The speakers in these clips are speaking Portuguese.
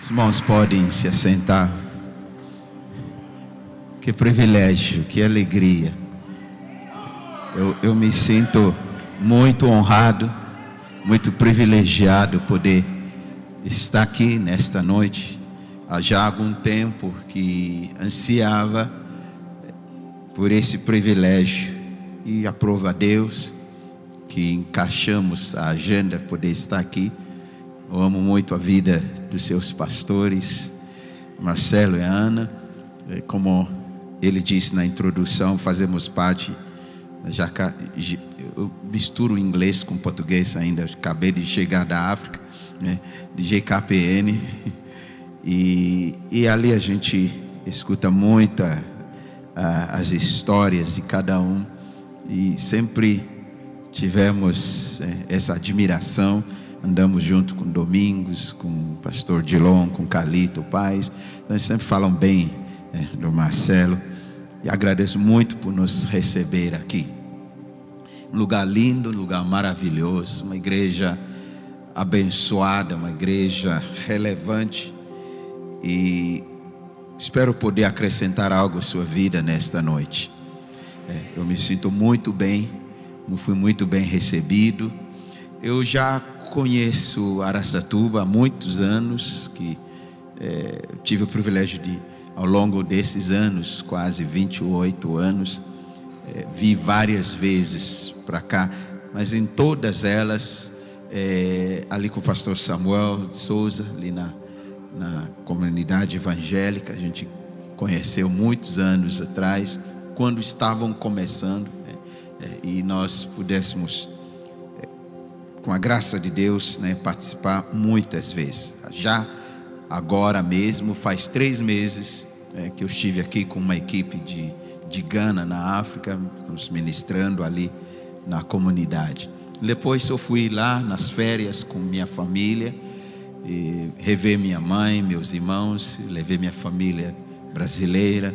Os irmãos podem se assentar. Que privilégio, que alegria. Eu, eu me sinto muito honrado, muito privilegiado poder estar aqui nesta noite. Há já algum tempo que ansiava por esse privilégio e aprovo a Deus que encaixamos a agenda poder estar aqui. Eu amo muito a vida dos seus pastores, Marcelo e Ana. É, como ele disse na introdução, fazemos parte. Eu misturo inglês com português ainda. Acabei de chegar da África, né, de GKPN, e, e ali a gente escuta muita as histórias de cada um e sempre tivemos é, essa admiração andamos junto com Domingos, com o pastor Dilon, com Calito Paz. Nós sempre falam bem é, do Marcelo. E agradeço muito por nos receber aqui. Um lugar lindo, um lugar maravilhoso, uma igreja abençoada, uma igreja relevante. E espero poder acrescentar algo à sua vida nesta noite. É, eu me sinto muito bem, fui muito bem recebido. Eu já conheço Araçatuba há muitos anos, que é, tive o privilégio de, ao longo desses anos, quase 28 anos, é, vi várias vezes para cá, mas em todas elas, é, ali com o pastor Samuel de Souza, ali na, na comunidade evangélica, a gente conheceu muitos anos atrás, quando estavam começando, né, é, e nós pudéssemos com a graça de Deus, né, participar muitas vezes. Já agora mesmo, faz três meses é, que eu estive aqui com uma equipe de, de Gana, na África, ministrando ali na comunidade. Depois eu fui lá nas férias com minha família, e rever minha mãe, meus irmãos, levei minha família brasileira.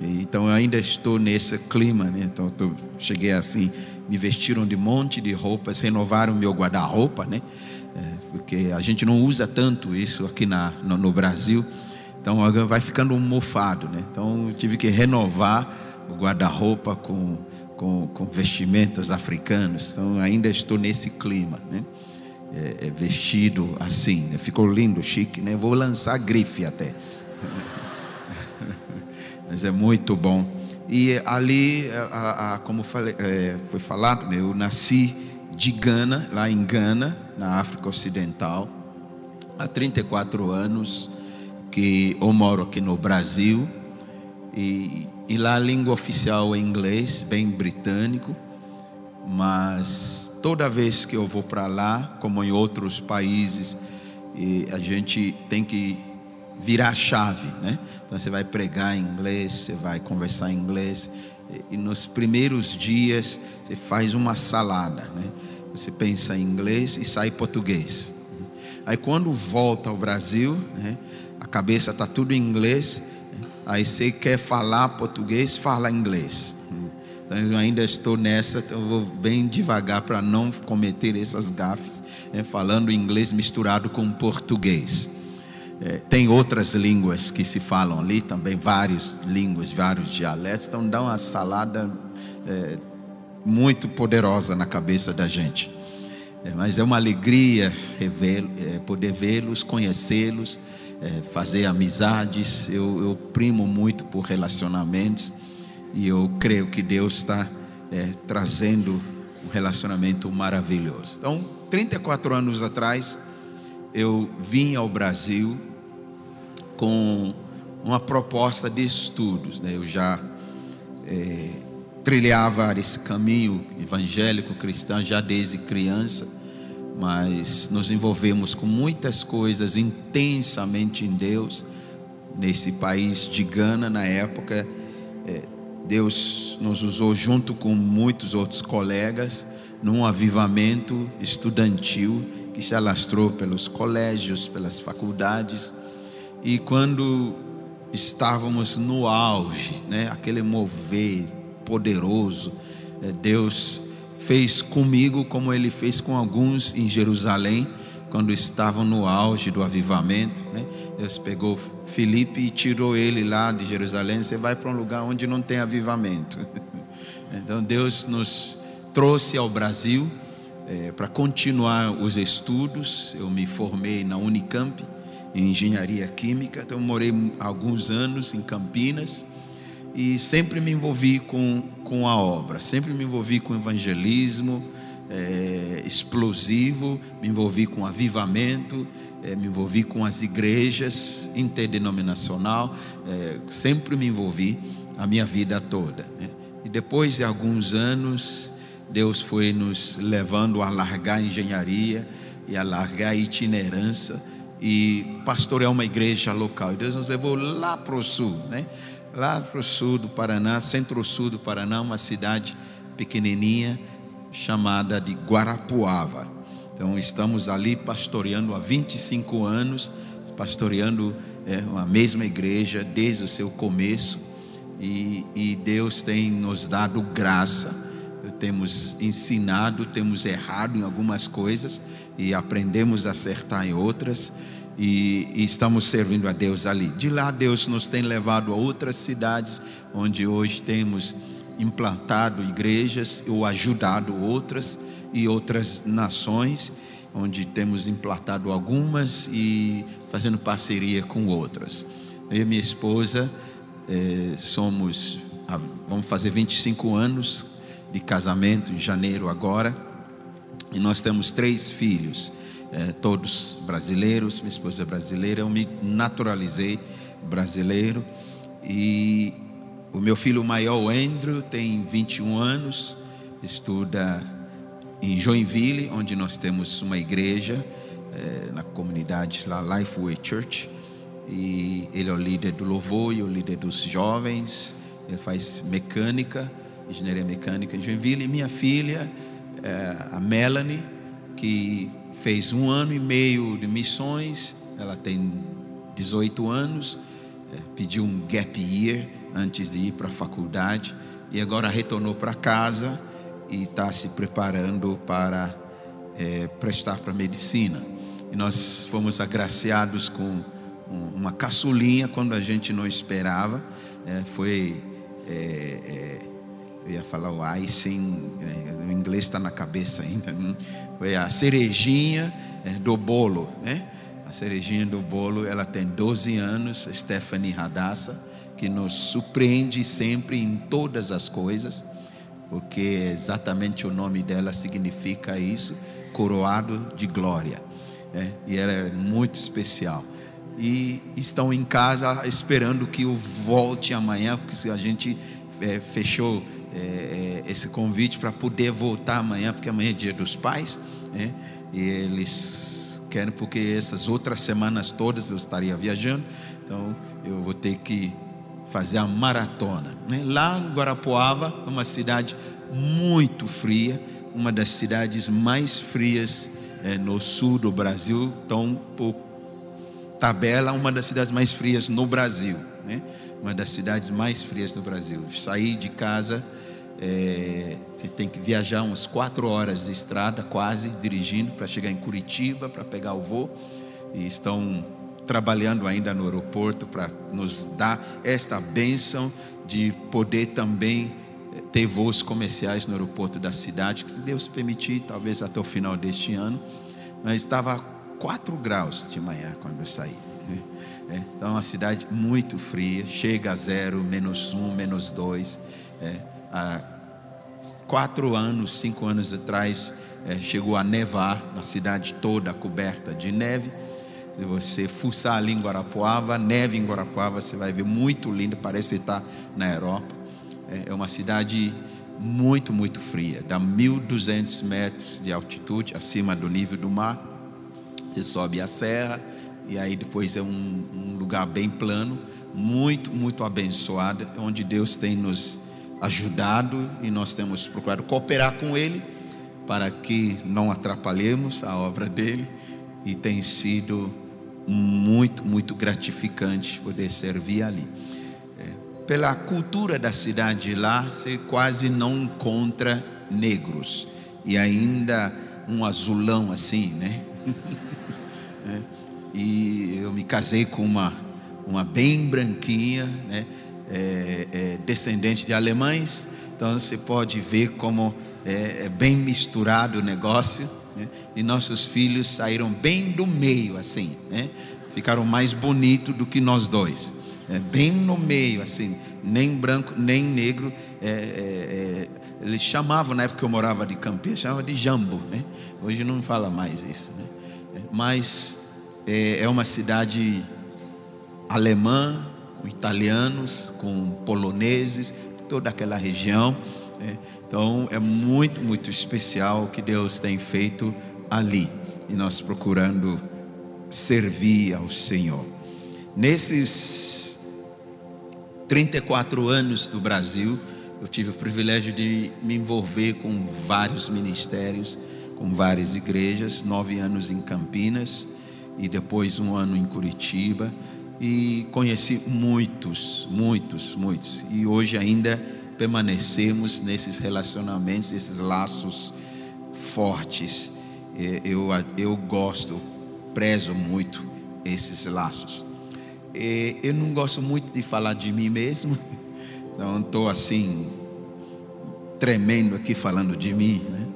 Então eu ainda estou nesse clima, né? Então eu cheguei assim me vestiram de um monte de roupas, renovaram meu guarda-roupa, né? É, porque a gente não usa tanto isso aqui na, no, no Brasil, então vai ficando um mofado, né? Então tive que renovar o guarda-roupa com, com, com, vestimentas africanos, então ainda estou nesse clima, né? É, é vestido assim, né? ficou lindo, chique, né? Vou lançar grife até, mas é muito bom. E ali, a, a, como falei, é, foi falado, né, eu nasci de Gana, lá em Gana, na África Ocidental, há 34 anos que eu moro aqui no Brasil. E, e lá a língua oficial é inglês, bem britânico, mas toda vez que eu vou para lá, como em outros países, a gente tem que virar a chave, né? Então você vai pregar em inglês, você vai conversar em inglês, e nos primeiros dias você faz uma salada, né? Você pensa em inglês e sai português. Aí quando volta ao Brasil, né? A cabeça está tudo em inglês, né? aí você quer falar português, fala inglês. Então eu ainda estou nessa, então eu vou bem devagar para não cometer essas gafes, né? falando inglês misturado com português. É, tem outras línguas que se falam ali também, várias línguas, vários dialetos, então dá uma salada é, muito poderosa na cabeça da gente. É, mas é uma alegria é, poder vê-los, conhecê-los, é, fazer amizades. Eu, eu, primo muito por relacionamentos e eu creio que Deus está é, trazendo um relacionamento maravilhoso. Então, 34 anos atrás, eu vim ao Brasil com uma proposta de estudos. Né? Eu já é, trilhava esse caminho evangélico cristão já desde criança, mas nos envolvemos com muitas coisas intensamente em Deus. Nesse país de Gana, na época, é, Deus nos usou junto com muitos outros colegas num avivamento estudantil que se alastrou pelos colégios, pelas faculdades. E quando estávamos no auge, né, aquele mover poderoso, é, Deus fez comigo como ele fez com alguns em Jerusalém, quando estavam no auge do avivamento. Né? Deus pegou Felipe e tirou ele lá de Jerusalém. Você vai para um lugar onde não tem avivamento. Então Deus nos trouxe ao Brasil é, para continuar os estudos. Eu me formei na Unicamp em engenharia química, então morei alguns anos em Campinas e sempre me envolvi com, com a obra, sempre me envolvi com evangelismo é, explosivo, me envolvi com avivamento, é, me envolvi com as igrejas interdenominacional, é, sempre me envolvi a minha vida toda. Né? E depois de alguns anos, Deus foi nos levando a largar a engenharia e a largar a itinerância e pastorear uma igreja local. E Deus nos levou lá para o sul, né? Lá para o sul do Paraná, centro-sul do Paraná, uma cidade pequenininha chamada de Guarapuava. Então estamos ali pastoreando há 25 anos, pastoreando é, a mesma igreja desde o seu começo. E, e Deus tem nos dado graça temos ensinado, temos errado em algumas coisas e aprendemos a acertar em outras e, e, estamos servindo a Deus ali. De lá, Deus nos tem levado a outras cidades, onde hoje temos implantado igrejas ou ajudado outras e outras nações, onde temos implantado algumas e fazendo parceria com outras. Eu e minha esposa eh, somos, vamos fazer 25 anos de casamento em janeiro agora, e nós temos três filhos é, todos brasileiros, minha esposa é brasileira, eu me naturalizei brasileiro. E o meu filho maior, Andrew, tem 21 anos, estuda em Joinville, onde nós temos uma igreja é, na comunidade lá, Lifeway Church, e ele é o líder do louvor e o líder dos jovens, ele faz mecânica, engenharia mecânica em Joinville, e minha filha, é, a Melanie, que fez um ano e meio de missões, ela tem 18 anos, é, pediu um gap year antes de ir para a faculdade e agora retornou para casa e está se preparando para é, prestar para medicina. E nós fomos agraciados com uma caçulinha quando a gente não esperava. É, foi, é, é eu ia falar o icing, né? o inglês está na cabeça ainda. Né? Foi a cerejinha é, do bolo, né? A cerejinha do bolo, ela tem 12 anos, Stephanie Radassa, que nos surpreende sempre em todas as coisas, porque exatamente o nome dela significa isso, coroado de glória. Né? E ela é muito especial. E estão em casa esperando que eu volte amanhã, porque a gente é, fechou é, é, esse convite para poder voltar amanhã, porque amanhã é dia dos pais, né? e eles querem, porque essas outras semanas todas eu estaria viajando, então eu vou ter que fazer a maratona. Né? Lá no Guarapuava, uma cidade muito fria, uma das cidades mais frias é, no sul do Brasil, então, por tabela, uma das cidades mais frias no Brasil, né? uma das cidades mais frias do Brasil. Saí de casa é, você tem que viajar umas quatro horas de estrada, quase, dirigindo para chegar em Curitiba, para pegar o voo. E estão trabalhando ainda no aeroporto para nos dar esta bênção de poder também é, ter voos comerciais no aeroporto da cidade, que se Deus permitir, talvez até o final deste ano. Mas estava 4 graus de manhã quando eu saí. Né? É, então, é uma cidade muito fria, chega a zero, menos um, menos dois. É, há quatro anos, cinco anos atrás, é, chegou a nevar na cidade toda coberta de neve. Se você fuçar ali em Guarapuava, neve em Guarapuava, você vai ver muito lindo, parece estar na Europa. É, é uma cidade muito, muito fria, dá 1.200 metros de altitude acima do nível do mar. Você sobe a serra e aí depois é um, um lugar bem plano, muito, muito abençoado, onde Deus tem nos ajudado e nós temos procurado cooperar com Ele para que não atrapalhemos a obra dele e tem sido muito, muito gratificante poder servir ali. É, pela cultura da cidade lá, você quase não encontra negros e ainda um azulão assim, né? né? E eu me casei com uma, uma bem branquinha, né? É, é, descendente de alemães. Então você pode ver como é, é bem misturado o negócio. Né? E nossos filhos saíram bem do meio, assim, né? Ficaram mais bonitos do que nós dois. É, bem no meio, assim, nem branco, nem negro. É, é, é, eles chamavam, na época que eu morava de Campinas, chamavam de jambo, né? Hoje não fala mais isso, né? Mas é uma cidade alemã, italianos, com poloneses, toda aquela região. Né? Então é muito, muito especial o que Deus tem feito ali. E nós procurando servir ao Senhor. Nesses 34 anos do Brasil, eu tive o privilégio de me envolver com vários ministérios, com várias igrejas, nove anos em Campinas e depois um ano em Curitiba e conheci muitos, muitos, muitos e hoje ainda permanecemos nesses relacionamentos, esses laços fortes. Eu, eu gosto, prezo muito esses laços. Eu não gosto muito de falar de mim mesmo, então estou assim, tremendo aqui falando de mim, né?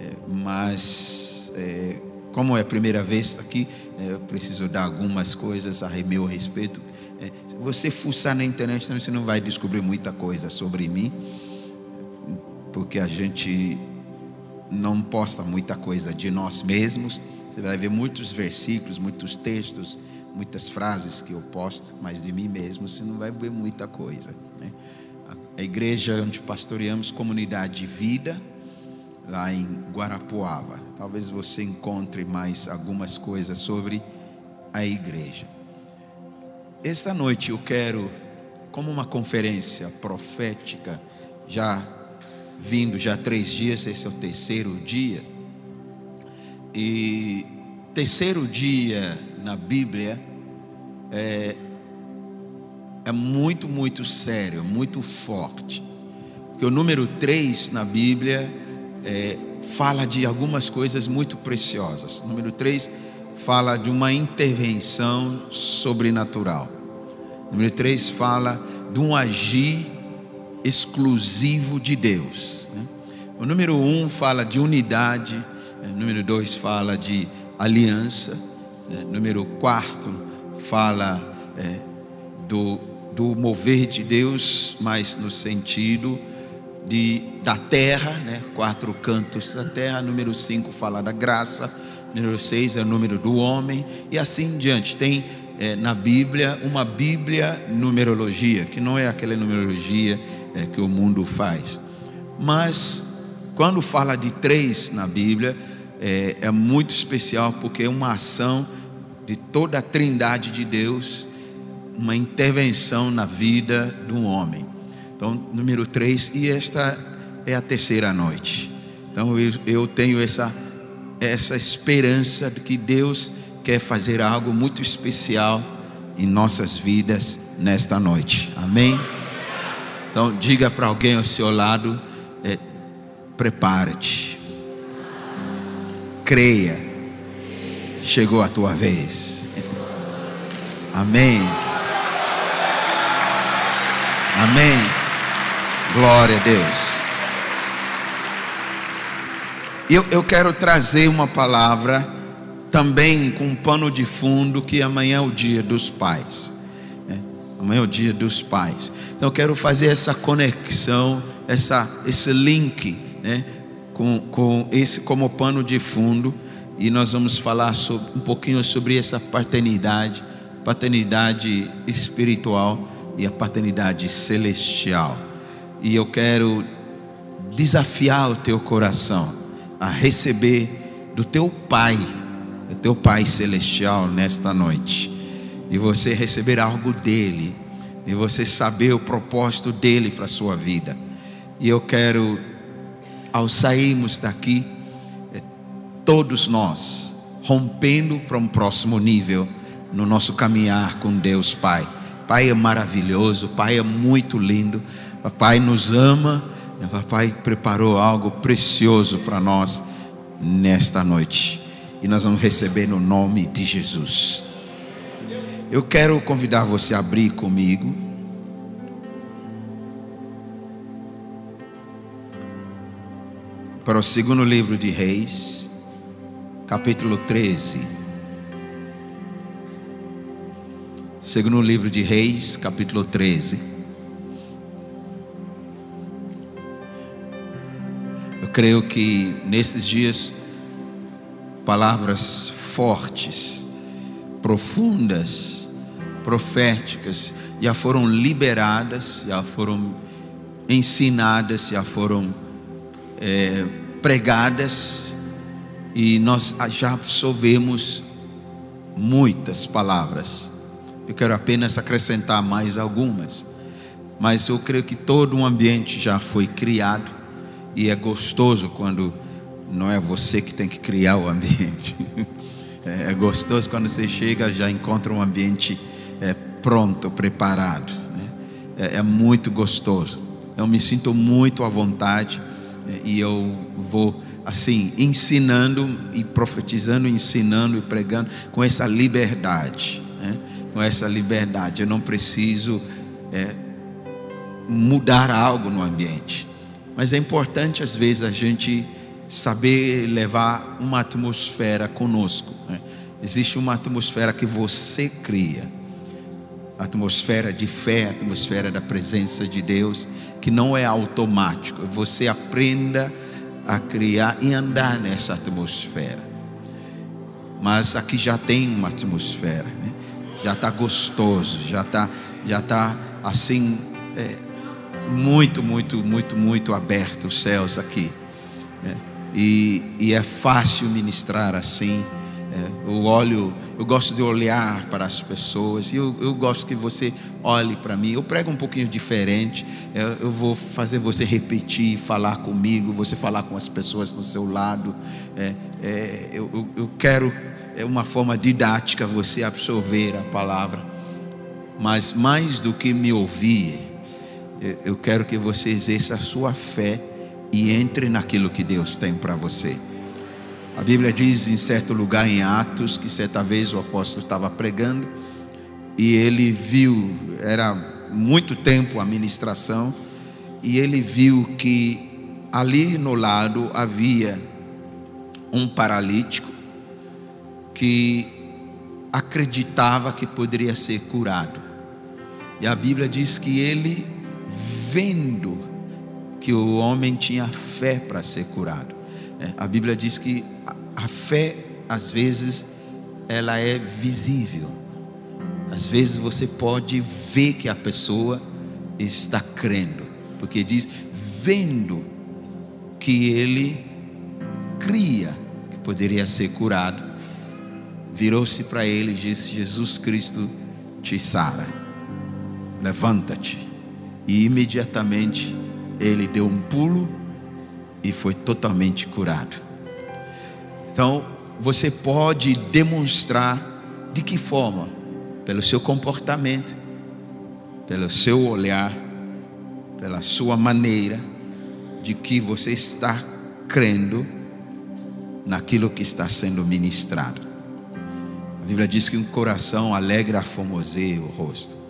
É, mas é, como é a primeira vez aqui, eu preciso dar algumas coisas a meu respeito. Se você fuçar na internet, você não vai descobrir muita coisa sobre mim, porque a gente não posta muita coisa de nós mesmos. Você vai ver muitos versículos, muitos textos, muitas frases que eu posto, mas de mim mesmo você não vai ver muita coisa. Né? A igreja onde pastoreamos, comunidade de vida, lá em Guarapuava. Talvez você encontre mais algumas coisas sobre a igreja. Esta noite eu quero, como uma conferência profética, já vindo já três dias, esse é o terceiro dia e terceiro dia na Bíblia é, é muito, muito sério, muito forte. Porque o número 3 na Bíblia é, fala de algumas coisas muito preciosas. Número 3 fala de uma intervenção sobrenatural. Número 3 fala de um agir exclusivo de Deus. Né? O número 1 um fala de unidade é, número 2 fala de aliança. É, número 4 fala é, do, do mover de Deus, mas no sentido de, da terra, né? quatro cantos da terra. Número 5 fala da graça. Número 6 é o número do homem. E assim em diante. Tem é, na Bíblia uma Bíblia numerologia, que não é aquela numerologia é, que o mundo faz. Mas quando fala de três na Bíblia, é, é muito especial porque é uma ação de toda a trindade de Deus, uma intervenção na vida de um homem. Então, número três, e esta é a terceira noite. Então, eu, eu tenho essa, essa esperança de que Deus quer fazer algo muito especial em nossas vidas nesta noite. Amém? Então, diga para alguém ao seu lado: é, prepare-te, creia, chegou a tua vez. Amém. Amém. Glória a Deus. Eu, eu quero trazer uma palavra também com um pano de fundo que amanhã é o dia dos pais. Né? Amanhã é o dia dos pais. Então eu quero fazer essa conexão, essa, esse link né? com, com esse como pano de fundo. E nós vamos falar sobre, um pouquinho sobre essa paternidade, paternidade espiritual e a paternidade celestial. E eu quero desafiar o teu coração a receber do teu Pai, do teu Pai celestial nesta noite. E você receber algo dele, e você saber o propósito dele para a sua vida. E eu quero ao sairmos daqui, é, todos nós rompendo para um próximo nível no nosso caminhar com Deus Pai. Pai é maravilhoso, Pai é muito lindo, Papai nos ama, Papai preparou algo precioso para nós nesta noite. e nós vamos receber no nome de Jesus. Eu quero convidar você a abrir comigo. Para o segundo livro de Reis, capítulo 13. Segundo livro de Reis, capítulo 13. Creio que nesses dias, palavras fortes, profundas, proféticas, já foram liberadas, já foram ensinadas, já foram é, pregadas, e nós já absorvemos muitas palavras. Eu quero apenas acrescentar mais algumas, mas eu creio que todo um ambiente já foi criado, e é gostoso quando não é você que tem que criar o ambiente. É, é gostoso quando você chega já encontra um ambiente é, pronto, preparado. Né? É, é, muito gostoso. Eu me sinto muito à vontade é, e eu vou assim ensinando e profetizando, ensinando e pregando com essa liberdade, né? com essa liberdade. Eu não preciso é, mudar algo no ambiente, mas é importante às vezes a gente saber levar uma atmosfera conosco. Né? Existe uma atmosfera que você cria, atmosfera de fé, atmosfera da presença de Deus, que não é automático. Você aprenda a criar e andar nessa atmosfera. Mas aqui já tem uma atmosfera, né? já está gostoso, já está, já tá assim é, muito, muito, muito, muito aberto os céus aqui. Né? E, e é fácil ministrar assim. É, eu olho, eu gosto de olhar para as pessoas e eu, eu gosto que você olhe para mim. Eu prego um pouquinho diferente. É, eu vou fazer você repetir, falar comigo, você falar com as pessoas do seu lado. É, é eu, eu, eu quero é uma forma didática você absorver a palavra. Mas mais do que me ouvir, eu quero que você exerça a sua fé e entre naquilo que Deus tem para você. A Bíblia diz em certo lugar em Atos que certa vez o apóstolo estava pregando e ele viu, era muito tempo a ministração, e ele viu que ali no lado havia um paralítico que acreditava que poderia ser curado. E a Bíblia diz que ele, vendo que o homem tinha fé para ser curado. É, a Bíblia diz que a fé, às vezes, ela é visível. Às vezes você pode ver que a pessoa está crendo, porque diz, vendo que ele cria que poderia ser curado, virou-se para ele e disse: Jesus Cristo te sara, levanta-te. E imediatamente ele deu um pulo e foi totalmente curado. Então, você pode demonstrar de que forma? Pelo seu comportamento, pelo seu olhar, pela sua maneira, de que você está crendo naquilo que está sendo ministrado. A Bíblia diz que um coração alegre aformoseia o rosto.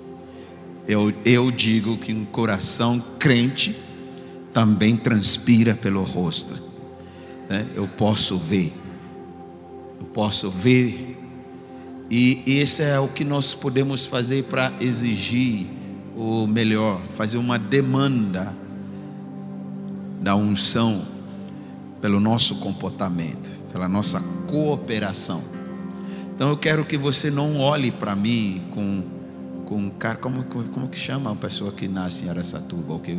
Eu, eu digo que um coração crente também transpira pelo rosto. Né? Eu posso ver, eu posso ver, e esse é o que nós podemos fazer para exigir o melhor, fazer uma demanda da unção pelo nosso comportamento, pela nossa cooperação. Então eu quero que você não olhe para mim com com um cara como, como que chama uma pessoa que nasce em Aracatuba ou que é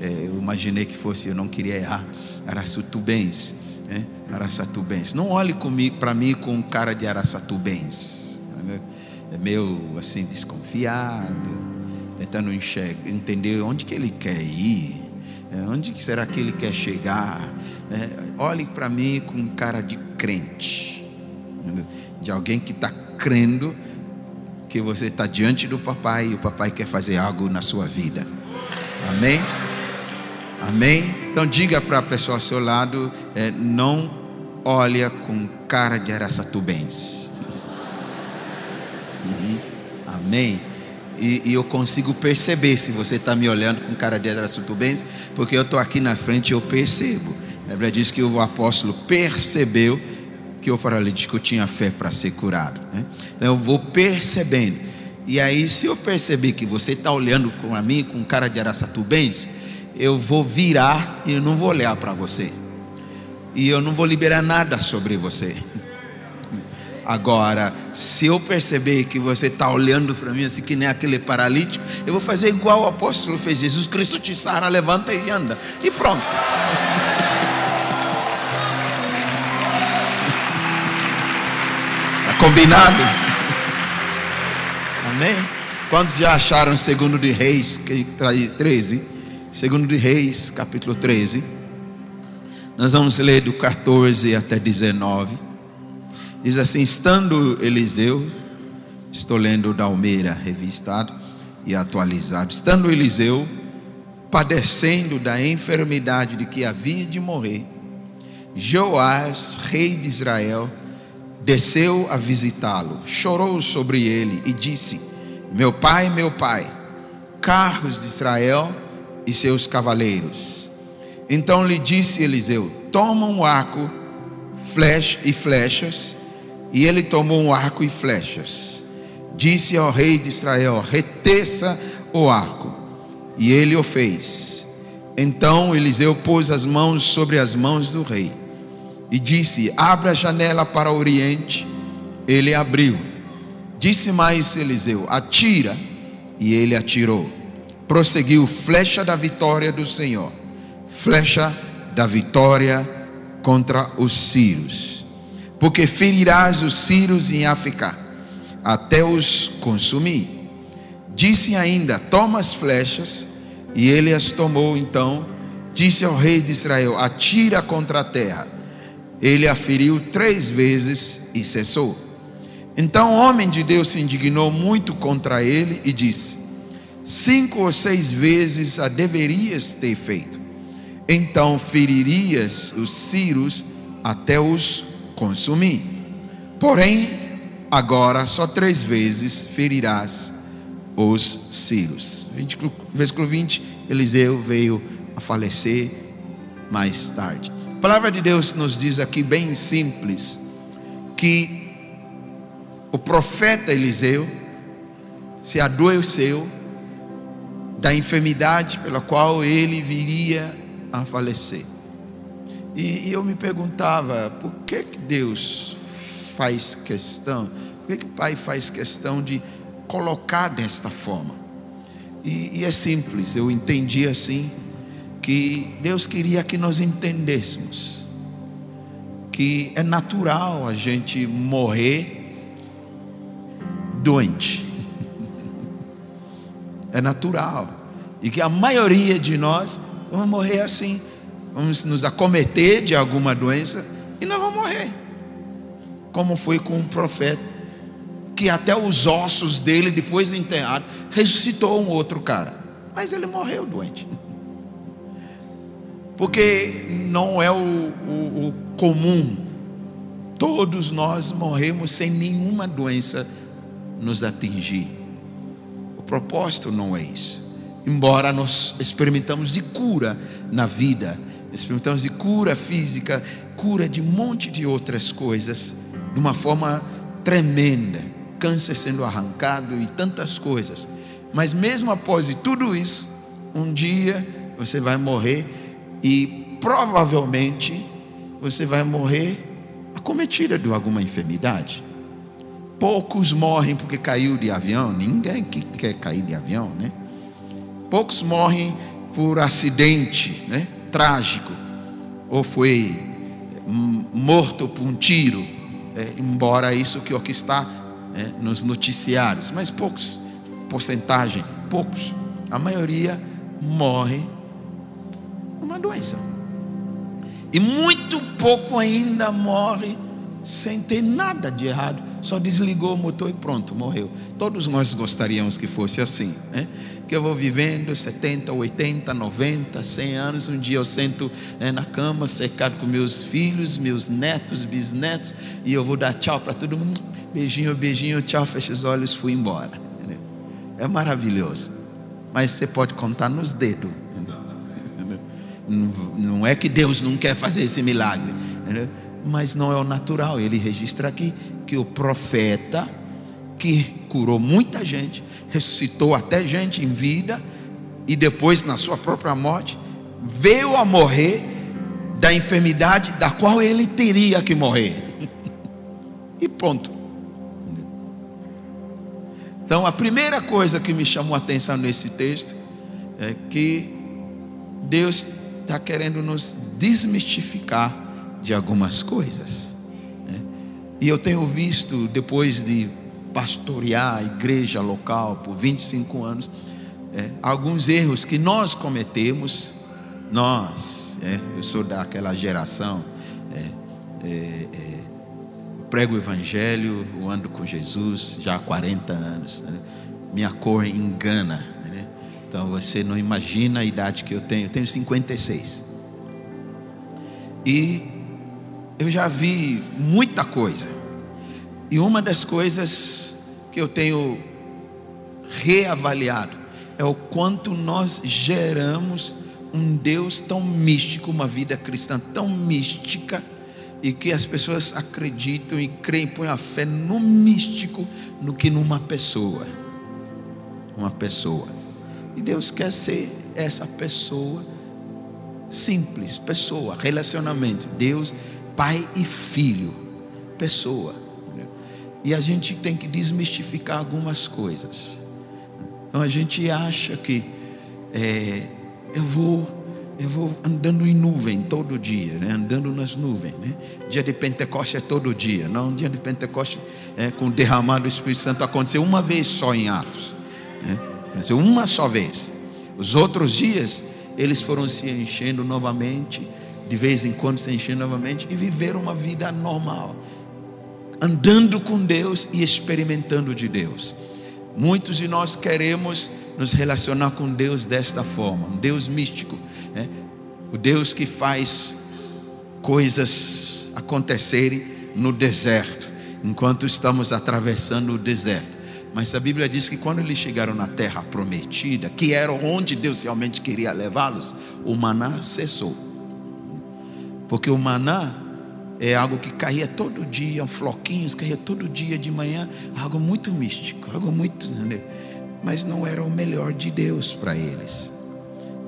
é, eu imaginei que fosse, eu não queria errar, Araçatubens, né? Araçatubens. Não olhe para mim com cara de Araçatubens. Né? É meio assim desconfiado, tentando enxergar, entender onde que ele quer ir, é, onde será que ele quer chegar. É, olhe para mim com cara de crente, de alguém que está crendo que você está diante do papai e o papai quer fazer algo na sua vida. Amém? Amém? Então diga para a pessoa ao seu lado, é, não olha com cara de araçatubense. Uhum. Amém? E, e, eu consigo perceber se você está me olhando com cara de araçatubense, porque eu estou aqui na frente e eu percebo. A Bíblia diz que o apóstolo percebeu que o paralítico tinha fé para ser curado. Né? Então eu vou percebendo. E aí, se eu perceber que você está olhando para mim com cara de araçatubense, eu vou virar e eu não vou olhar para você. E eu não vou liberar nada sobre você. Agora, se eu perceber que você está olhando para mim assim que nem aquele paralítico, eu vou fazer igual o apóstolo fez. Jesus Cristo te sara, levanta e anda. E pronto. Combinado? Amém? Quantos já acharam segundo de Reis 13? Segundo de Reis, capítulo 13. Nós vamos ler do 14 até 19. Diz assim: Estando Eliseu, estou lendo da Almeida, revistado e atualizado. Estando Eliseu padecendo da enfermidade de que havia de morrer, Joás, rei de Israel, desceu a visitá-lo, chorou sobre ele e disse: Meu pai, meu pai, carros de Israel e seus cavaleiros. Então lhe disse Eliseu: Toma um arco flecha e flechas. E ele tomou um arco e flechas. Disse ao rei de Israel: Reteça o arco. E ele o fez. Então Eliseu pôs as mãos sobre as mãos do rei e disse: Abra a janela para o oriente. Ele abriu. Disse mais Eliseu: Atira. E ele atirou prosseguiu flecha da vitória do Senhor, flecha da vitória contra os sírios, porque ferirás os sírios em África, até os consumir. Disse ainda: Toma as flechas, e ele as tomou. Então disse ao rei de Israel: Atira contra a terra. Ele a feriu três vezes e cessou. Então o homem de Deus se indignou muito contra ele e disse: cinco ou seis vezes a deverias ter feito. Então feririas os círios até os consumir. Porém, agora só três vezes ferirás os círios. Versículo 20: Eliseu veio a falecer mais tarde. A palavra de Deus nos diz aqui, bem simples, que o profeta Eliseu se adoeceu da enfermidade pela qual ele viria a falecer. E, eu me perguntava, por que, que Deus faz questão, por que, que o Pai faz questão de colocar desta forma? E, e é simples, eu entendi assim, que Deus queria que nós entendêssemos que é natural a gente morrer doente é natural. E que a maioria de nós vamos morrer assim. Vamos nos acometer de alguma doença e nós vamos morrer. Como foi com o profeta, que até os ossos dele, depois de enterrado, ressuscitou um outro cara. Mas ele morreu doente. Porque não é o, o, o comum. Todos nós morremos sem nenhuma doença nos atingir propósito não é isso. Embora nós experimentamos de cura na vida, experimentamos de cura física, cura de um monte de outras coisas, de uma forma tremenda, câncer sendo arrancado e tantas coisas. Mas mesmo após tudo isso, um dia você vai morrer e provavelmente você vai morrer acometida de alguma enfermidade. Poucos morrem porque caiu de avião. Ninguém quer cair de avião, né? Poucos morrem por acidente, né? Trágico. Ou foi morto por um tiro. É, embora isso que, o que está é, nos noticiários. Mas poucos, porcentagem, poucos. A maioria morre uma doença. E muito pouco ainda morre sem ter nada de errado só desligou o motor e pronto, morreu. Todos nós gostaríamos que fosse assim, né? Que eu vou vivendo 70, 80, 90, 100 anos. Um dia eu sento né, na cama, cercado com meus filhos, meus netos, bisnetos, e eu vou dar tchau para todo mundo. Beijinho, beijinho, tchau, fecha os olhos, fui embora. É maravilhoso. Mas você pode contar nos dedos. Não é que Deus não quer fazer esse milagre, mas não é o natural. Ele registra aqui que o profeta, que curou muita gente, ressuscitou até gente em vida, e depois, na sua própria morte, veio a morrer da enfermidade da qual ele teria que morrer. e pronto. Então, a primeira coisa que me chamou a atenção nesse texto é que Deus está querendo nos desmistificar de algumas coisas. Né? E eu tenho visto, depois de pastorear a igreja local por 25 anos, é, alguns erros que nós cometemos, nós, é, eu sou daquela geração, é, é, é prego o evangelho, eu ando com Jesus já há 40 anos, né? minha cor engana? Então você não imagina a idade que eu tenho, eu tenho 56. E eu já vi muita coisa. E uma das coisas que eu tenho reavaliado é o quanto nós geramos um Deus tão místico, uma vida cristã tão mística, e que as pessoas acreditam e creem, põem a fé no místico, no que numa pessoa. Uma pessoa. E Deus quer ser essa pessoa simples, pessoa, relacionamento. Deus pai e filho, pessoa. E a gente tem que desmistificar algumas coisas. Então a gente acha que é, eu vou eu vou andando em nuvem todo dia, né? andando nas nuvens. Né? Dia de Pentecoste é todo dia. Não, dia de Pentecoste é, com o derramado do Espírito Santo aconteceu uma vez só em Atos. Né? Uma só vez. Os outros dias eles foram se enchendo novamente de vez em quando se encher novamente e viver uma vida normal, andando com Deus e experimentando de Deus. Muitos de nós queremos nos relacionar com Deus desta forma, um Deus místico, né? o Deus que faz coisas acontecerem no deserto, enquanto estamos atravessando o deserto. Mas a Bíblia diz que quando eles chegaram na terra prometida, que era onde Deus realmente queria levá-los, o maná cessou. Porque o maná é algo que caía todo dia, floquinhos, caía todo dia de manhã, algo muito místico, algo muito. Mas não era o melhor de Deus para eles.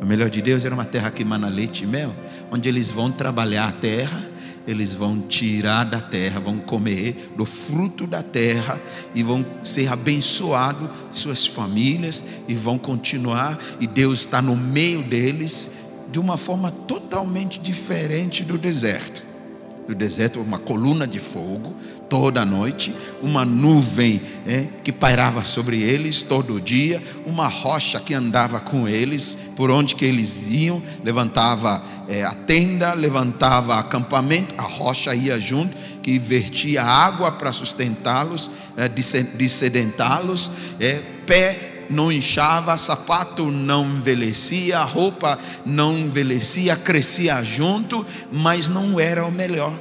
O melhor de Deus era uma terra que mana leite e mel, onde eles vão trabalhar a terra, eles vão tirar da terra, vão comer do fruto da terra e vão ser abençoados, suas famílias, e vão continuar, e Deus está no meio deles, de uma forma totalmente diferente do deserto. No deserto, uma coluna de fogo toda noite, uma nuvem é, que pairava sobre eles todo dia, uma rocha que andava com eles por onde que eles iam, levantava é, a tenda, levantava acampamento, a rocha ia junto, que vertia água para sustentá-los, é, descedentá-los, é, pé não inchava, sapato não envelhecia, roupa não envelhecia, crescia junto, mas não era o melhor.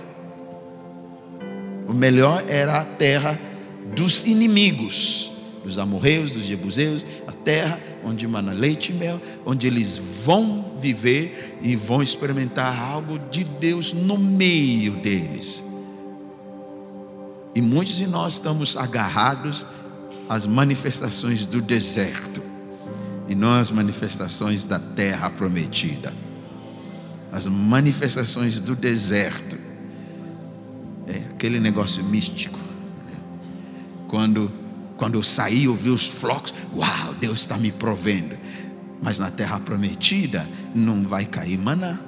Melhor era a terra dos inimigos, dos amorreus, dos jebuseus, a terra onde mana leite e mel, onde eles vão viver e vão experimentar algo de Deus no meio deles. E muitos de nós estamos agarrados as manifestações do deserto e não as manifestações da terra prometida. As manifestações do deserto é aquele negócio místico. Né? Quando, quando eu saí, eu vi os flocos, uau, Deus está me provendo. Mas na terra prometida não vai cair maná.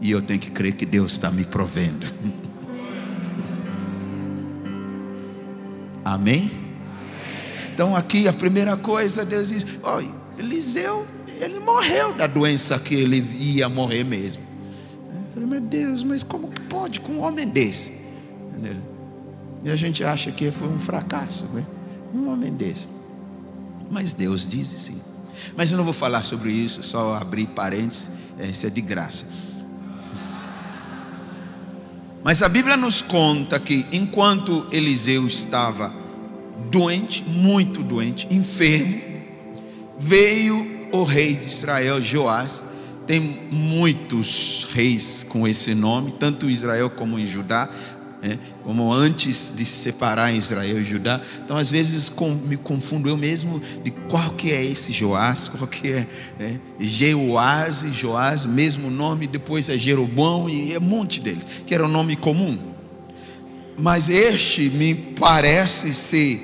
E eu tenho que crer que Deus está me provendo. Amém? Então aqui a primeira coisa, Deus diz: ó, Eliseu, ele morreu da doença que ele ia morrer mesmo. Eu falei, meu Deus, mas como que pode com um homem desse? E a gente acha que foi um fracasso, né? Um homem desse. Mas Deus diz sim. Mas eu não vou falar sobre isso, só abrir parênteses, isso é de graça. Mas a Bíblia nos conta que enquanto Eliseu estava doente, muito doente, enfermo, veio o rei de Israel, Joás. Tem muitos reis com esse nome, tanto em Israel como em Judá né? como antes de se separar Israel e Judá. Então, às vezes, com, me confundo eu mesmo de qual que é esse Joás, qual que é né? Jeoás e Joás, mesmo nome, depois é Jeroboão e é um monte deles, que era um nome comum. Mas este me parece ser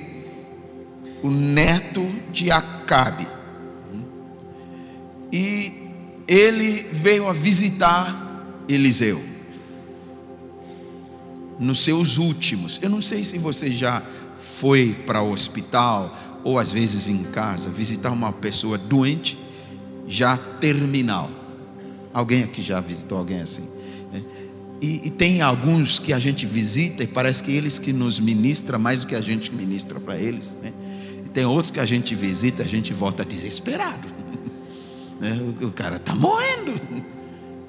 o neto de Acabe. E ele veio a visitar Eliseu nos seus últimos. Eu não sei se você já foi para o hospital ou às vezes em casa visitar uma pessoa doente, já terminal. Alguém aqui já visitou alguém assim? Né? E, e, tem alguns que a gente visita e parece que eles que nos ministra mais do que a gente ministra para eles. Né? E tem outros que a gente visita, a gente volta desesperado. né? o, o, cara está morrendo,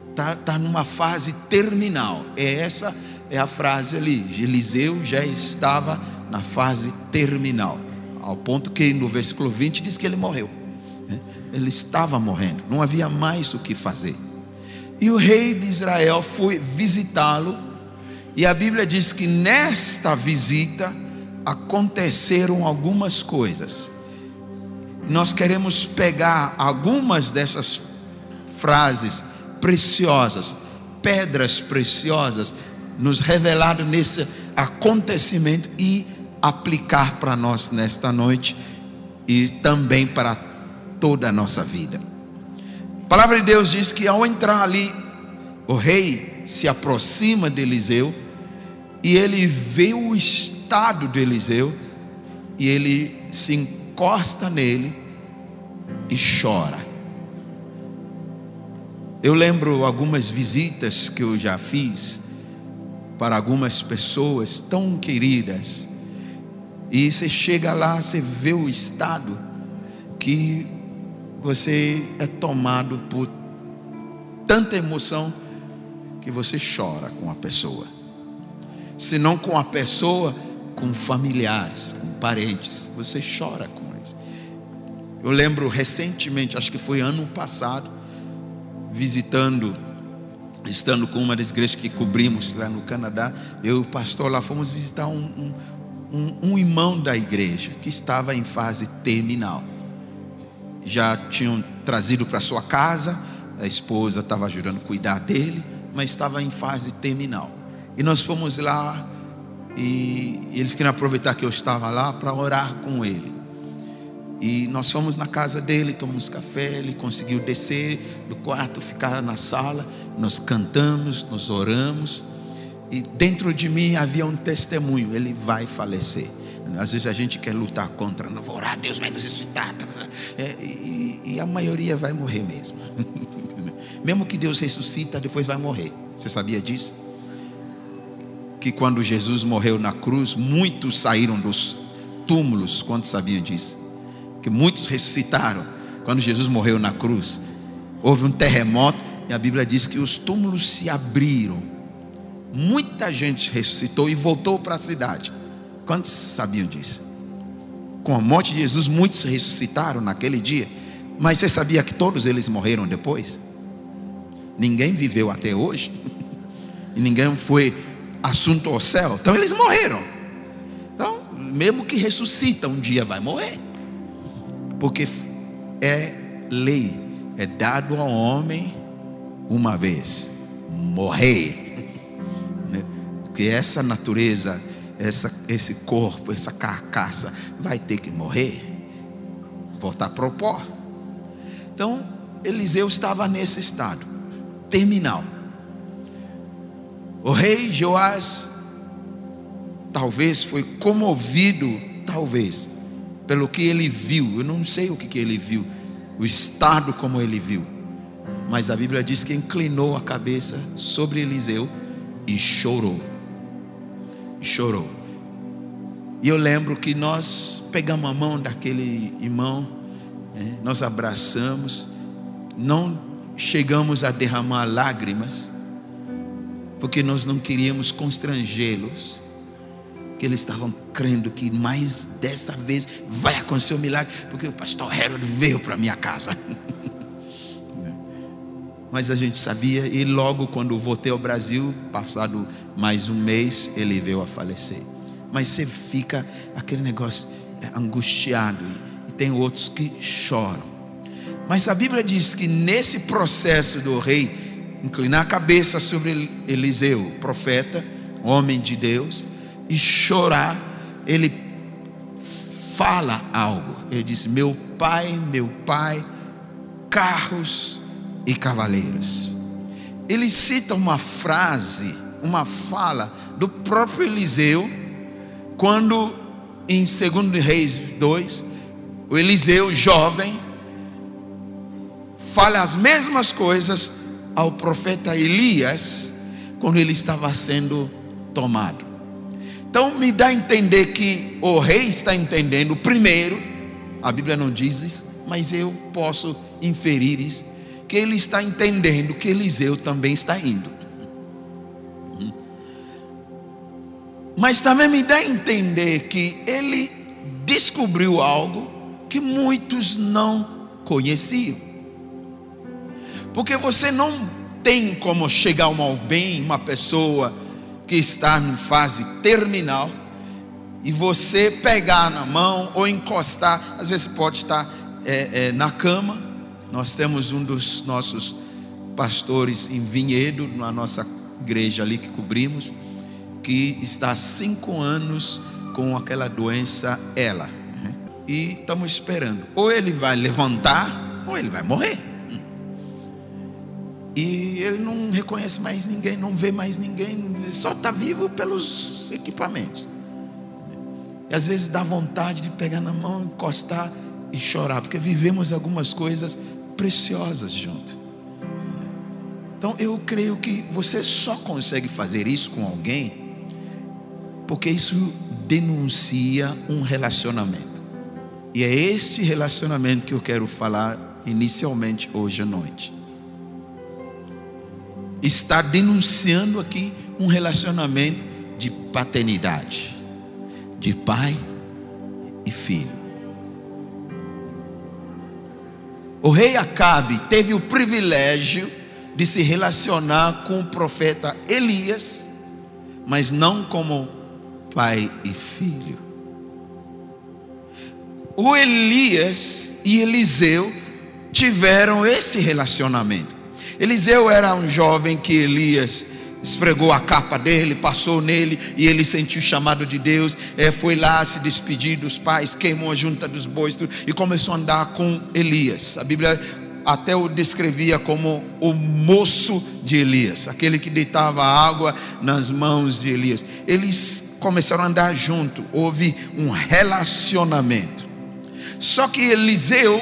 está tá numa fase terminal. É essa é a frase ali. Eliseu já estava na fase terminal, ao ponto que no versículo 20 diz que ele morreu. Né? Ele estava morrendo, não havia mais o que fazer. E o rei de Israel foi visitá-lo, e a Bíblia diz que nesta visita aconteceram algumas coisas. Nós queremos pegar algumas dessas frases preciosas, pedras preciosas nos revelado nesse acontecimento e aplicar para nós nesta noite e também para toda a nossa vida. A palavra de Deus diz que ao entrar ali, o rei se aproxima de Eliseu e ele vê o estado de Eliseu e ele se encosta nele e chora. Eu lembro algumas visitas que eu já fiz para algumas pessoas tão queridas. E você chega lá, você vê o estado que você é tomado por tanta emoção que você chora com a pessoa. Se não com a pessoa, com familiares, com parentes, você chora com eles. Eu lembro recentemente, acho que foi ano passado, visitando estando com uma das igrejas que cobrimos lá no Canadá, eu e o pastor lá fomos visitar um, um, um, um irmão da igreja que estava em fase terminal. Já tinham trazido para sua casa, a esposa estava ajudando a cuidar dele, mas estava em fase terminal. E nós fomos lá e eles queriam aproveitar que eu estava lá para orar com ele. E nós fomos na casa dele, tomamos café, ele conseguiu descer do quarto, ficar na sala nós cantamos, nós oramos, e dentro de mim havia um testemunho: ele vai falecer. Às vezes a gente quer lutar contra, não vou orar, Deus vai ressuscitar. É, e, e, a maioria vai morrer mesmo. mesmo que Deus ressuscita, depois vai morrer. Você sabia disso? Que quando Jesus morreu na cruz, muitos saíram dos túmulos. Quantos sabiam disso? Que muitos ressuscitaram quando Jesus morreu na cruz. Houve um terremoto e a Bíblia diz que os túmulos se abriram. Muita gente ressuscitou e voltou para a cidade. Quantos sabiam disso? Com a morte de Jesus, muitos ressuscitaram naquele dia. Mas você sabia que todos eles morreram depois? Ninguém viveu até hoje. E ninguém foi assunto ao céu. Então eles morreram. Então, mesmo que ressuscita, um dia vai morrer. Porque é lei, é dado ao homem uma vez morrer, né? que essa natureza, essa, esse corpo, essa carcaça vai ter que morrer, voltar para o pó. Então, Eliseu estava nesse estado terminal. O rei Joás talvez foi comovido, talvez, pelo que ele viu. Eu não sei o que, que ele viu, o estado como ele viu. Mas a Bíblia diz que inclinou a cabeça sobre Eliseu e chorou. E chorou. E eu lembro que nós pegamos a mão daquele irmão, né, nós abraçamos, não chegamos a derramar lágrimas, porque nós não queríamos constrangê-los, que eles estavam crendo que mais dessa vez vai acontecer um milagre, porque o pastor Harold veio para minha casa. Mas a gente sabia, e logo quando voltei ao Brasil, passado mais um mês, ele veio a falecer mas você fica aquele negócio é, angustiado. E tem outros que choram. Mas a Bíblia diz que nesse processo do rei inclinar a cabeça sobre Eliseu, profeta, homem de Deus, e chorar, ele fala algo. Ele diz: Meu pai, meu pai, carros e cavaleiros. Ele cita uma frase, uma fala do próprio Eliseu quando em 2 Reis 2, o Eliseu, jovem, fala as mesmas coisas ao profeta Elias, quando ele estava sendo tomado. Então me dá a entender que o rei está entendendo primeiro, a Bíblia não diz isso, mas eu posso inferir isso, que ele está entendendo que Eliseu também está indo. Mas também me dá a entender que ele descobriu algo que muitos não conheciam. Porque você não tem como chegar a alguém, uma pessoa que está em fase terminal, e você pegar na mão ou encostar, às vezes pode estar é, é, na cama. Nós temos um dos nossos pastores em Vinhedo, na nossa igreja ali que cobrimos que está há cinco anos com aquela doença, ela. Né? E estamos esperando. Ou ele vai levantar, ou ele vai morrer. E ele não reconhece mais ninguém, não vê mais ninguém, só está vivo pelos equipamentos. E às vezes dá vontade de pegar na mão, encostar e chorar, porque vivemos algumas coisas preciosas junto. Então eu creio que você só consegue fazer isso com alguém porque isso denuncia um relacionamento. E é este relacionamento que eu quero falar inicialmente hoje à noite. Está denunciando aqui um relacionamento de paternidade, de pai e filho. O rei Acabe teve o privilégio de se relacionar com o profeta Elias, mas não como pai e filho. O Elias e Eliseu tiveram esse relacionamento. Eliseu era um jovem que Elias esfregou a capa dele, passou nele e ele sentiu o chamado de Deus. É, foi lá se despedir dos pais, queimou a junta dos bois e começou a andar com Elias. A Bíblia até o descrevia como o moço de Elias, aquele que deitava água nas mãos de Elias. Eles começaram a andar junto, houve um relacionamento. Só que Eliseu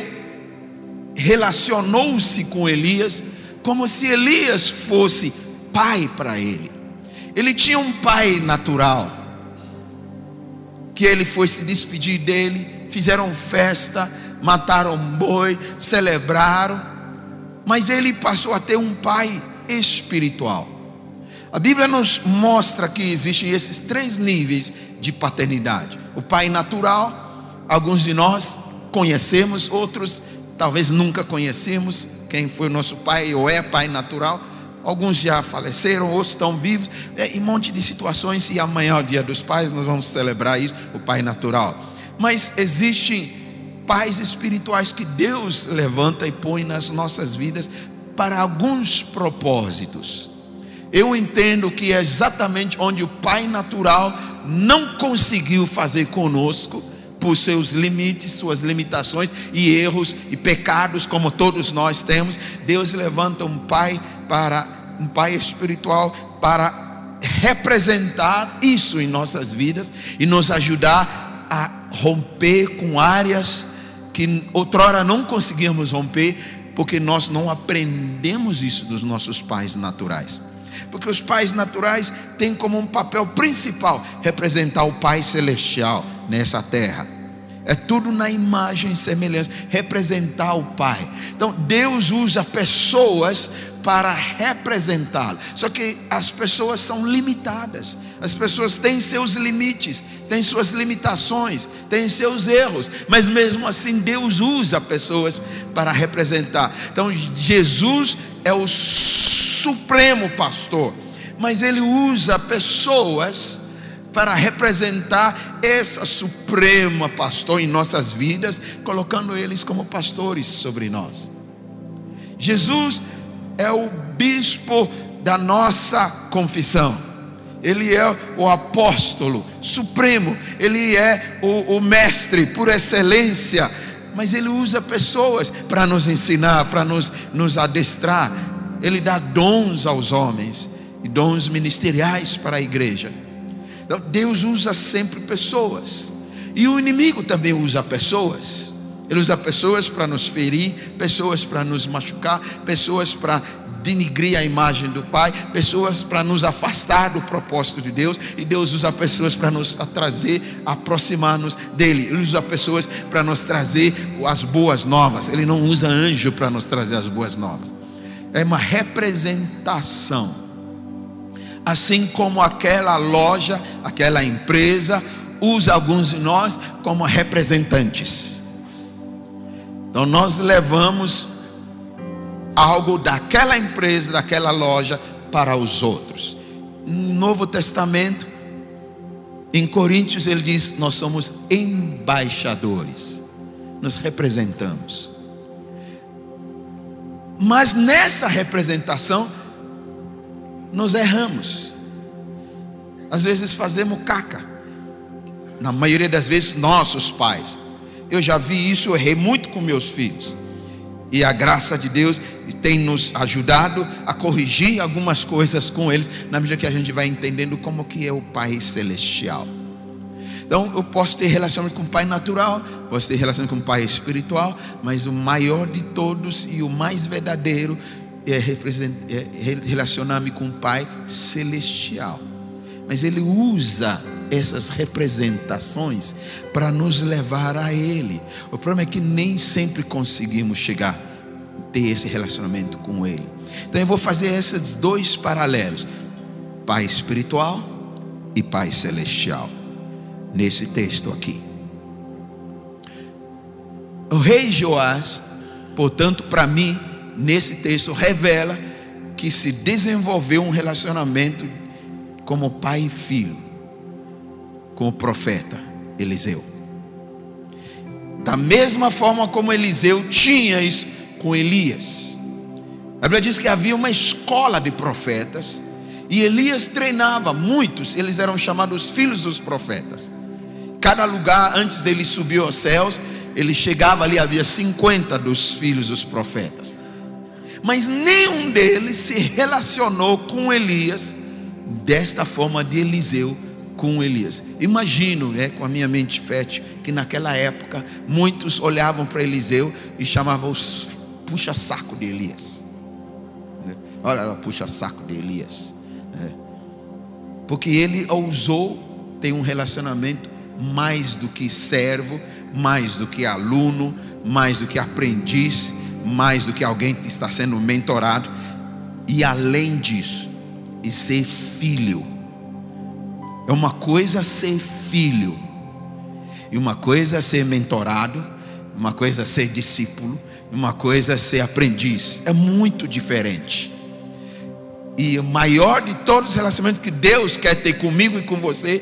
relacionou-se com Elias como se Elias fosse pai para ele. Ele tinha um pai natural, que ele foi se despedir dele, fizeram festa, mataram um boi, celebraram, mas ele passou a ter um pai espiritual. A Bíblia nos mostra que existem esses três níveis de paternidade: o pai natural, alguns de nós conhecemos, outros talvez nunca conhecemos quem foi o nosso pai ou é pai natural. Alguns já faleceram, outros estão vivos, é, um monte de situações. E amanhã, o dia dos pais, nós vamos celebrar isso, o pai natural. Mas existem pais espirituais que Deus levanta e põe nas nossas vidas para alguns propósitos eu entendo que é exatamente onde o pai natural não conseguiu fazer conosco, por seus limites, suas limitações e erros e pecados, como todos nós temos. Deus levanta um pai para um pai espiritual para representar isso em nossas vidas e nos ajudar a romper com áreas que outrora não conseguíamos romper, porque nós não aprendemos isso dos nossos pais naturais. Porque os pais naturais têm como um papel principal representar o Pai celestial, nessa terra. É tudo na imagem e semelhança, representar o Pai. Então Deus usa pessoas para representá-lo. Só que as pessoas são limitadas. As pessoas têm seus limites, têm suas limitações, têm seus erros, mas mesmo assim Deus usa pessoas para representar. Então Jesus é o supremo pastor, mas ele usa pessoas para representar essa suprema pastor em nossas vidas, colocando eles como pastores sobre nós. Jesus é o bispo da nossa confissão. Ele é o apóstolo supremo, ele é o, o mestre por excelência, mas ele usa pessoas para nos ensinar, para nos, nos adestrar. Ele dá dons aos homens e dons ministeriais para a igreja. Então, Deus usa sempre pessoas. E o inimigo também usa pessoas. Ele usa pessoas para nos ferir, pessoas para nos machucar, pessoas para denigrir a imagem do Pai, pessoas para nos afastar do propósito de Deus, e Deus usa pessoas para nos trazer, aproximar-nos dele. Ele usa pessoas para nos trazer as boas novas. Ele não usa anjo para nos trazer as boas novas. É uma representação assim como aquela loja, aquela empresa usa alguns de nós como representantes. Então nós levamos algo daquela empresa, daquela loja para os outros. No Novo Testamento, em Coríntios ele diz: "Nós somos embaixadores. Nos representamos." Mas nessa representação nós erramos. Às vezes fazemos caca. Na maioria das vezes, nossos pais. Eu já vi isso, eu errei muito com meus filhos. E a graça de Deus tem nos ajudado a corrigir algumas coisas com eles, na medida que a gente vai entendendo como que é o Pai Celestial. Então, eu posso ter relacionamento com o Pai natural, posso ter relacionamento com o Pai espiritual, mas o maior de todos e o mais verdadeiro é, é relacionar-me com o Pai celestial. Mas Ele usa essas representações para nos levar a Ele. O problema é que nem sempre conseguimos chegar, ter esse relacionamento com Ele. Então eu vou fazer esses dois paralelos: Pai espiritual e Pai celestial, nesse texto aqui. O rei Joás, portanto, para mim, nesse texto revela que se desenvolveu um relacionamento como pai e filho com o profeta Eliseu. Da mesma forma como Eliseu tinha isso com Elias. A Bíblia diz que havia uma escola de profetas e Elias treinava muitos, eles eram chamados filhos dos profetas. Cada lugar, antes dele subir aos céus, ele chegava ali, havia 50 dos filhos dos profetas mas nenhum deles se relacionou com Elias desta forma de Eliseu com Elias. Imagino, é, com a minha mente fértil, que naquela época muitos olhavam para Eliseu e chamavam os puxa-saco de Elias. Né? Olha, puxa-saco de Elias. Né? Porque ele ousou ter um relacionamento mais do que servo, mais do que aluno, mais do que aprendiz, mais do que alguém que está sendo mentorado, e além disso, e ser filho. É uma coisa ser filho, e uma coisa ser mentorado, uma coisa ser discípulo, uma coisa ser aprendiz. É muito diferente. E o maior de todos os relacionamentos que Deus quer ter comigo e com você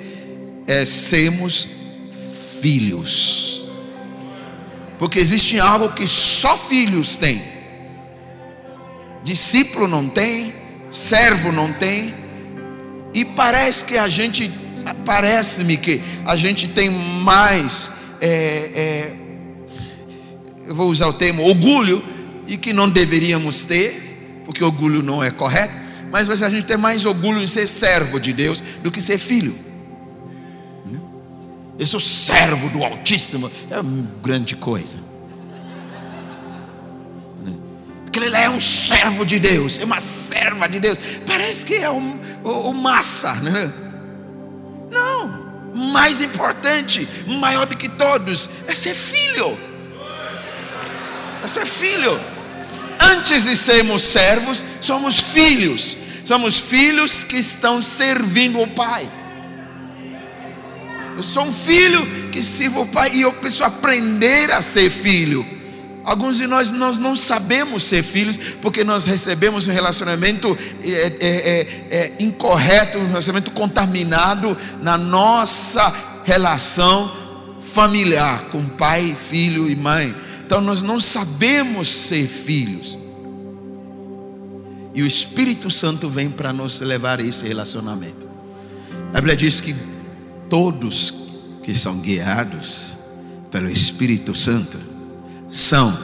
é sermos filhos. Porque existe algo que só filhos têm. Discípulo não tem, servo não tem. E parece que a gente, parece-me que a gente tem mais, é, é, eu vou usar o termo orgulho, e que não deveríamos ter, porque orgulho não é correto, mas a gente tem mais orgulho em ser servo de Deus do que ser filho. Eu sou servo do Altíssimo. É uma grande coisa. Porque ele é um servo de Deus, é uma serva de Deus. Parece que é um, um massa, né? Não, mais importante, maior do que todos, é ser filho. É ser filho. Antes de sermos servos, somos filhos. Somos filhos que estão servindo o Pai. Eu sou um filho que sirvo o Pai e eu preciso aprender a ser filho. Alguns de nós, nós não sabemos ser filhos porque nós recebemos um relacionamento é, é, é, incorreto, um relacionamento contaminado na nossa relação familiar com pai, filho e mãe. Então nós não sabemos ser filhos. E o Espírito Santo vem para nos levar a esse relacionamento. A Bíblia diz que todos que são guiados pelo Espírito Santo são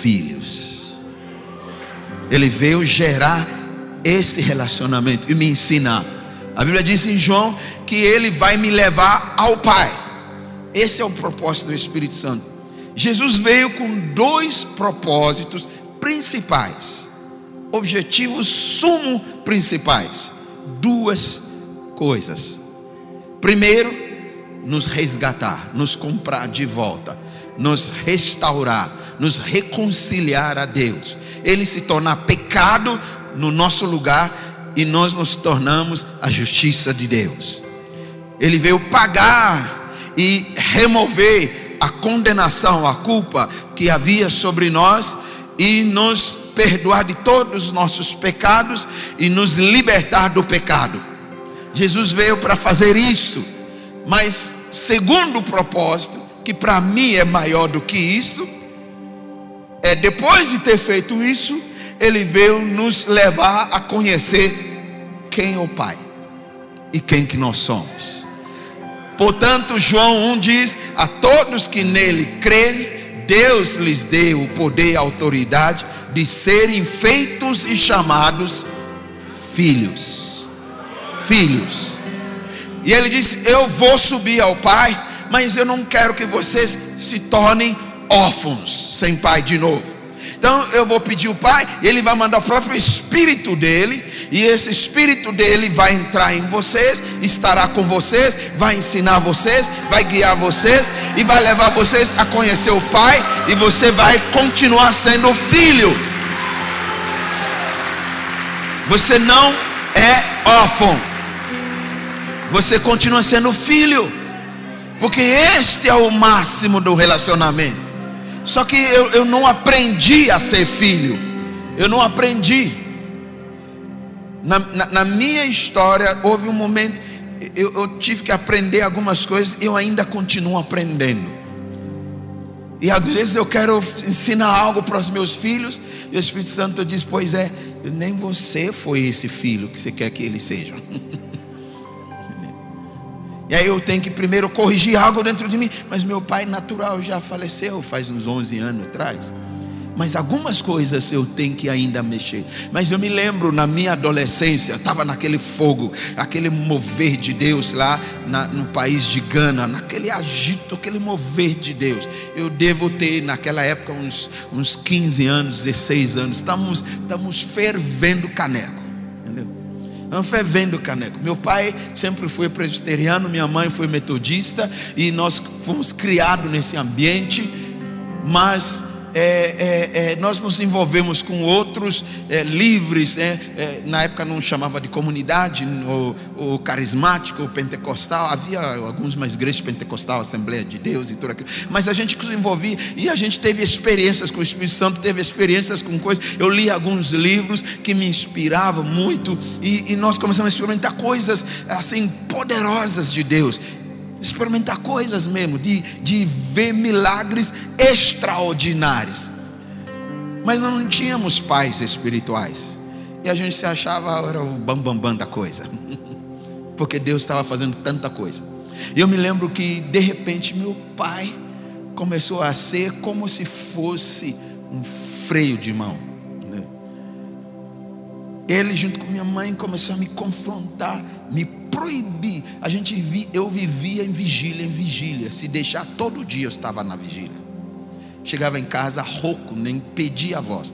filhos. Ele veio gerar esse relacionamento e me ensinar. A Bíblia diz em João que ele vai me levar ao Pai. Esse é o propósito do Espírito Santo. Jesus veio com dois propósitos principais, objetivos sumo principais, duas coisas. Primeiro, nos resgatar, nos comprar de volta, nos restaurar, nos reconciliar a Deus. Ele se tornar pecado no nosso lugar e nós nos tornamos a justiça de Deus. Ele veio pagar e remover a condenação, a culpa que havia sobre nós e nos perdoar de todos os nossos pecados e nos libertar do pecado. Jesus veio para fazer isso, mas segundo o propósito, que para mim é maior do que isso, é depois de ter feito isso, ele veio nos levar a conhecer quem é o Pai e quem que nós somos. Portanto, João 1 diz: a todos que nele crerem, Deus lhes deu o poder e a autoridade de serem feitos e chamados filhos. Filhos. E ele disse: Eu vou subir ao Pai, mas eu não quero que vocês se tornem órfãos, sem pai de novo. Então eu vou pedir o Pai, Ele vai mandar o próprio Espírito dele, e esse Espírito dele vai entrar em vocês, estará com vocês, vai ensinar vocês, vai guiar vocês e vai levar vocês a conhecer o Pai, e você vai continuar sendo filho. Você não é órfão, você continua sendo filho, porque este é o máximo do relacionamento. Só que eu, eu não aprendi a ser filho, eu não aprendi. Na, na, na minha história, houve um momento, eu, eu tive que aprender algumas coisas, e eu ainda continuo aprendendo. E às vezes eu quero ensinar algo para os meus filhos, e o Espírito Santo diz: Pois é, nem você foi esse filho que você quer que eles sejam. E aí eu tenho que primeiro corrigir algo dentro de mim. Mas meu pai natural já faleceu faz uns 11 anos atrás. Mas algumas coisas eu tenho que ainda mexer. Mas eu me lembro na minha adolescência, estava naquele fogo, aquele mover de Deus lá na, no país de Gana, naquele agito, aquele mover de Deus. Eu devo ter naquela época uns, uns 15 anos, 16 anos. Estamos, estamos fervendo caneco. Estamos fervendo caneco. Meu pai sempre foi presbiteriano, minha mãe foi metodista e nós fomos criados nesse ambiente, mas é, é, é, nós nos envolvemos com outros é, livres, né? é, na época não chamava de comunidade, ou, ou carismático, ou pentecostal, havia algumas mais igrejas pentecostal, Assembleia de Deus e tudo aquilo, mas a gente se envolvia e a gente teve experiências com o Espírito Santo, teve experiências com coisas. Eu li alguns livros que me inspiravam muito e, e nós começamos a experimentar coisas assim poderosas de Deus experimentar coisas mesmo, de, de ver milagres extraordinários. Mas nós não tínhamos pais espirituais. E a gente se achava era o bambambam bam, bam da coisa. Porque Deus estava fazendo tanta coisa. E eu me lembro que de repente meu pai começou a ser como se fosse um freio de mão. Né? Ele junto com minha mãe começou a me confrontar, me proibir. A gente vi, eu vivia em vigília, em vigília. Se deixar todo dia eu estava na vigília. Chegava em casa rouco, nem pedia a voz.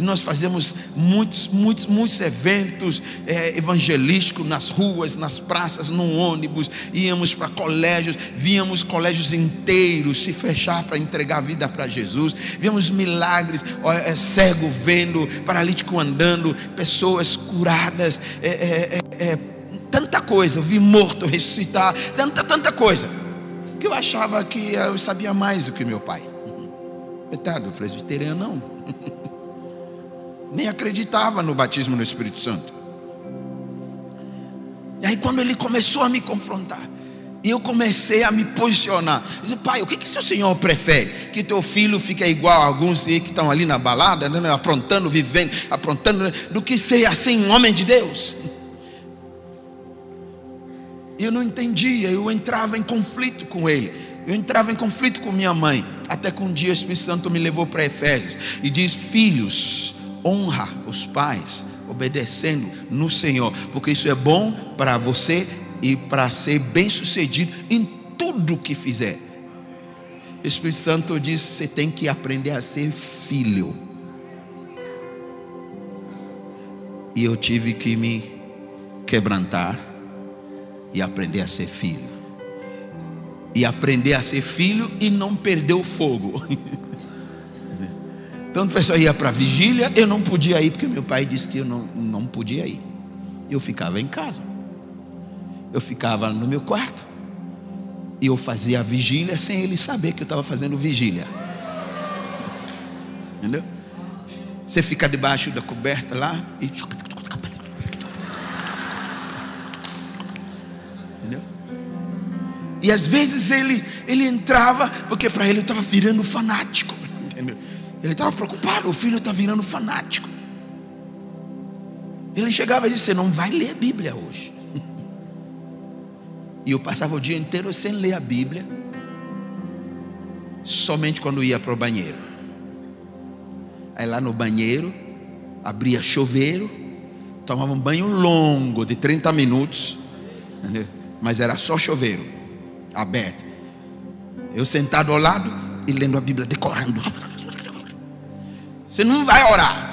E nós fazemos muitos, muitos, muitos eventos é, evangelísticos nas ruas, nas praças, no ônibus. Íamos para colégios, víamos colégios inteiros se fechar para entregar a vida para Jesus. Víamos milagres, ó, é, cego vendo, paralítico andando, pessoas curadas. É, é, é, é tanta coisa. vi morto ressuscitar, tanta, tanta coisa. Que eu achava que eu sabia mais do que meu pai. Coitado, presbiteriano não nem acreditava no batismo no Espírito Santo. E aí, quando ele começou a me confrontar, e eu comecei a me posicionar. Disse, pai, o que, que seu senhor prefere? Que teu filho fique igual a alguns que estão ali na balada, né, aprontando, vivendo, aprontando, do que ser assim um homem de Deus? E eu não entendia, eu entrava em conflito com ele. Eu entrava em conflito com minha mãe. Até que um dia o Espírito Santo me levou para Efésios e diz: Filhos, honra os pais, obedecendo no Senhor, porque isso é bom para você e para ser bem-sucedido em tudo que fizer. O Espírito Santo diz: você tem que aprender a ser filho. E eu tive que me quebrantar e aprender a ser filho. E aprender a ser filho e não perder o fogo. Então o pessoal ia para a vigília, eu não podia ir, porque meu pai disse que eu não, não podia ir. Eu ficava em casa. Eu ficava no meu quarto. E eu fazia a vigília sem ele saber que eu estava fazendo vigília. Entendeu? Você fica debaixo da coberta lá e. E às vezes ele, ele entrava, porque para ele estava virando fanático. Entendeu? Ele estava preocupado, o filho está virando fanático. Ele chegava e disse: não vai ler a Bíblia hoje. E eu passava o dia inteiro sem ler a Bíblia, somente quando ia para o banheiro. Aí lá no banheiro, abria chuveiro, tomava um banho longo de 30 minutos, entendeu? mas era só chuveiro, aberto. Eu sentado ao lado e lendo a Bíblia, decorando. Você não vai orar.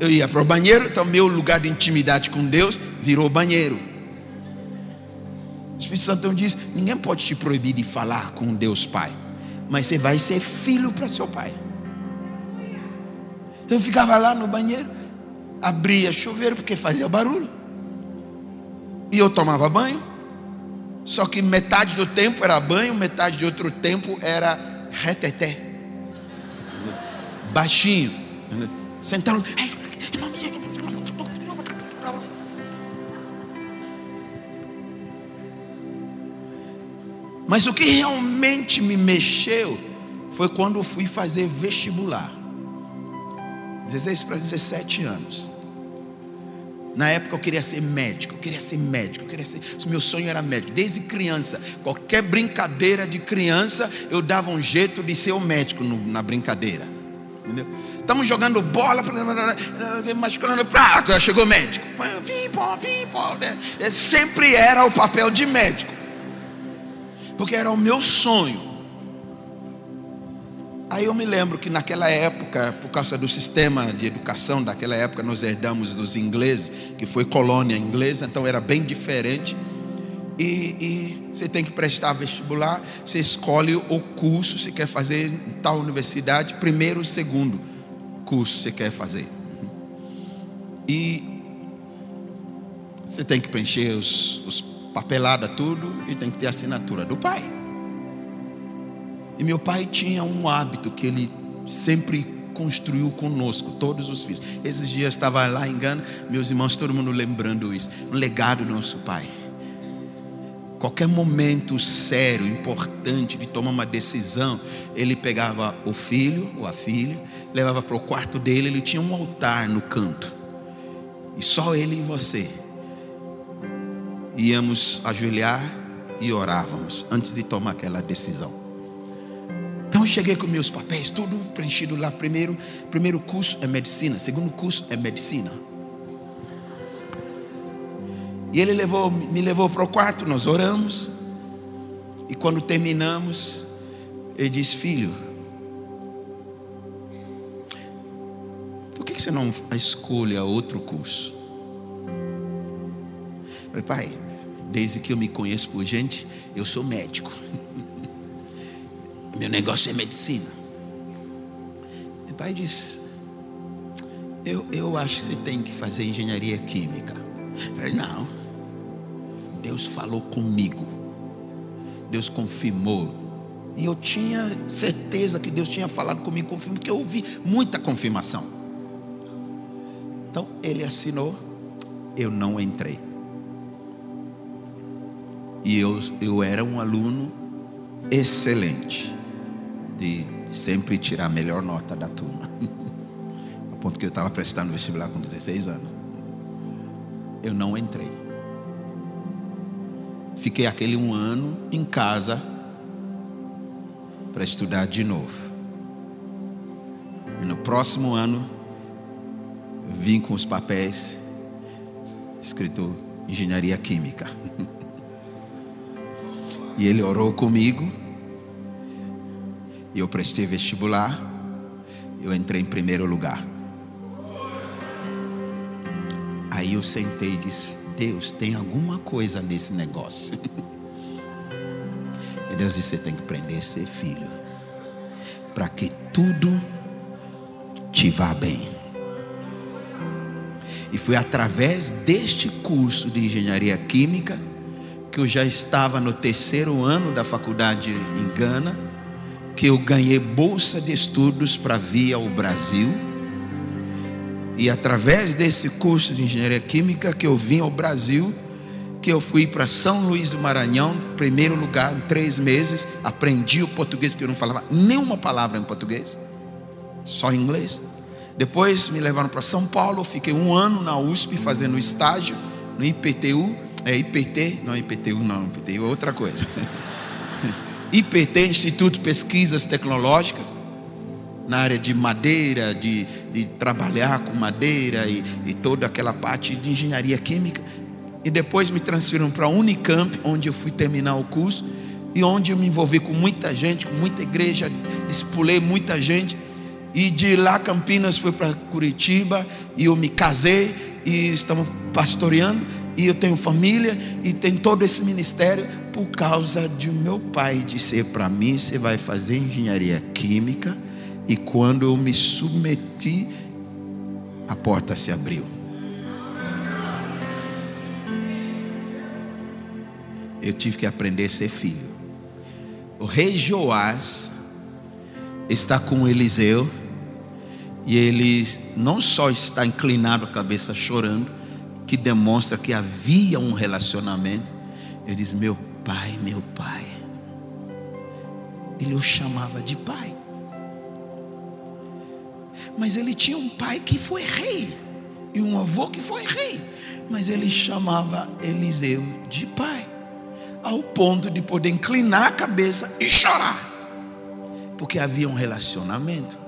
Eu ia para o banheiro, então meu lugar de intimidade com Deus virou banheiro. O Espírito Santo então diz: ninguém pode te proibir de falar com Deus Pai, mas você vai ser filho para seu pai. Então eu ficava lá no banheiro, abria chuveiro porque fazia barulho, e eu tomava banho. Só que metade do tempo era banho, metade de outro tempo era reteté, baixinho. Sentaram. Mas o que realmente me mexeu foi quando fui fazer vestibular. 16 para 17 anos. Na época eu queria ser médico, eu queria ser médico, eu queria ser. Meu sonho era médico. Desde criança, qualquer brincadeira de criança, eu dava um jeito de ser o médico no, na brincadeira. Entendeu? Estamos jogando bola, machucando, pra, chegou o médico. Vim, pô, vim, pô. É, sempre era o papel de médico. Porque era o meu sonho. Aí eu me lembro que naquela época, por causa do sistema de educação daquela época, nós herdamos dos ingleses, que foi colônia inglesa, então era bem diferente. E, e, você tem que prestar vestibular, você escolhe o curso, se quer fazer em tal universidade, primeiro e segundo curso você quer fazer. E você tem que preencher os, os papelada, tudo, e tem que ter assinatura do pai. E meu pai tinha um hábito que ele sempre construiu conosco, todos os filhos. Esses dias estava lá em Gana, meus irmãos, todo mundo lembrando isso. Um legado do nosso pai. Qualquer momento sério, importante de tomar uma decisão, ele pegava o filho ou a filha levava para o quarto dele, ele tinha um altar no canto. E só ele e você íamos ajoelhar e orávamos antes de tomar aquela decisão. Então eu cheguei com meus papéis, tudo preenchido lá. Primeiro, primeiro curso é medicina, segundo curso é medicina. E ele levou, me levou para o quarto, nós oramos. E quando terminamos, ele disse: Filho, que você não escolhe outro curso? falei, pai, desde que eu me conheço por gente, eu sou médico. Meu negócio é medicina. Meu pai disse: eu, eu acho que você tem que fazer engenharia química. Eu falei, não. Deus falou comigo. Deus confirmou. E eu tinha certeza que Deus tinha falado comigo, confirmou, porque eu ouvi muita confirmação. Então ele assinou, eu não entrei. E eu, eu era um aluno excelente, de sempre tirar a melhor nota da turma. A ponto que eu estava prestando vestibular com 16 anos. Eu não entrei. Fiquei aquele um ano em casa para estudar de novo. E no próximo ano, vim com os papéis escrito engenharia química. E ele orou comigo. E eu prestei vestibular. Eu entrei em primeiro lugar. Aí eu sentei e disse: Deus, tem alguma coisa nesse negócio. E Deus disse: Você tem que aprender a ser filho. Para que tudo te vá bem. E foi através deste curso de engenharia química que eu já estava no terceiro ano da faculdade em Gana, que eu ganhei bolsa de estudos para vir ao Brasil. E através desse curso de engenharia química que eu vim ao Brasil, que eu fui para São Luís do Maranhão, primeiro lugar, em três meses, aprendi o português, porque eu não falava nenhuma palavra em português, só em inglês. Depois me levaram para São Paulo, fiquei um ano na USP fazendo estágio no IPTU, é IPT, não é IPTU, não, IPTU é outra coisa. IPT, Instituto de Pesquisas Tecnológicas, na área de madeira, de, de trabalhar com madeira e, e toda aquela parte de engenharia química. E depois me transferiram para a Unicamp, onde eu fui terminar o curso e onde eu me envolvi com muita gente, com muita igreja, discipulei muita gente. E de lá Campinas fui para Curitiba e eu me casei e estamos pastoreando e eu tenho família e tenho todo esse ministério por causa de meu pai dizer para mim: você vai fazer engenharia química. E quando eu me submeti, a porta se abriu. Eu tive que aprender a ser filho. O rei Joás está com Eliseu e ele não só está inclinado a cabeça chorando, que demonstra que havia um relacionamento. Ele diz: Meu pai, meu pai. Ele o chamava de pai. Mas ele tinha um pai que foi rei, e um avô que foi rei. Mas ele chamava Eliseu de pai, ao ponto de poder inclinar a cabeça e chorar, porque havia um relacionamento,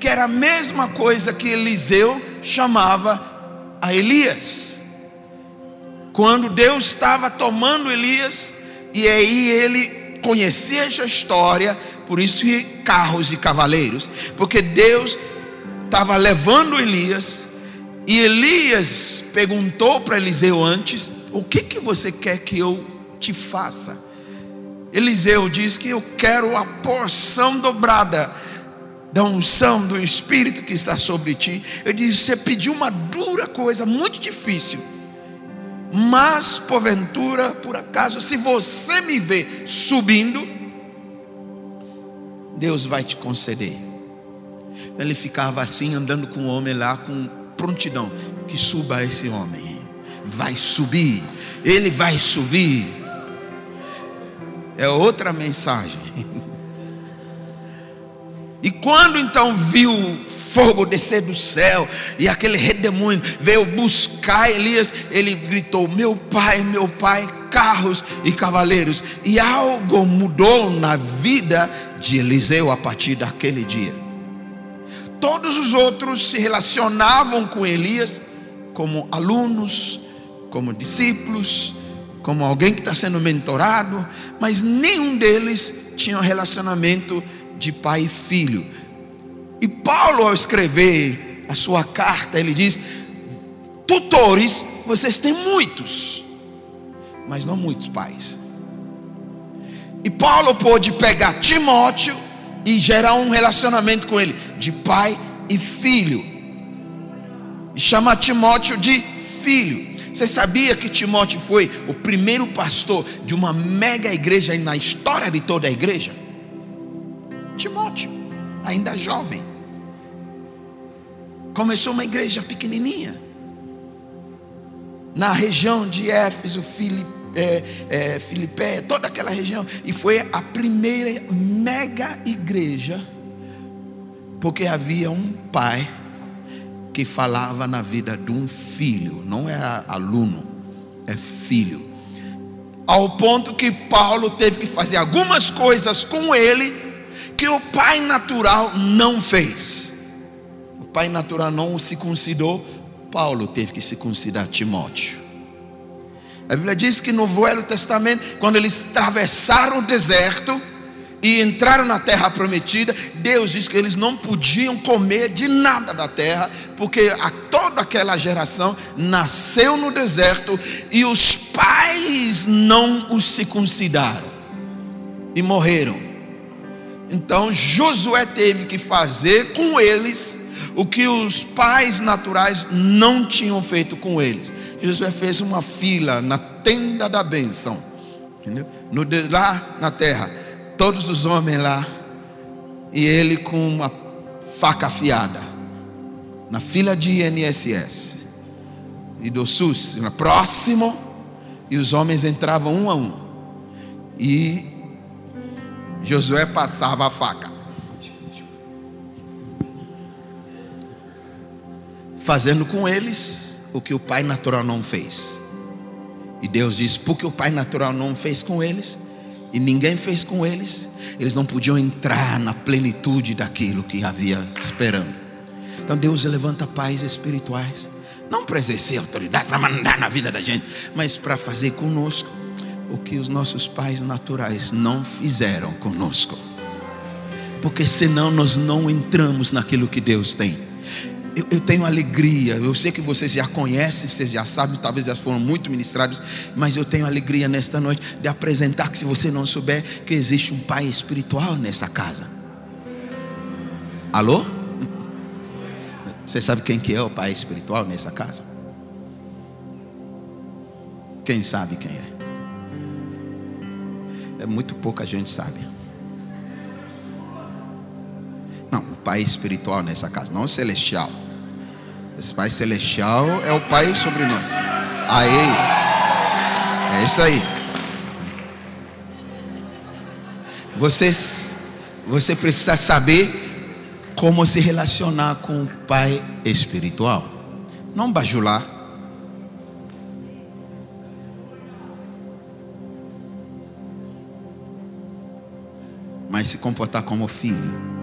que era a mesma coisa que Eliseu chamava a Elias quando Deus estava tomando Elias, e aí ele conhecia essa história, por isso que carros e cavaleiros, porque Deus estava levando Elias, e Elias perguntou para Eliseu antes: O que, que você quer que eu te faça? Eliseu diz que eu quero a porção dobrada da unção do Espírito que está sobre ti. Eu disse: Você pediu uma dura coisa, muito difícil mas porventura, por acaso, se você me vê subindo, Deus vai te conceder. Ele ficava assim, andando com o homem lá, com prontidão: que suba esse homem, vai subir, ele vai subir. É outra mensagem. E quando então viu fogo descer do céu, e aquele redemoinho veio buscar Elias, ele gritou: Meu pai, meu pai, carros e cavaleiros. E algo mudou na vida de Eliseu a partir daquele dia. Todos os outros se relacionavam com Elias como alunos, como discípulos, como alguém que está sendo mentorado, mas nenhum deles tinha um relacionamento de pai e filho. E Paulo, ao escrever a sua carta, ele diz: tutores, vocês têm muitos, mas não muitos pais. E Paulo pôde pegar Timóteo e gerar um relacionamento com ele, de pai e filho. E chamar Timóteo de filho. Você sabia que Timóteo foi o primeiro pastor de uma mega igreja na história de toda a igreja? Timóteo, ainda jovem. Começou uma igreja pequenininha. Na região de Éfeso, Filipe, é, é, Filipe, toda aquela região. E foi a primeira mega igreja. Porque havia um pai que falava na vida de um filho, não era aluno, é filho. Ao ponto que Paulo teve que fazer algumas coisas com ele que o pai natural não fez. Pai natural não circuncidou, Paulo teve que circuncidar Timóteo. A Bíblia diz que no Velho Testamento, quando eles atravessaram o deserto, e entraram na terra prometida, Deus disse que eles não podiam comer de nada da terra, porque a toda aquela geração nasceu no deserto e os pais não os circuncidaram e morreram. Então Josué teve que fazer com eles o que os pais naturais não tinham feito com eles. Josué fez uma fila na tenda da bênção, entendeu? No, lá na terra todos os homens lá, e ele com uma faca afiada, na fila de INSS e do SUS, próximo, e os homens entravam um a um, e Josué passava a faca, fazendo com eles o que o pai natural não fez. E Deus disse: porque o pai natural não fez com eles, e ninguém fez com eles, eles não podiam entrar na plenitude daquilo que havia esperando. Então Deus levanta pais espirituais, não para exercer autoridade, para mandar na vida da gente, mas para fazer conosco o que os nossos pais naturais não fizeram conosco. Porque senão nós não entramos naquilo que Deus tem eu, eu, tenho alegria. Eu sei que vocês já conhecem, vocês já sabem, talvez já foram muito ministrados, mas eu tenho alegria nesta noite de apresentar que se você não souber que existe um pai espiritual nessa casa. Alô? Você sabe quem que é o pai espiritual nessa casa? Quem sabe quem é? É muito pouca gente sabe. Não, o pai espiritual nessa casa, não o celestial. Esse Pai Celestial é o Pai sobre nós. Aí. É isso aí. Vocês, você precisa saber como se relacionar com o Pai espiritual. Não bajular. Mas se comportar como filho.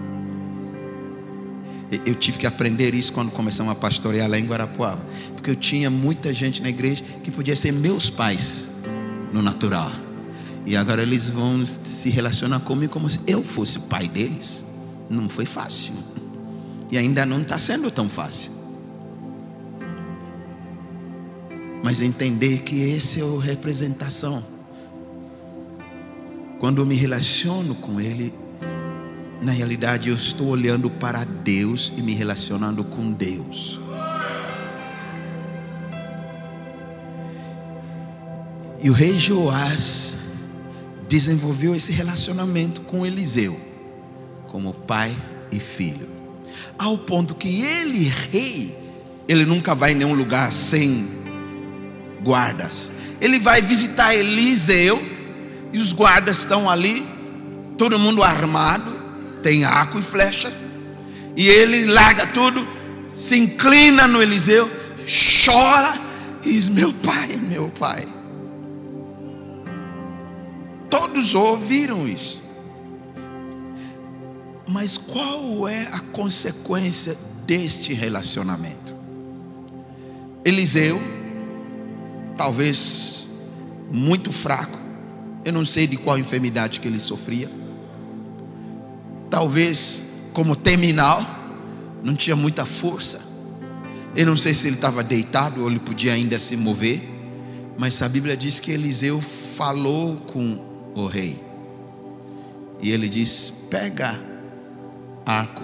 Eu tive que aprender isso quando começamos a pastorear lá em Guarapuava. Porque eu tinha muita gente na igreja que podia ser meus pais no natural. E agora eles vão se relacionar comigo como se eu fosse o pai deles. Não foi fácil. E ainda não está sendo tão fácil. Mas entender que esse é a representação. Quando eu me relaciono com ele, na realidade, eu estou olhando para Deus e me relacionando com Deus. E o rei Joás desenvolveu esse relacionamento com Eliseu, como pai e filho, ao ponto que ele, rei, ele nunca vai em nenhum lugar sem guardas. Ele vai visitar Eliseu e os guardas estão ali, todo mundo armado tem arco e flechas. E ele larga tudo, se inclina no Eliseu, chora e diz: Meu pai, meu pai. Todos ouviram isso. Mas qual é a consequência deste relacionamento? Eliseu, talvez muito fraco, eu não sei de qual enfermidade que ele sofria talvez como terminal, não tinha muita força. Eu não sei se ele estava deitado ou ele podia ainda se mover, mas a Bíblia diz que Eliseu falou com o rei. E ele diz: pega arco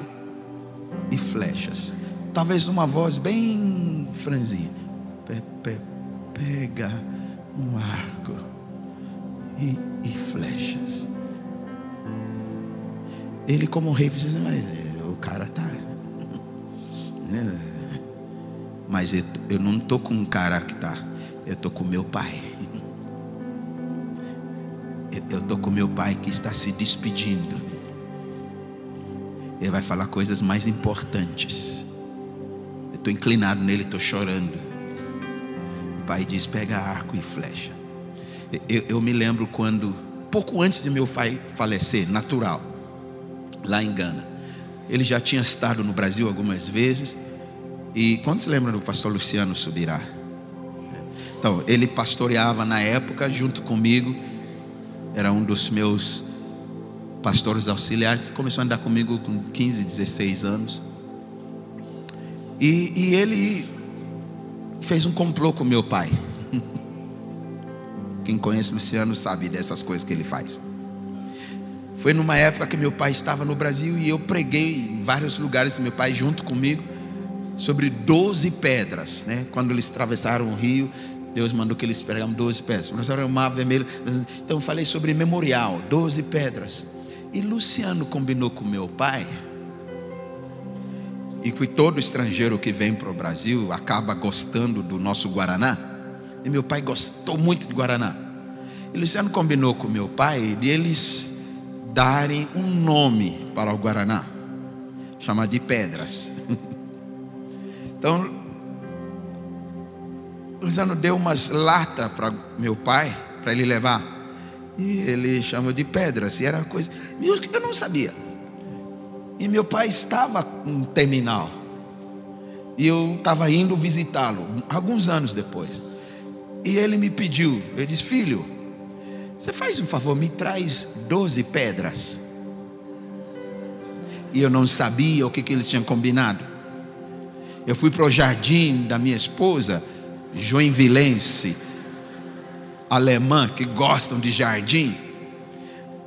e flechas. Talvez numa voz bem franzinha. Pe, pe, pega um arco e, e flechas. Ele, como rei, diz: Mas eh, o cara está. Né? Mas eu, eu não estou com um cara que está. Eu estou com meu pai. Eu estou com meu pai que está se despedindo. Ele vai falar coisas mais importantes. Eu estou inclinado nele, estou chorando. O pai diz: pega arco e flecha. Eu, eu, me lembro quando, pouco antes de meu pai falecer, natural, lá em Gana. Ele já tinha estado no Brasil algumas vezes. E quando se lembra do pastor Luciano Subirá? Então, ele pastoreava na época junto comigo era um dos meus pastores auxiliares, começou a andar comigo com 15, 16 anos. E, e ele fez um complô com meu pai. Quem conhece Luciano sabe dessas coisas que ele faz. Foi numa época que meu pai estava no Brasil e eu preguei em vários lugares, meu pai junto comigo, sobre 12 pedras, né? Quando eles atravessaram o rio, Deus mandou que eles pegaram 12 pedras. Era o mar vermelho. Então eu falei sobre memorial, 12 pedras. E Luciano combinou com meu pai. E que todo estrangeiro que vem para o Brasil acaba gostando do nosso Guaraná. E meu pai gostou muito de Guaraná. E Luciano combinou com meu pai de eles darem um nome para o Guaraná, chamado de pedras. Então Luciano deu umas latas para meu pai, para ele levar. E ele chamou de pedras. E era coisa. Eu não sabia. E meu pai estava no terminal. E eu estava indo visitá-lo, alguns anos depois. E ele me pediu, ele disse: Filho, você faz um favor, me traz 12 pedras. E eu não sabia o que, que eles tinham combinado. Eu fui para o jardim da minha esposa joinvilense, alemã, que gostam de jardim.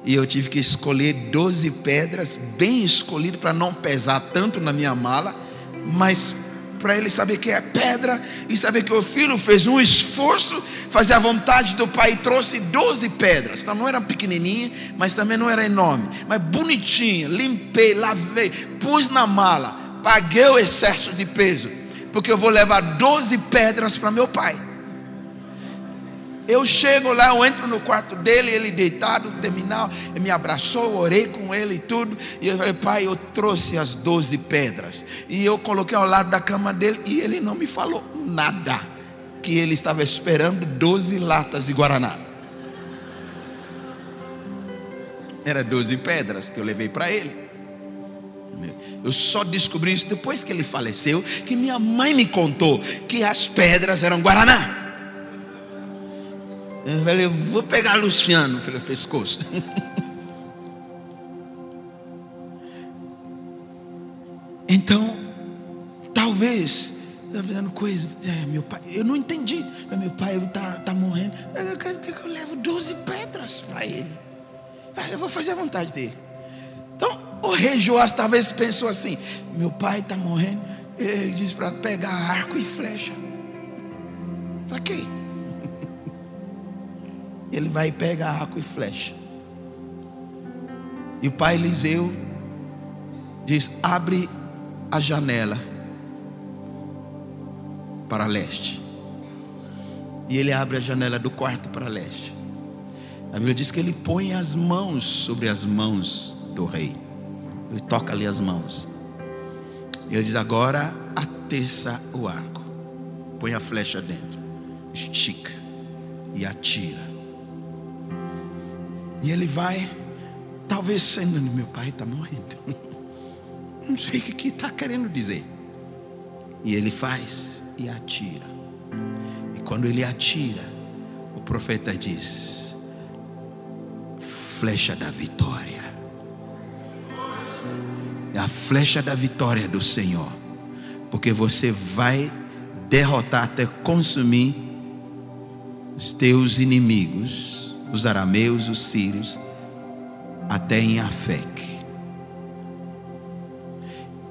E eu tive que escolher 12 pedras, bem escolhido para não pesar tanto na minha mala, mas para ele saber que é pedra e saber que o filho fez um esforço, fazer a vontade do pai e trouxe 12 pedras. Então não era pequenininha, mas também não era enorme, mas bonitinha. Limpei, lavei, pus na mala, paguei o excesso de peso porque eu vou levar 12 pedras para meu pai. Eu chego lá, eu entro no quarto dele, ele deitado, terminal, ele me abraçou, orei com ele e tudo. E eu falei, pai, eu trouxe as 12 pedras. E eu coloquei ao lado da cama dele e ele não me falou nada. Que ele estava esperando 12 latas de Guaraná. Era 12 pedras que eu levei para ele. Eu só descobri isso depois que ele faleceu, que minha mãe me contou que as pedras eram guaraná. Eu falei, vou pegar Luciano pelo pescoço. então, talvez está fazendo coisas. É, meu pai, eu não entendi. Meu pai está tá morrendo. Eu quero que eu levo 12 pedras para ele. Eu vou fazer a vontade dele. Então, o rei Joás talvez pensou assim: meu pai está morrendo. Ele disse para pegar arco e flecha. Para quê? Ele vai pegar arco e flecha. E o pai Eliseu diz: abre a janela para leste. E ele abre a janela do quarto para leste. A Bíblia diz que ele põe as mãos sobre as mãos do rei. Ele toca ali as mãos. E ele diz: Agora ateça o arco. Põe a flecha dentro. Estica. E atira. E ele vai. Talvez sendo meu pai está morrendo. Não sei o que está querendo dizer. E ele faz e atira. E quando ele atira, o profeta diz: Flecha da vitória é a flecha da vitória do Senhor Porque você vai derrotar até consumir os teus inimigos, os arameus, os sírios, até em Afec.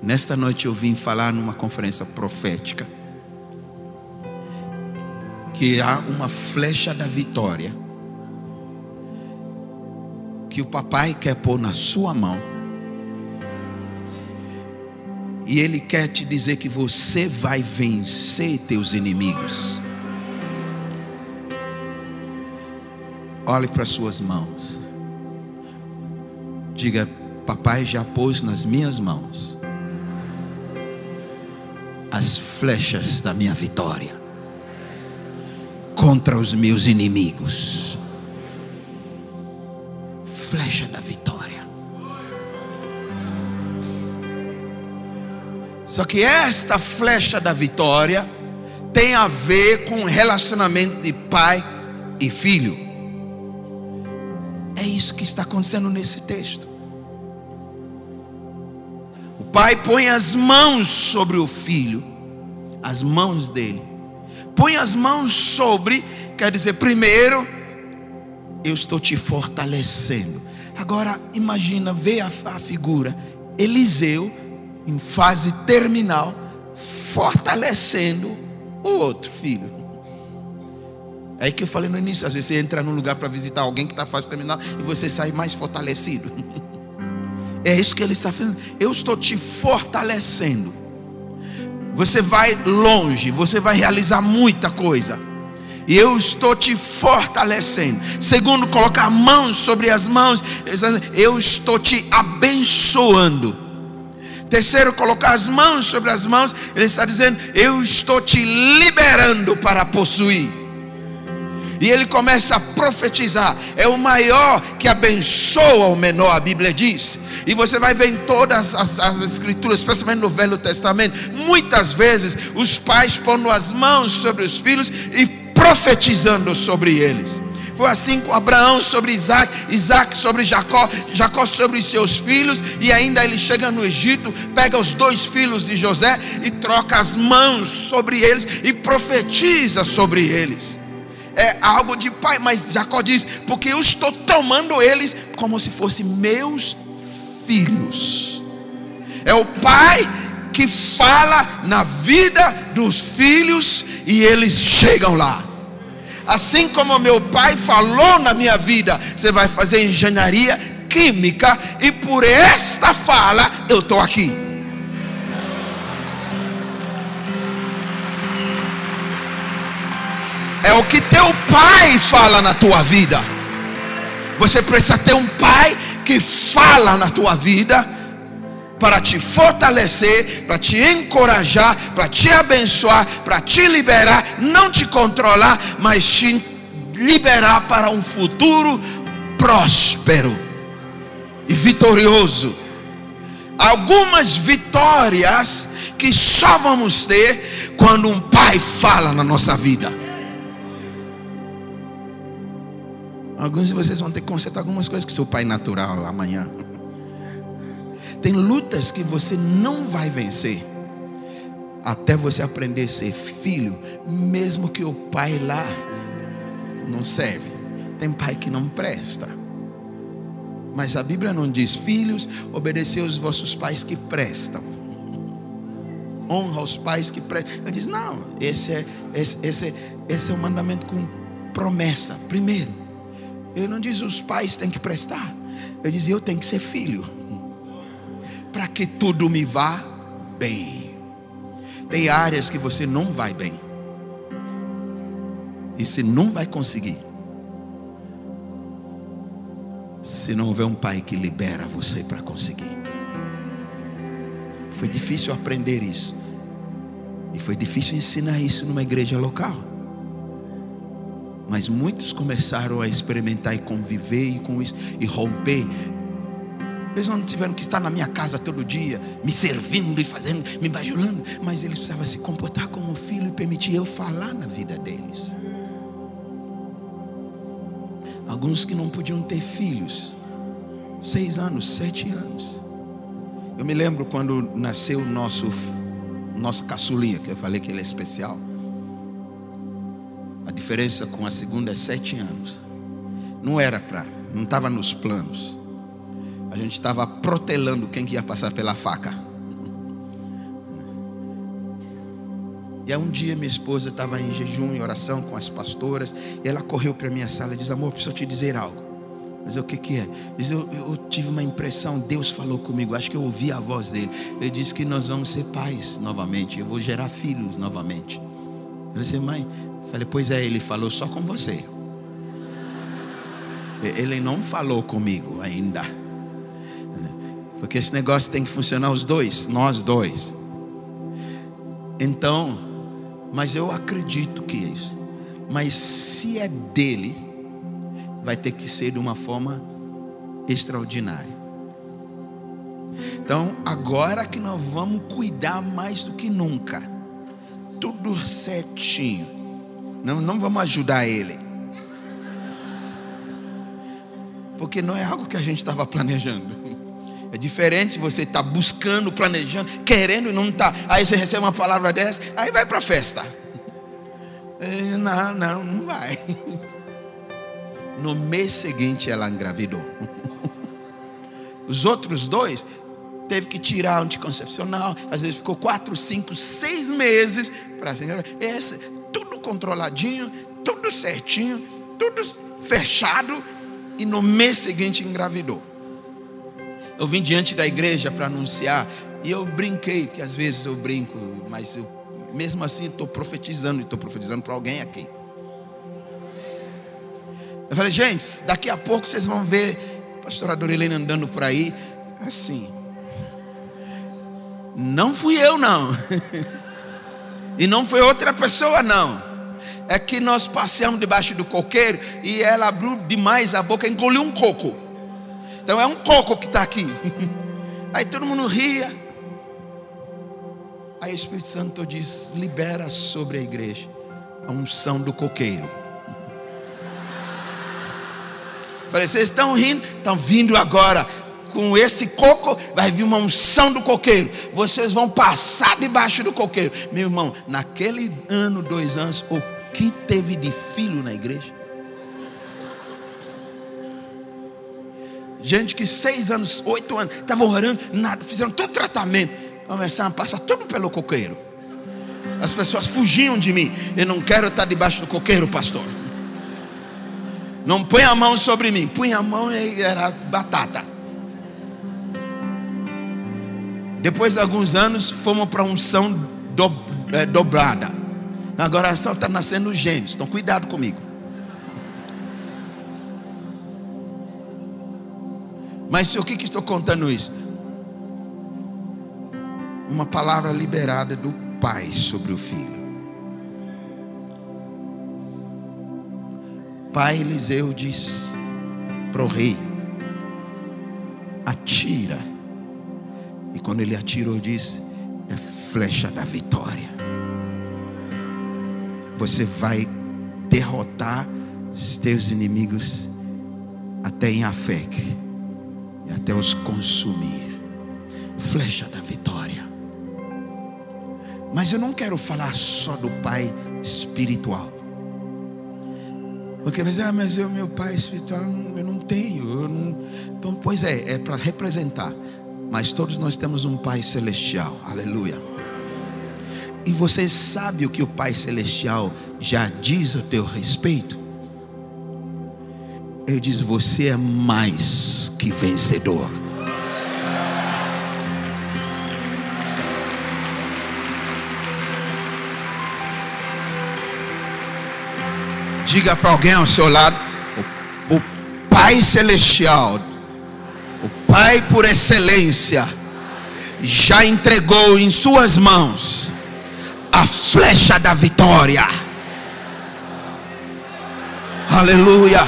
Nesta noite eu vim falar numa conferência profética que há uma flecha da vitória que o papai quer pôr na sua mão. E ele quer te dizer que você vai vencer teus inimigos. Olhe para suas mãos. Diga, papai já pôs nas minhas mãos as flechas da minha vitória contra os meus inimigos. Flecha da vitória. Só que esta flecha da vitória tem a ver com o relacionamento de pai e filho. É isso que está acontecendo nesse texto. O pai põe as mãos sobre o filho, as mãos dele. Põe as mãos sobre, quer dizer, primeiro, eu estou te fortalecendo. Agora, imagina, vê a, a figura, Eliseu, em fase terminal, fortalecendo o outro filho. É aí que eu falei no início, às vezes você entra num lugar para visitar alguém que está fase terminal e você sai mais fortalecido. É isso que ele está fazendo. Eu estou te fortalecendo. Você vai longe, você vai realizar muita coisa. E eu estou te fortalecendo. Segundo, colocar mãos sobre as mãos. Eu estou te abençoando. Terceiro, colocar as mãos sobre as mãos. Ele está dizendo: Eu estou te liberando para possuir. E ele começa a profetizar. É o maior que abençoa o menor, a Bíblia diz. E você vai ver em todas as, as escrituras, especialmente no Velho Testamento, muitas vezes os pais pondo as mãos sobre os filhos e profetizando sobre eles. Foi assim com Abraão sobre Isaac, Isaac sobre Jacó, Jacó sobre os seus filhos, e ainda ele chega no Egito, pega os dois filhos de José e troca as mãos sobre eles e profetiza sobre eles é algo de pai, mas Jacó diz: porque eu estou tomando eles como se fossem meus filhos. É o pai que fala na vida dos filhos e eles chegam lá. Assim como meu pai falou na minha vida, você vai fazer engenharia química e por esta fala eu estou aqui. É o que teu pai fala na tua vida. Você precisa ter um pai que fala na tua vida para te fortalecer, para te encorajar, para te abençoar, para te liberar, não te controlar, mas te liberar para um futuro próspero e vitorioso. Algumas vitórias que só vamos ter quando um pai fala na nossa vida. Alguns de vocês vão ter que consertar algumas coisas que seu pai natural amanhã. Tem lutas que você não vai vencer até você aprender a ser filho, mesmo que o pai lá não serve. Tem pai que não presta. Mas a Bíblia não diz, filhos, obedecer os vossos pais que prestam. Honra os pais que prestam. Ele diz, não, esse é, esse, esse, esse é o mandamento com promessa. Primeiro. Ele não diz os pais têm que prestar. Ele diz eu tenho que ser filho. Para que tudo me vá bem. Tem áreas que você não vai bem. E você não vai conseguir. Se não houver um pai que libera você para conseguir. Foi difícil aprender isso. E foi difícil ensinar isso numa igreja local. Mas muitos começaram a experimentar e conviver com isso e romper. Eles não tiveram que estar na minha casa todo dia, me servindo e fazendo, me bajulando, mas eles precisavam se comportar como filho e permitir eu falar na vida deles. Alguns que não podiam ter filhos, seis anos, sete anos. Eu me lembro quando nasceu o nosso nosso caçulinha, que eu falei que ele é especial. A diferença com a segunda é sete anos. Não era para, não estava nos planos. A gente estava protelando quem que ia passar pela faca. E aí um dia minha esposa estava em jejum e oração com as pastoras, e ela correu para minha sala e disse: Amor, preciso te dizer algo. Mas o que, que é? Diz, eu, eu, tive uma impressão, Deus falou comigo, acho que eu ouvi a voz dele. Ele disse que nós vamos ser pais novamente, eu vou gerar filhos novamente. Eu disse, mãe, falei, pois é, ele falou só com você. Ele não falou comigo ainda. Porque esse negócio tem que funcionar os dois, nós dois. Então, mas eu acredito que é isso. Mas se é dele, vai ter que ser de uma forma extraordinária. Então, agora que nós vamos cuidar mais do que nunca, tudo certinho. Não, não vamos ajudar ele, porque não é algo que a gente estava planejando. É diferente você estar tá buscando, planejando, querendo e não está. Aí você recebe uma palavra dessa, aí vai para a festa. Não, não, não vai. No mês seguinte ela engravidou. Os outros dois teve que tirar anticoncepcional, às vezes ficou quatro, cinco, seis meses para se engravidar. Esse, tudo controladinho, tudo certinho, tudo fechado, e no mês seguinte engravidou. Eu vim diante da igreja para anunciar, e eu brinquei, que às vezes eu brinco, mas eu, mesmo assim estou profetizando, e estou profetizando para alguém aqui. Eu falei, gente, daqui a pouco vocês vão ver a pastora Dorilene andando por aí, assim. Não fui eu, não. e não foi outra pessoa, não. É que nós passeamos debaixo do coqueiro e ela abriu demais a boca, engoliu um coco. Então é um coco que está aqui. Aí todo mundo ria. Aí o Espírito Santo diz: libera sobre a igreja a unção do coqueiro. Falei, vocês estão rindo? Estão vindo agora. Com esse coco vai vir uma unção do coqueiro. Vocês vão passar debaixo do coqueiro. Meu irmão, naquele ano, dois anos, o que teve de filho na igreja? Gente que seis anos, oito anos, estavam orando, nada, fizeram todo tratamento. Começaram a passar tudo pelo coqueiro. As pessoas fugiam de mim. Eu não quero estar debaixo do coqueiro, pastor. Não põe a mão sobre mim. Põe a mão e era batata. Depois de alguns anos, fomos para unção do, é, dobrada. Agora só está nascendo gêmeos. Então, cuidado comigo. Mas o que, que estou contando isso? Uma palavra liberada do Pai sobre o Filho. pai Eliseu diz para o rei: atira. E quando ele atirou, diz: é flecha da vitória. Você vai derrotar os teus inimigos até em Afec e até os consumir. Flecha da vitória. Mas eu não quero falar só do pai espiritual. Porque você ah, mas eu, meu pai espiritual, eu não tenho. Eu não... Então, pois é, é para representar. Mas todos nós temos um Pai Celestial, aleluia. E você sabe o que o Pai Celestial já diz a teu respeito? Ele diz: Você é mais que vencedor. Diga para alguém ao seu lado: o, o Pai Celestial, Pai por excelência, já entregou em Suas mãos a flecha da vitória. Aleluia.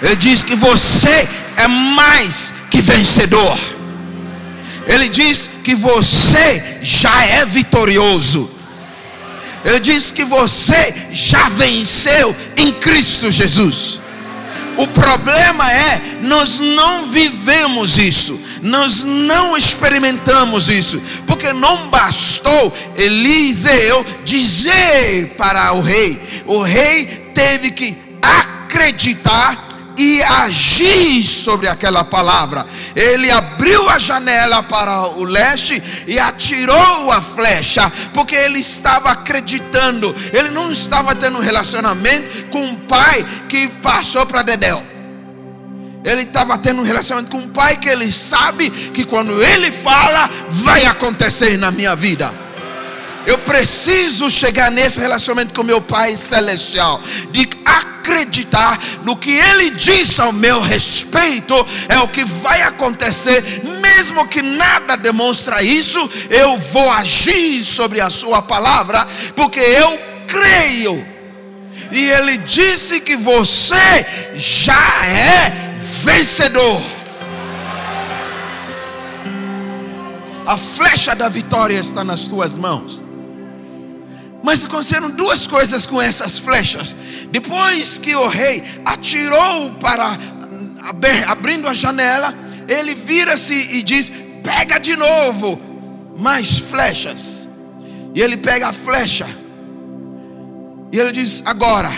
Ele diz que você é mais que vencedor. Ele diz que você já é vitorioso. Ele diz que você já venceu em Cristo Jesus. O problema é, nós não vivemos isso, nós não experimentamos isso, porque não bastou Eliseu dizer para o rei, o rei teve que acreditar e agir sobre aquela palavra. Ele abriu a janela para o leste e atirou a flecha, porque ele estava acreditando. Ele não estava tendo um relacionamento com um pai que passou para Dedéu. Ele estava tendo um relacionamento com um pai que ele sabe que quando ele fala, vai acontecer na minha vida. Eu preciso chegar nesse relacionamento com meu Pai Celestial, de acreditar no que Ele diz ao meu respeito, é o que vai acontecer, mesmo que nada demonstra isso, eu vou agir sobre a Sua palavra, porque eu creio. E Ele disse que você já é vencedor. A flecha da vitória está nas tuas mãos. Mas aconteceram duas coisas com essas flechas. Depois que o rei atirou para abrindo a janela, ele vira-se e diz: Pega de novo mais flechas. E ele pega a flecha. E ele diz: Agora,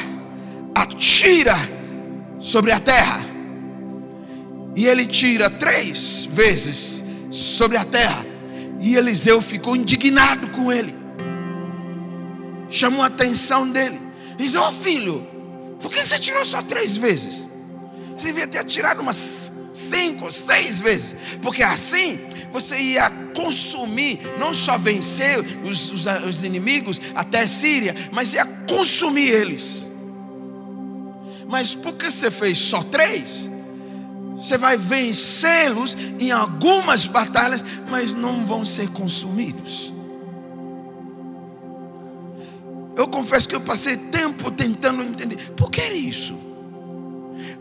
atira sobre a terra. E ele tira três vezes sobre a terra. E Eliseu ficou indignado com ele chamou a atenção dele. Diz: Ó oh, filho, por que você tirou só três vezes? Você devia ter tirado umas cinco, seis vezes, porque assim você ia consumir, não só vencer os, os, os inimigos até Síria, mas ia consumir eles. Mas por que você fez só três? Você vai vencê-los em algumas batalhas, mas não vão ser consumidos. Eu confesso que eu passei tempo tentando entender. Por que isso?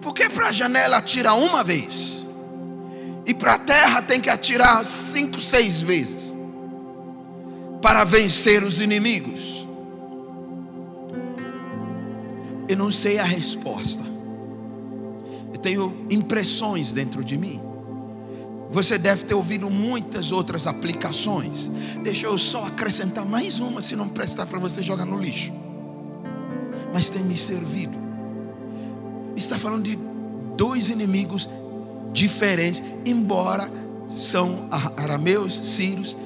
Porque para a janela atira uma vez. E para a terra tem que atirar cinco, seis vezes. Para vencer os inimigos. Eu não sei a resposta. Eu tenho impressões dentro de mim. Você deve ter ouvido muitas outras aplicações. Deixa eu só acrescentar mais uma, se não prestar para você jogar no lixo. Mas tem me servido. Está falando de dois inimigos diferentes, embora são arameus, sírios,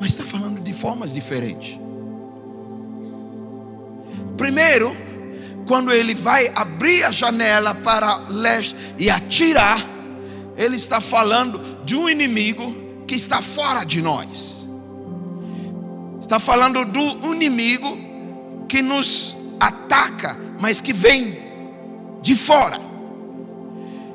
mas está falando de formas diferentes. Primeiro, quando ele vai abrir a janela para leste e atirar, ele está falando de um inimigo que está fora de nós. Está falando do inimigo que nos ataca, mas que vem de fora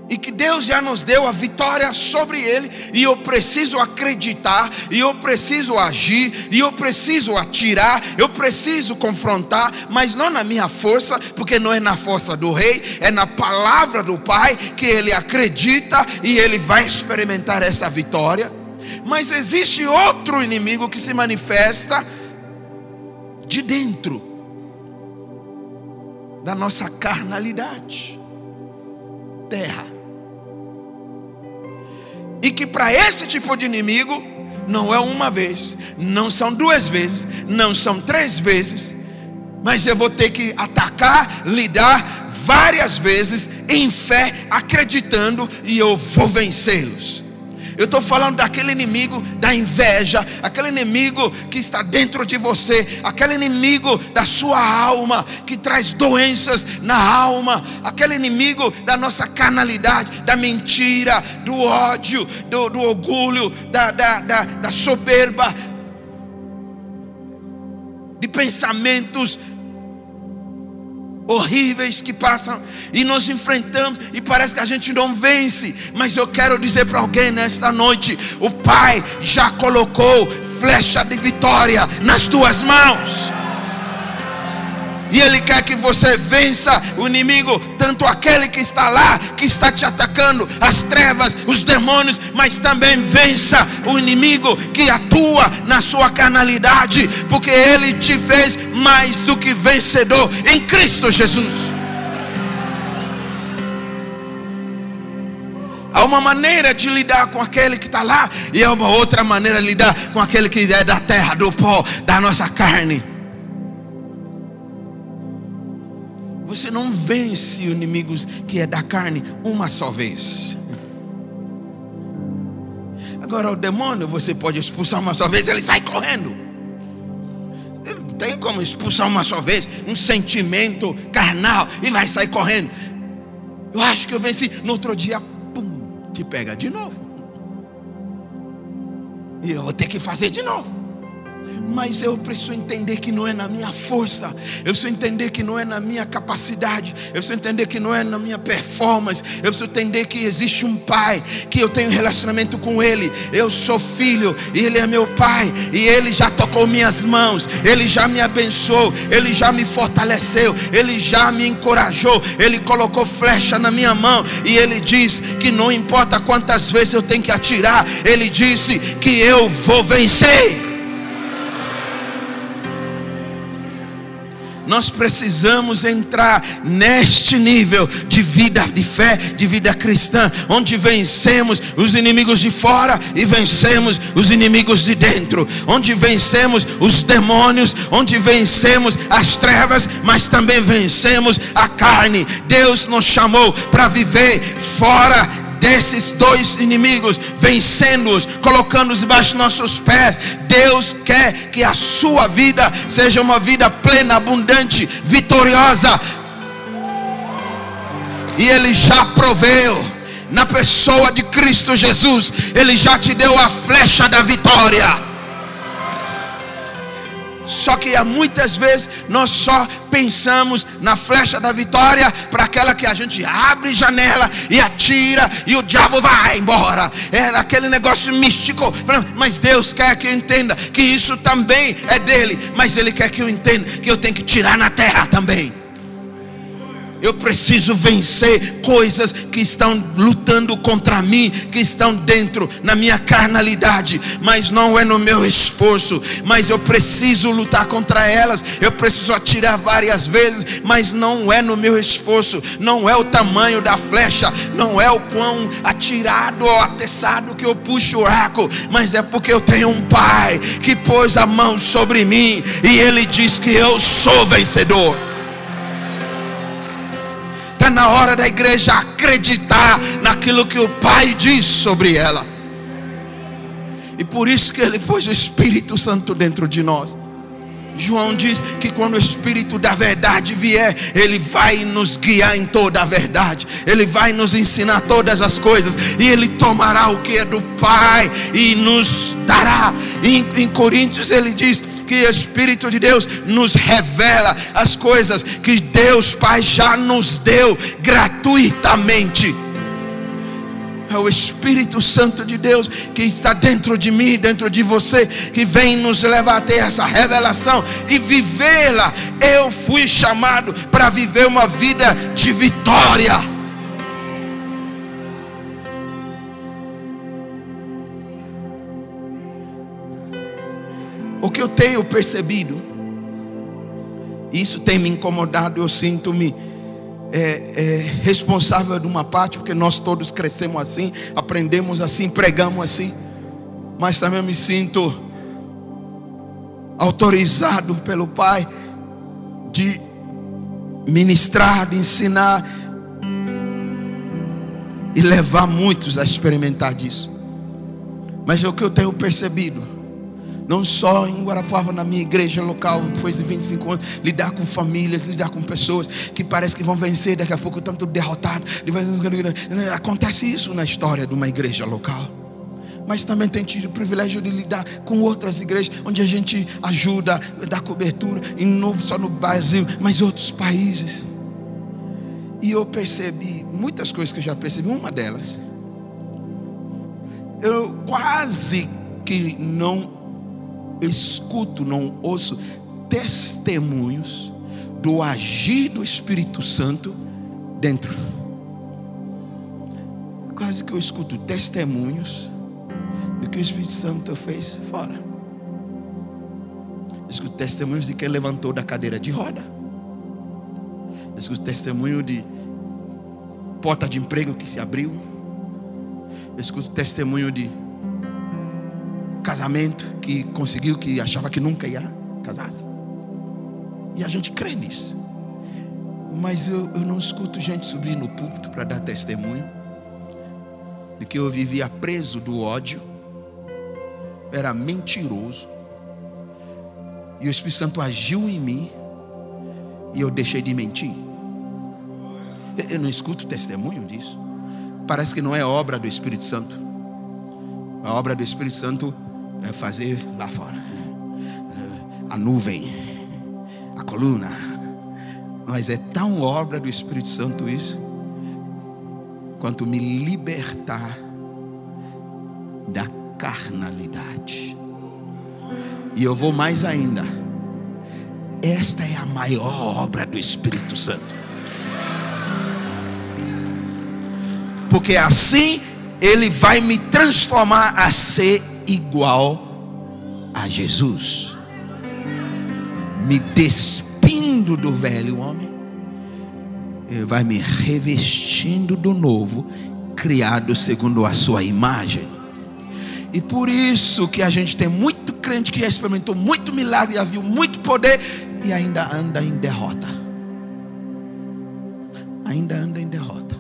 e que Deus já nos deu a vitória sobre ele, e eu preciso acreditar, e eu preciso agir, e eu preciso atirar, eu preciso confrontar, mas não na minha força, porque não é na força do rei, é na palavra do Pai que ele acredita e ele vai experimentar essa vitória. Mas existe outro inimigo que se manifesta de dentro da nossa carnalidade terra. E que para esse tipo de inimigo, não é uma vez, não são duas vezes, não são três vezes, mas eu vou ter que atacar, lidar várias vezes em fé, acreditando, e eu vou vencê-los. Eu estou falando daquele inimigo da inveja, aquele inimigo que está dentro de você, aquele inimigo da sua alma, que traz doenças na alma, aquele inimigo da nossa carnalidade, da mentira, do ódio, do, do orgulho, da, da, da, da soberba, de pensamentos horríveis que passam e nós enfrentamos e parece que a gente não vence. Mas eu quero dizer para alguém nesta noite: o Pai já colocou flecha de vitória nas tuas mãos. E Ele quer que você vença o inimigo, tanto aquele que está lá, que está te atacando, as trevas, os demônios, mas também vença o inimigo que atua na sua carnalidade, porque Ele te fez mais do que vencedor em Cristo Jesus. Há uma maneira de lidar com aquele que está lá, e há uma outra maneira de lidar com aquele que é da terra, do pó, da nossa carne. Você não vence inimigos que é da carne uma só vez. Agora, o demônio você pode expulsar uma só vez, ele sai correndo. Não tem como expulsar uma só vez um sentimento carnal e vai sair correndo. Eu acho que eu venci. No outro dia, te pega de novo. E eu vou ter que fazer de novo. Mas eu preciso entender que não é na minha força, eu preciso entender que não é na minha capacidade, eu preciso entender que não é na minha performance, eu preciso entender que existe um pai, que eu tenho relacionamento com ele, eu sou filho e ele é meu pai, e ele já tocou minhas mãos, ele já me abençoou, ele já me fortaleceu, ele já me encorajou, ele colocou flecha na minha mão e ele diz que não importa quantas vezes eu tenho que atirar, ele disse que eu vou vencer. Nós precisamos entrar neste nível de vida de fé, de vida cristã, onde vencemos os inimigos de fora e vencemos os inimigos de dentro, onde vencemos os demônios, onde vencemos as trevas, mas também vencemos a carne. Deus nos chamou para viver fora desses dois inimigos, vencendo-os, colocando-os debaixo dos nossos pés. Deus quer que a sua vida seja uma vida plena, abundante, vitoriosa. E Ele já proveu na pessoa de Cristo Jesus, Ele já te deu a flecha da vitória. Só que muitas vezes nós só pensamos na flecha da vitória para aquela que a gente abre janela e atira e o diabo vai embora. É aquele negócio místico. Mas Deus quer que eu entenda que isso também é dele. Mas Ele quer que eu entenda que eu tenho que tirar na terra também. Eu preciso vencer coisas que estão lutando contra mim, que estão dentro na minha carnalidade, mas não é no meu esforço, mas eu preciso lutar contra elas. Eu preciso atirar várias vezes, mas não é no meu esforço, não é o tamanho da flecha, não é o quão atirado ou atessado que eu puxo o arco, mas é porque eu tenho um pai que pôs a mão sobre mim e ele diz que eu sou vencedor na hora da igreja acreditar naquilo que o Pai diz sobre ela. E por isso que Ele pôs o Espírito Santo dentro de nós. João diz que quando o Espírito da verdade vier, Ele vai nos guiar em toda a verdade, Ele vai nos ensinar todas as coisas, e Ele tomará o que é do Pai e nos dará. Em, em Coríntios ele diz que o Espírito de Deus nos revela as coisas que Deus Pai já nos deu gratuitamente. É o Espírito Santo de Deus que está dentro de mim, dentro de você, que vem nos levar a ter essa revelação e vivê-la. Eu fui chamado para viver uma vida de vitória. O que eu tenho percebido, isso tem me incomodado, eu sinto-me é, é, responsável de uma parte, porque nós todos crescemos assim, aprendemos assim, pregamos assim, mas também me sinto autorizado pelo Pai de ministrar, de ensinar e levar muitos a experimentar disso. Mas é o que eu tenho percebido não só em Guarapuava, na minha igreja local, depois de 25 anos, lidar com famílias, lidar com pessoas que parece que vão vencer, daqui a pouco estão tudo derrotados. Acontece isso na história de uma igreja local. Mas também tem tido o privilégio de lidar com outras igrejas, onde a gente ajuda, dá cobertura, e não só no Brasil, mas outros países. E eu percebi muitas coisas que eu já percebi, uma delas. Eu quase que não escuto, não ouço testemunhos do agir do Espírito Santo dentro. Quase que eu escuto testemunhos do que o Espírito Santo fez fora. Escuto testemunhos de quem levantou da cadeira de roda. Escuto testemunho de porta de emprego que se abriu. Escuto testemunho de casamento que conseguiu, que achava que nunca ia casar-se. E a gente crê nisso. Mas eu, eu não escuto gente subir no púlpito para dar testemunho de que eu vivia preso do ódio, era mentiroso, e o Espírito Santo agiu em mim, e eu deixei de mentir. Eu não escuto testemunho disso. Parece que não é obra do Espírito Santo. A obra do Espírito Santo é fazer lá fora a nuvem, a coluna. Mas é tão obra do Espírito Santo isso, quanto me libertar da carnalidade. E eu vou mais ainda. Esta é a maior obra do Espírito Santo. Porque assim ele vai me transformar a ser igual a Jesus. Me despindo do velho homem, ele vai me revestindo do novo, criado segundo a sua imagem. E por isso que a gente tem muito crente que já experimentou muito milagre, já viu muito poder e ainda anda em derrota. Ainda anda em derrota.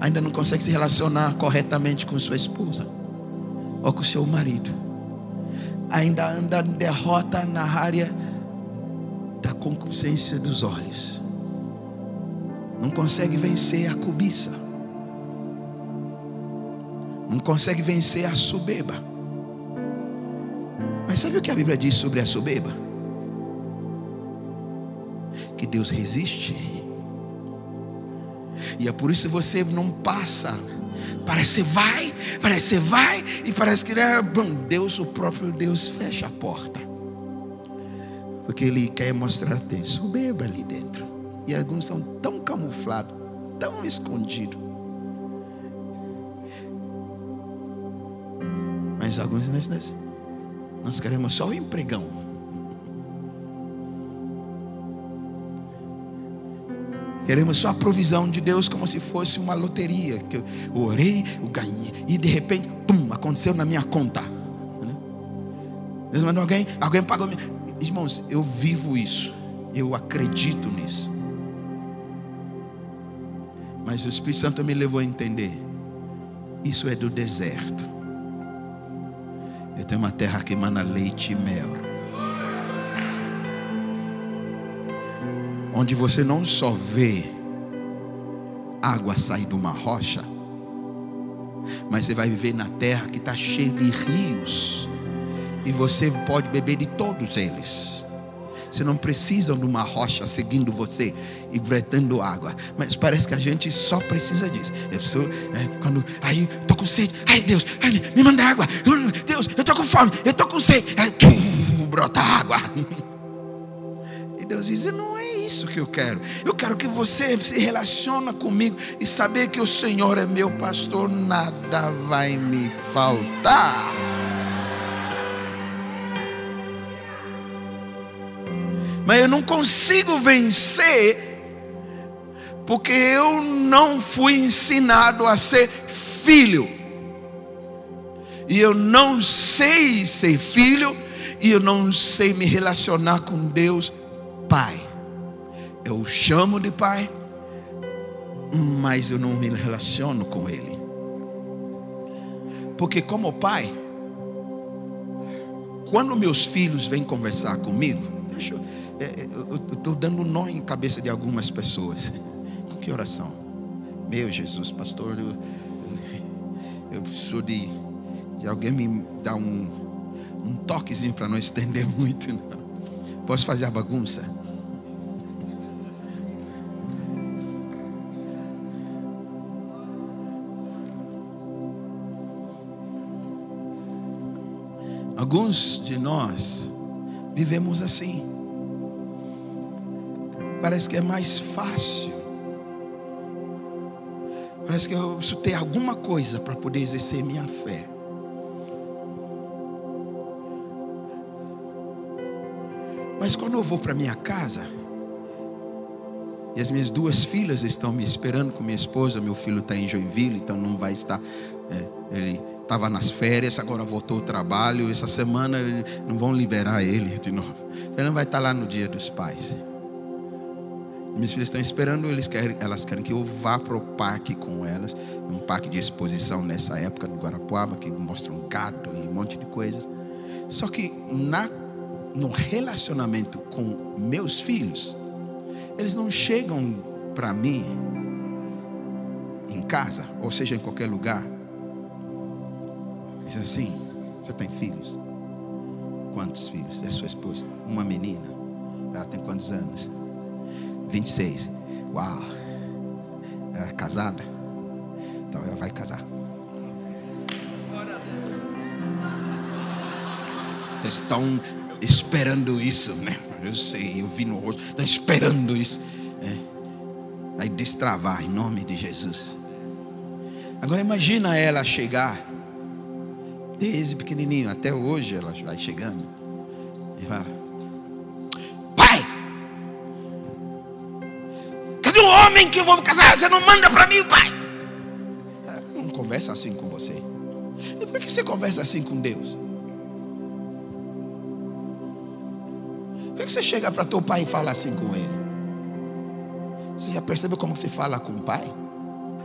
Ainda não consegue se relacionar corretamente com sua esposa ou com seu marido. Ainda anda em derrota na área da concupiscência dos olhos. Não consegue vencer a cobiça. Não consegue vencer a soberba. Mas sabe o que a Bíblia diz sobre a soberba? Que Deus resiste. E é por isso que você não passa. Parece que vai, parece que vai, e parece que é bom. Deus, o próprio Deus, fecha a porta. Porque Ele quer mostrar tem soberba ali dentro. E alguns são tão camuflados, tão escondidos. Mas alguns nós, nós, nós queremos só o empregão. Queremos só a provisão de Deus como se fosse uma loteria. Que eu orei, eu ganhei. E de repente, pum, aconteceu na minha conta. Deus mandou alguém, alguém pagou. Irmãos, eu vivo isso. Eu acredito nisso. Mas o Espírito Santo me levou a entender. Isso é do deserto. Eu tenho uma terra que emana leite e mel. Onde você não só vê água sair de uma rocha, mas você vai viver na terra que está cheia de rios, e você pode beber de todos eles. Você não precisa de uma rocha seguindo você e bretando água. Mas parece que a gente só precisa disso. A pessoa, é, quando, aí, estou com sede. Ai, Deus, ai, me manda água. Deus, eu estou com fome, eu estou com sede. Aí, brota água. Deus diz: não é isso que eu quero. Eu quero que você se relacione comigo e saber que o Senhor é meu pastor, nada vai me faltar. Mas eu não consigo vencer porque eu não fui ensinado a ser filho. E eu não sei ser filho e eu não sei me relacionar com Deus Pai. Eu o chamo de pai, mas eu não me relaciono com ele. Porque, como pai, quando meus filhos vêm conversar comigo, deixa eu estou é, dando nó em cabeça de algumas pessoas. Com que oração? Meu Jesus, pastor, eu, eu, eu sou de, de alguém me dar um, um toquezinho para não estender muito. Não. Posso fazer a bagunça? Alguns de nós vivemos assim. Parece que é mais fácil. Parece que eu preciso ter alguma coisa para poder exercer minha fé. Mas quando eu vou para minha casa, E as minhas duas filhas estão me esperando com minha esposa. Meu filho está em Joinville, então não vai estar. É, ele estava nas férias, agora voltou ao trabalho. Essa semana não vão liberar ele de novo. Ele não vai estar lá no dia dos pais. Minhas filhas estão esperando, eles querem, elas querem que eu vá para o parque com elas. Um parque de exposição nessa época no Guarapuava, que mostra um gado e um monte de coisas. Só que na, no relacionamento com meus filhos, eles não chegam para mim em casa, ou seja, em qualquer lugar. Diz assim: Você tem filhos? Quantos filhos? É sua esposa? Uma menina. Ela tem quantos anos? 26. Uau. Ela é casada? Então ela vai casar. Vocês estão esperando isso, né? Eu sei, eu vi no rosto. Estão esperando isso. É. Vai destravar em nome de Jesus. Agora imagina ela chegar. Desde pequenininho até hoje ela vai chegando. E fala: homem que eu vou casar, você não manda para mim, pai. Eu não conversa assim com você. E por que você conversa assim com Deus? Por que você chega para teu pai e fala assim com ele? Você já percebeu como você fala com o pai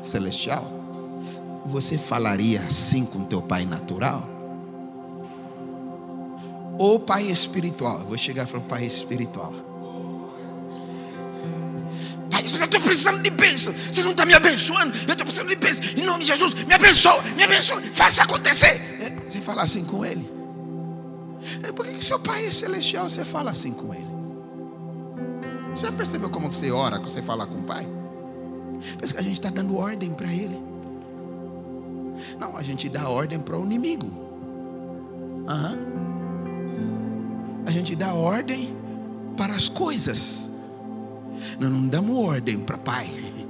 celestial? Você falaria assim com teu pai natural? Ou pai espiritual? Eu vou chegar para o pai espiritual eu estou precisando de bênção. Você não está me abençoando. Eu estou precisando de bênção. Em nome de Jesus, me abençoa, me abençoa, faça acontecer. É, você fala assim com ele. É, por que, seu pai é celestial? Você fala assim com ele. Você já percebeu como você ora, que você fala com o pai? Parece que a gente está dando ordem para ele. Não, a gente dá ordem para o inimigo. Uhum. A gente dá ordem para as coisas. Nós não damos ordem para pai.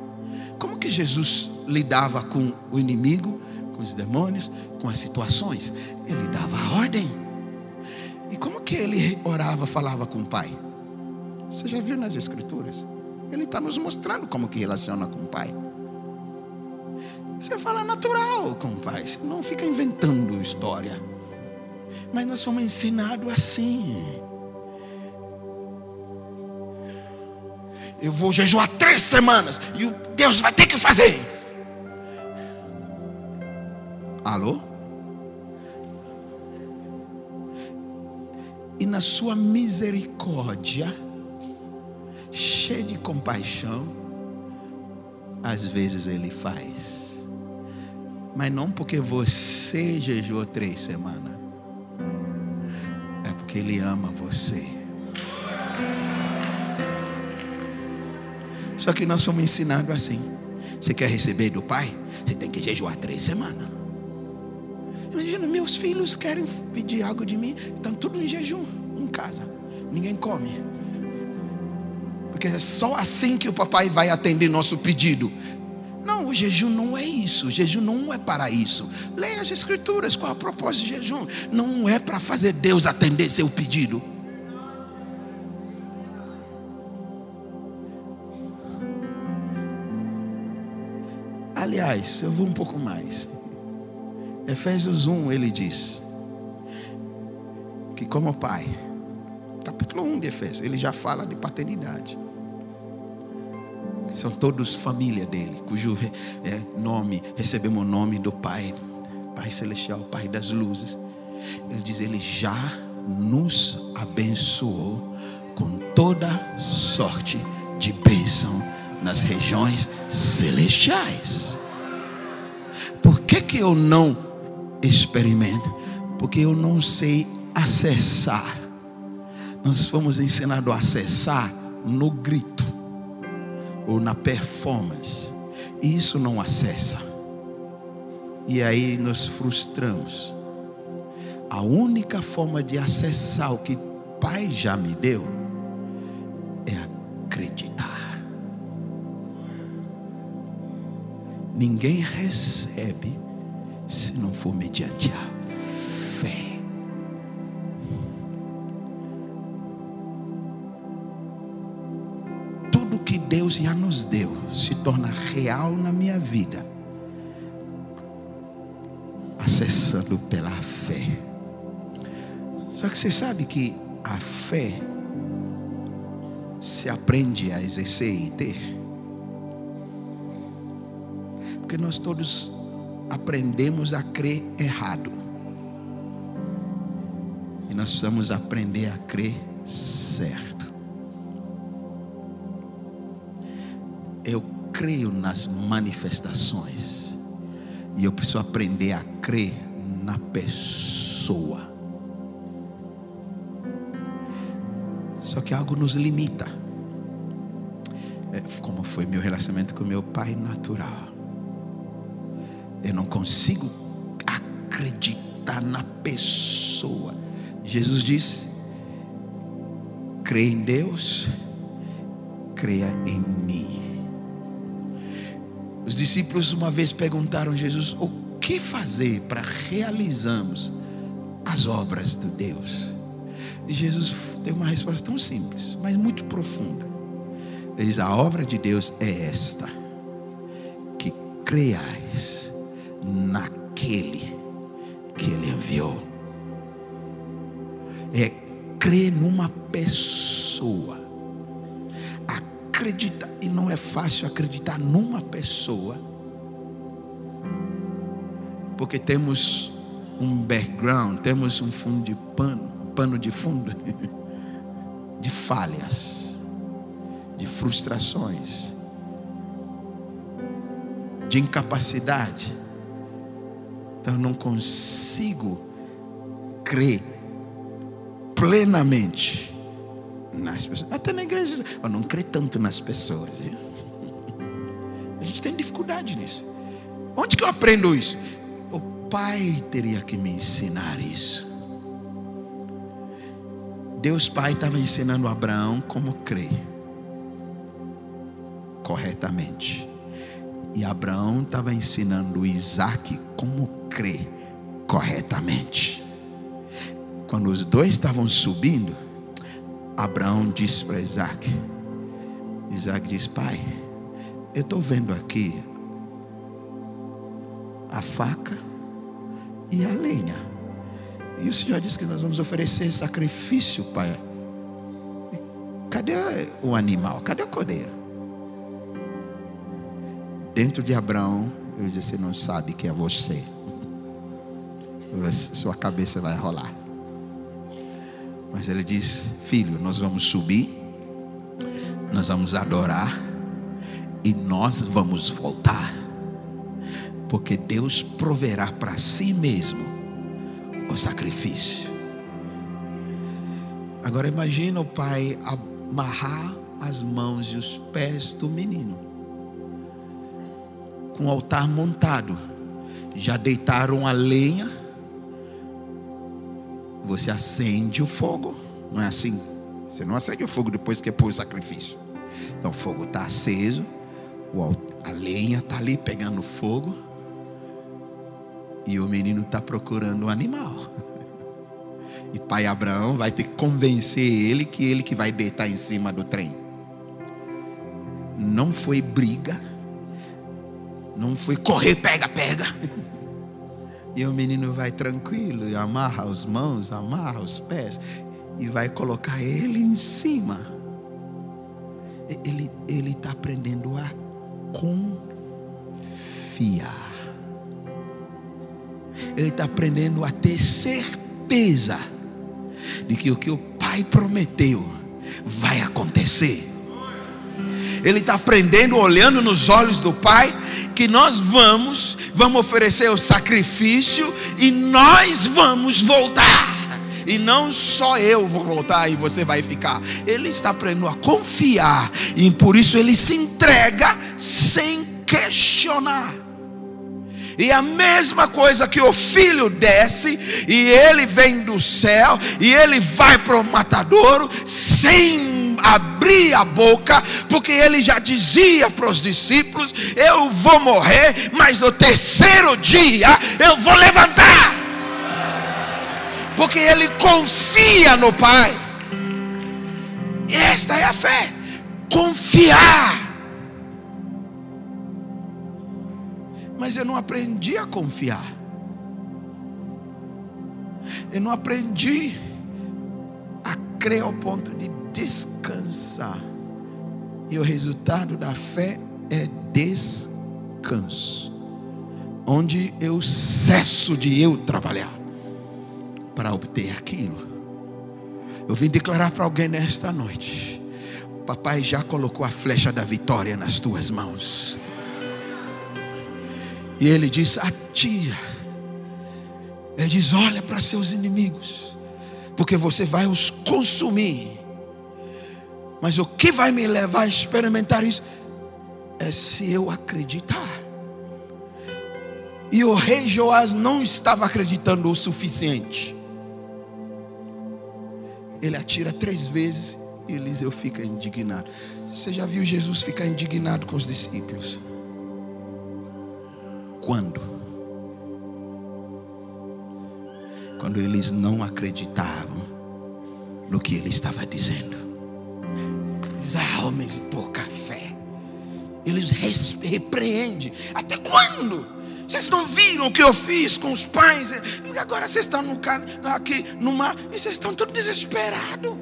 Como que Jesus lidava com o inimigo, com os demônios, com as situações? Ele dava ordem. E como que ele orava, falava com o pai? Você já viu nas escrituras? Ele está nos mostrando como que relaciona com o pai. Você fala natural com o pai, você não fica inventando história. Mas nós fomos ensinados assim. Eu vou jejuar três semanas e Deus vai ter que fazer. Alô? E na sua misericórdia, cheia de compaixão, às vezes ele faz. Mas não porque você jejuou três semanas. É porque ele ama você. Só que nós fomos ensinados assim. Você quer receber do pai? Você tem que jejuar três semanas. Imagina, meus filhos querem pedir algo de mim, estão tudo em jejum, em casa. Ninguém come. Porque é só assim que o papai vai atender nosso pedido. Não, o jejum não é isso. O jejum não é para isso. Leia as escrituras, qual é o propósito de jejum? Não é para fazer Deus atender seu pedido. Aliás, eu vou um pouco mais. Efésios 1, ele diz que, como pai, capítulo 1 de Efésios, ele já fala de paternidade. São todos família dele, cujo é, nome, recebemos o nome do Pai, Pai Celestial, Pai das luzes. Ele diz: Ele já nos abençoou com toda sorte de bênção nas regiões celestiais que que eu não experimento? Porque eu não sei acessar. Nós fomos ensinados a acessar no grito ou na performance. E isso não acessa. E aí nos frustramos. A única forma de acessar o que Pai já me deu é acreditar. Ninguém recebe se não for mediante a Deus já nos deu se torna real na minha vida, acessando pela fé. Só que você sabe que a fé se aprende a exercer e ter. Porque nós todos aprendemos a crer errado. E nós precisamos aprender a crer certo. Eu creio nas manifestações. E eu preciso aprender a crer na pessoa. Só que algo nos limita. É, como foi meu relacionamento com meu pai natural. Eu não consigo acreditar na pessoa. Jesus disse: crê em Deus, creia em mim. Os discípulos uma vez perguntaram a Jesus: o que fazer para realizarmos as obras de Deus? E Jesus deu uma resposta tão simples, mas muito profunda. Ele diz: a obra de Deus é esta: que creiais naquele que Ele enviou. É crer numa pessoa. E não é fácil acreditar numa pessoa, porque temos um background, temos um fundo de pano, pano de fundo de falhas, de frustrações, de incapacidade. Então eu não consigo crer plenamente nas pessoas. Até na igreja, eu não creio tanto nas pessoas. Viu? A gente tem dificuldade nisso. Onde que eu aprendo isso? O pai teria que me ensinar isso. Deus Pai estava ensinando Abraão como crer corretamente. E Abraão estava ensinando Isaac como crer corretamente. Quando os dois estavam subindo, Abraão disse para Isaac: Isaac disse, pai, eu estou vendo aqui a faca e a lenha. E o Senhor disse que nós vamos oferecer sacrifício, pai. Cadê o animal? Cadê o cordeiro? Dentro de Abraão, ele disse: Você não sabe que é você. Sua cabeça vai rolar. Mas ele diz: Filho, nós vamos subir, nós vamos adorar e nós vamos voltar, porque Deus proverá para si mesmo o sacrifício. Agora imagina o pai amarrar as mãos e os pés do menino com o altar montado. Já deitaram a lenha. Você acende o fogo. Não é assim? Você não acende o fogo depois que pôs o sacrifício. Então o fogo está aceso. A lenha está ali pegando fogo. E o menino está procurando o um animal. E pai Abraão vai ter que convencer ele que ele que vai deitar em cima do trem. Não foi briga. Não foi correr, pega, pega. E o menino vai tranquilo e amarra as mãos, amarra os pés e vai colocar ele em cima. Ele ele está aprendendo a confiar. Ele está aprendendo a ter certeza de que o que o Pai prometeu vai acontecer. Ele está aprendendo, olhando nos olhos do Pai, que nós vamos, vamos oferecer o sacrifício e nós vamos voltar. E não só eu vou voltar e você vai ficar. Ele está aprendendo a confiar e por isso ele se entrega sem questionar. E a mesma coisa que o filho desce e ele vem do céu e ele vai para o matadouro sem abrir a boca, porque ele já dizia para os discípulos: Eu vou morrer, mas no terceiro dia eu vou levantar. Porque ele confia no Pai. E esta é a fé. Confiar. Mas eu não aprendi a confiar. Eu não aprendi a crer ao ponto de descansar. E o resultado da fé é descanso. Onde eu cesso de eu trabalhar para obter aquilo. Eu vim declarar para alguém nesta noite. Papai já colocou a flecha da vitória nas tuas mãos. E ele diz: atira. Ele diz: olha para seus inimigos, porque você vai os consumir. Mas o que vai me levar a experimentar isso é se eu acreditar. E o rei Joás não estava acreditando o suficiente. Ele atira três vezes e Eliseu fica indignado. Você já viu Jesus ficar indignado com os discípulos? Quando? Quando eles não acreditavam no que ele estava dizendo. Os homens de pouca fé. Eles repreendem. Até quando? Vocês não viram o que eu fiz com os pais? Agora vocês estão no, aqui no mar e vocês estão todos desesperados.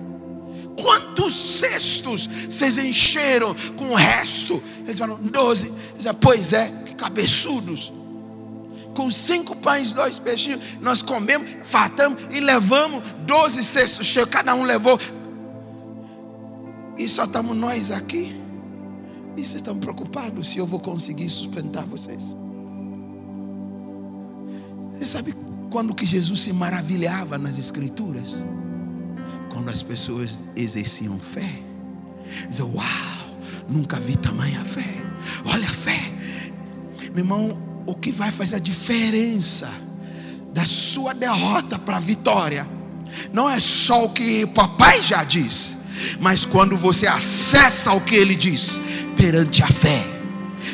Quantos cestos vocês encheram com o resto? Eles falam, doze. Eles pois é, cabeçudos. Com cinco pães e dois peixinhos, nós comemos, fartamos e levamos doze cestos cheios, cada um levou. E só estamos nós aqui. E vocês estão preocupados se eu vou conseguir sustentar vocês. Você sabe quando que Jesus se maravilhava nas escrituras? Quando as pessoas exerciam fé. Diziam, uau, nunca vi tamanha fé. Olha a fé. Meu irmão, o que vai fazer a diferença da sua derrota para a vitória não é só o que o papai já diz, mas quando você acessa o que ele diz perante a fé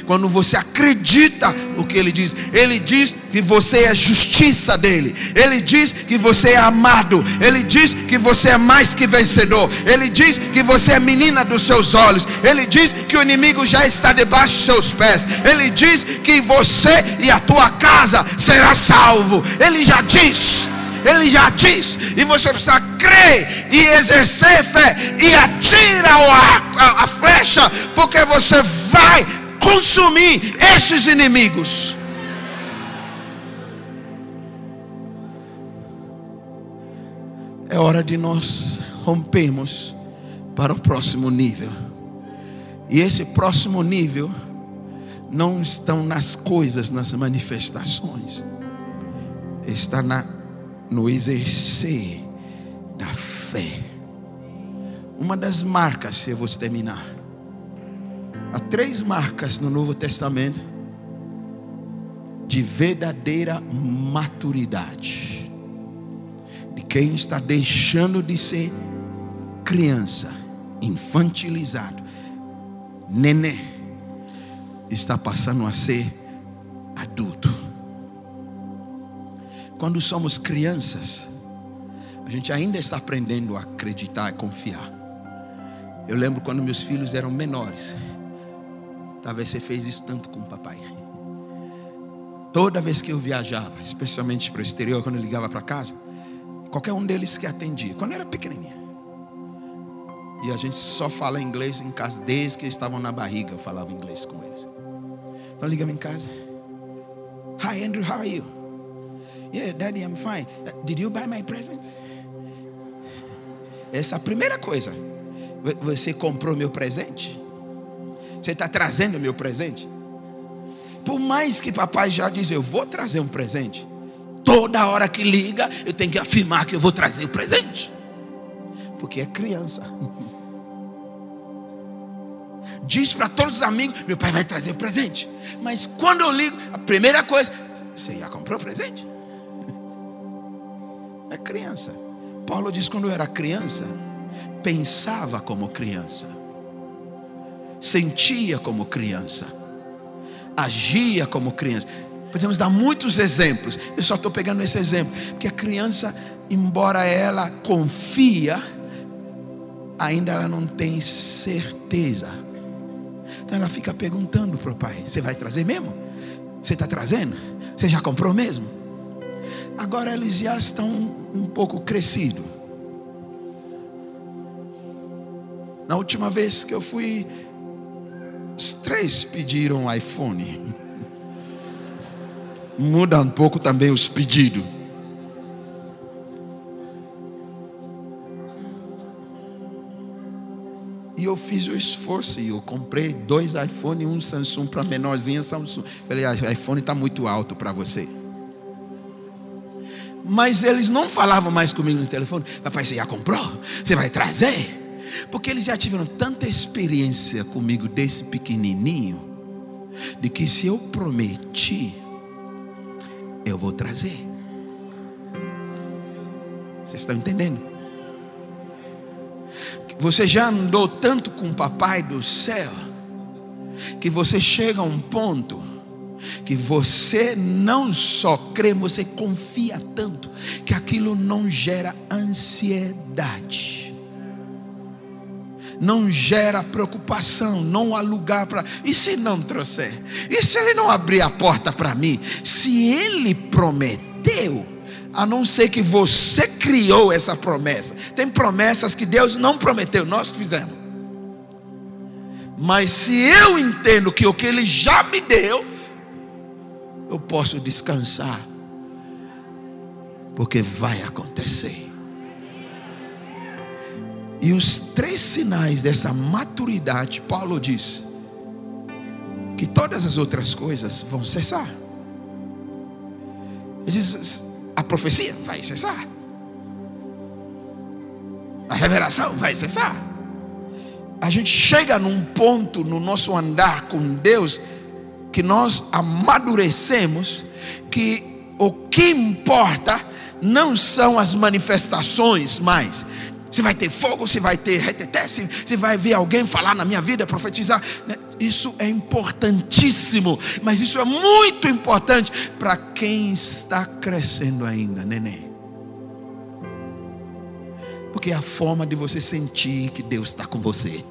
quando você acredita no que ele diz. Ele diz que você é justiça dele. Ele diz que você é amado. Ele diz que você é mais que vencedor. Ele diz que você é menina dos seus olhos. Ele diz que o inimigo já está debaixo dos seus pés. Ele diz que você e a tua casa será salvo. Ele já diz. Ele já diz, e você precisa crer e exercer fé, e atira a, a, a flecha, porque você vai consumir esses inimigos. É hora de nós rompermos para o próximo nível. E esse próximo nível não estão nas coisas, nas manifestações. Está na, no exercer da fé. Uma das marcas, eu vou terminar Há três marcas no Novo Testamento de verdadeira maturidade. De quem está deixando de ser criança, infantilizado, nenê, está passando a ser adulto. Quando somos crianças, a gente ainda está aprendendo a acreditar e confiar. Eu lembro quando meus filhos eram menores. Talvez você fez isso tanto com o papai. Toda vez que eu viajava, especialmente para o exterior, quando eu ligava para casa, qualquer um deles que atendia, quando eu era pequenininha. E a gente só fala inglês em casa desde que eles estavam na barriga, eu falava inglês com eles. Então ligava em casa. Hi Andrew, how are you? Yeah, daddy, I'm fine. Did you buy my present? Essa é a primeira coisa. Você comprou meu presente? Você está trazendo meu presente? Por mais que papai já diz, eu vou trazer um presente. Toda hora que liga, eu tenho que afirmar que eu vou trazer o presente. Porque é criança. Diz para todos os amigos: meu pai vai trazer o presente. Mas quando eu ligo, a primeira coisa, você já comprou o presente? É criança. Paulo diz: quando eu era criança, pensava como criança sentia como criança, agia como criança. Podemos dar muitos exemplos. Eu só estou pegando esse exemplo. Que a criança, embora ela confia, ainda ela não tem certeza. Então ela fica perguntando para o pai: Você vai trazer mesmo? Você está trazendo? Você já comprou mesmo? Agora eles já estão um pouco crescidos. Na última vez que eu fui, os três pediram iPhone. Muda um pouco também os pedidos. E eu fiz o esforço e eu comprei dois iPhone um Samsung para menorzinha Samsung. Falei, ah, iPhone está muito alto para você. Mas eles não falavam mais comigo no telefone. Papai, você já comprou? Você vai trazer? Porque eles já tiveram tanta experiência comigo desse pequenininho, de que se eu prometi, eu vou trazer. Vocês estão entendendo? Você já andou tanto com o papai do céu que você chega a um ponto que você não só crê, você confia tanto que aquilo não gera ansiedade. Não gera preocupação, não há lugar para. E se não trouxer? E se ele não abrir a porta para mim? Se ele prometeu, a não ser que você criou essa promessa. Tem promessas que Deus não prometeu, nós fizemos. Mas se eu entendo que o que Ele já me deu, eu posso descansar, porque vai acontecer. E os três sinais dessa maturidade, Paulo diz, que todas as outras coisas vão cessar. Ele diz, a profecia vai cessar. A revelação vai cessar. A gente chega num ponto no nosso andar com Deus que nós amadurecemos que o que importa não são as manifestações mais. Se vai ter fogo, se vai ter reteté, se, se vai ver alguém falar na minha vida, profetizar. Né? Isso é importantíssimo, mas isso é muito importante para quem está crescendo ainda, neném. Porque é a forma de você sentir que Deus está com você.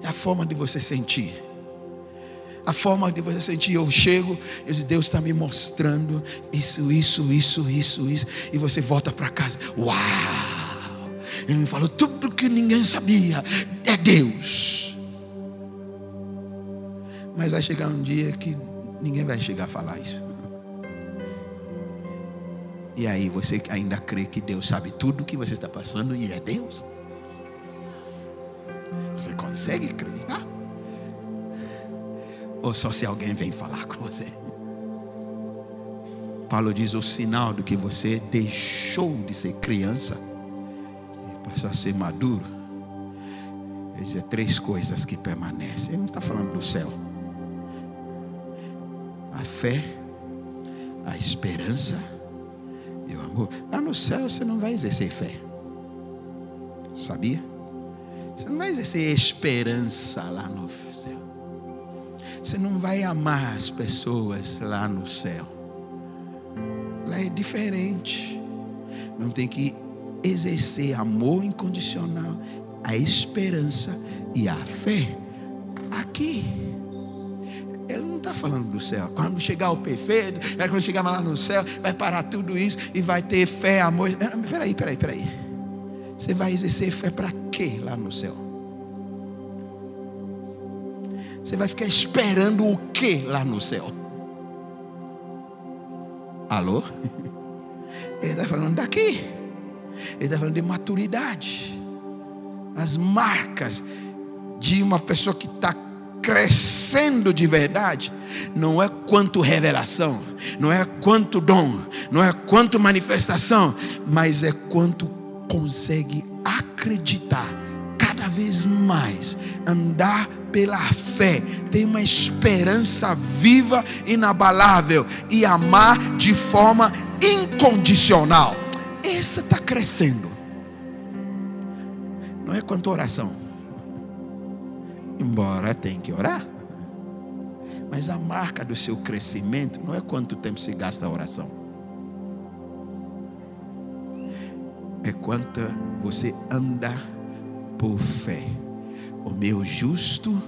É a forma de você sentir. A forma de você sentir, eu chego, Deus está me mostrando isso, isso, isso, isso, isso, e você volta para casa. Uau! Ele me falou tudo que ninguém sabia. É Deus. Mas vai chegar um dia que ninguém vai chegar a falar isso. E aí você ainda crê que Deus sabe tudo o que você está passando e é Deus? Você consegue acreditar? Ou só se alguém vem falar com você? Paulo diz: o sinal do que você deixou de ser criança e passou a ser maduro. Ele diz: é três coisas que permanecem. Ele não está falando do céu a fé, a esperança e o amor. Lá no céu você não vai exercer fé. Sabia? Você não vai exercer esperança lá no. Você não vai amar as pessoas lá no céu. Lá é diferente. Não tem que exercer amor incondicional, a esperança e a fé aqui falando do céu. Quando chegar o perfeito, é quando chegar lá no céu, vai parar tudo isso e vai ter fé, amor. Ah, peraí, peraí, peraí. Você vai exercer fé para quê lá no céu? Você vai ficar esperando o que lá no céu? Alô? Ele está falando daqui. Ele está falando de maturidade. As marcas de uma pessoa que está crescendo de verdade, não é quanto revelação, não é quanto dom, não é quanto manifestação, mas é quanto consegue acreditar vez mais, andar pela fé, ter uma esperança viva, inabalável e amar de forma incondicional. Essa está crescendo. Não é quanto oração embora tenha que orar. Mas a marca do seu crescimento não é quanto tempo se gasta a oração. É quanto você anda por fé. O meu justo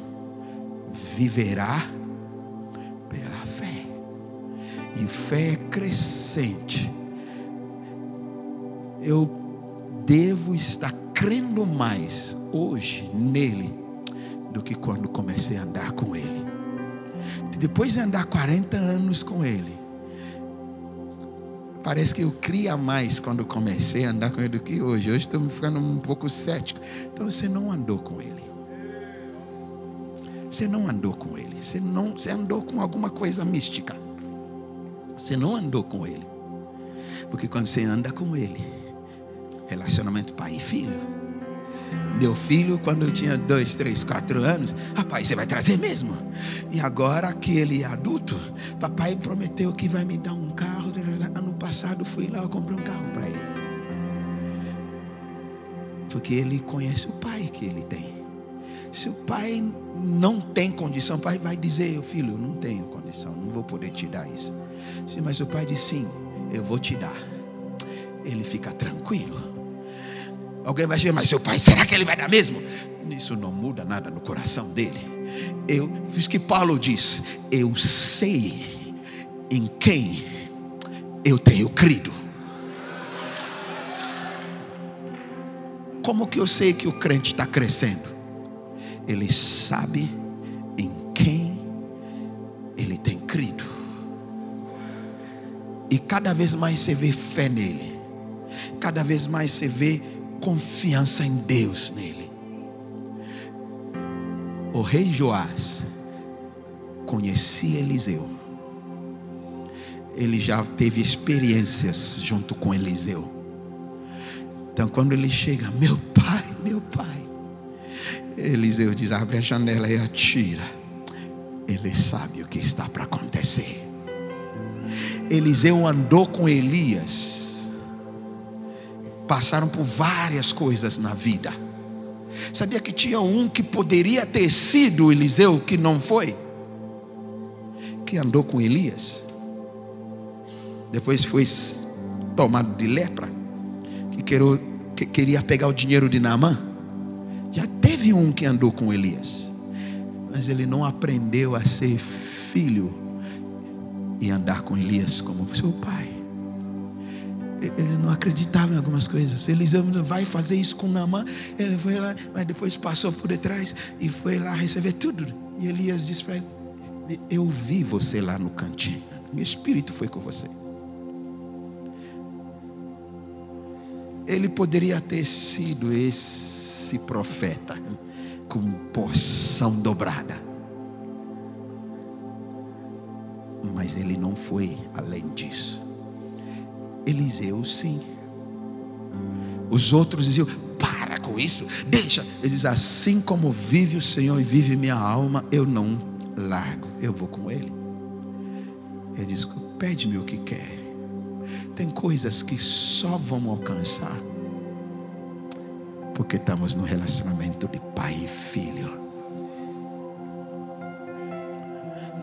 viverá e fé é crescente, eu devo estar crendo mais hoje nele do que quando comecei a andar com ele. Depois de andar 40 anos com ele, parece que eu cria mais quando comecei a andar com ele do que hoje. Hoje estou ficando um pouco cético. Então você não andou com ele. Você não andou com ele. Você não, você andou com alguma coisa mística. Você não andou com ele. Porque quando você anda com ele, relacionamento pai e filho. Meu filho, quando eu tinha dois, três, quatro anos, rapaz, você vai trazer mesmo. E agora que ele é adulto, papai prometeu que vai me dar um passado fui lá, eu comprei um carro para ele. Porque ele conhece o pai que ele tem. Se o pai não tem condição, o pai vai dizer, filho, não tenho condição, não vou poder te dar isso. Sim, mas o pai diz sim, eu vou te dar. Ele fica tranquilo. Alguém vai dizer, mas seu pai, será que ele vai dar mesmo? Isso não muda nada no coração dele. Eu, isso que Paulo diz, eu sei em quem eu tenho crido. Como que eu sei que o crente está crescendo? Ele sabe em quem ele tem crido. E cada vez mais você vê fé nele. Cada vez mais você vê confiança em Deus nele. O rei Joás conhecia Eliseu. Ele já teve experiências junto com Eliseu. Então, quando ele chega, meu pai, meu pai, Eliseu diz: abre a janela e atira. Ele sabe o que está para acontecer. Eliseu andou com Elias. Passaram por várias coisas na vida. Sabia que tinha um que poderia ter sido Eliseu que não foi? Que andou com Elias. Depois foi tomado de lepra. Que, queria, que queria pegar o dinheiro de Naamã. Já teve um que andou com Elias. Mas ele não aprendeu a ser filho e andar com Elias como seu pai. Ele não acreditava em algumas coisas. Eliseu vai fazer isso com Naamã. Ele foi lá, mas depois passou por detrás e foi lá receber tudo. E Elias disse para ele: Eu vi você lá no cantinho. Meu espírito foi com você. Ele poderia ter sido esse profeta com porção dobrada. Mas ele não foi além disso. Eliseu, sim. Os outros diziam: para com isso, deixa. Ele diz: assim como vive o Senhor e vive minha alma, eu não largo, eu vou com Ele. Ele diz: pede-me o que quer. Tem coisas que só vamos alcançar porque estamos no relacionamento de pai e filho.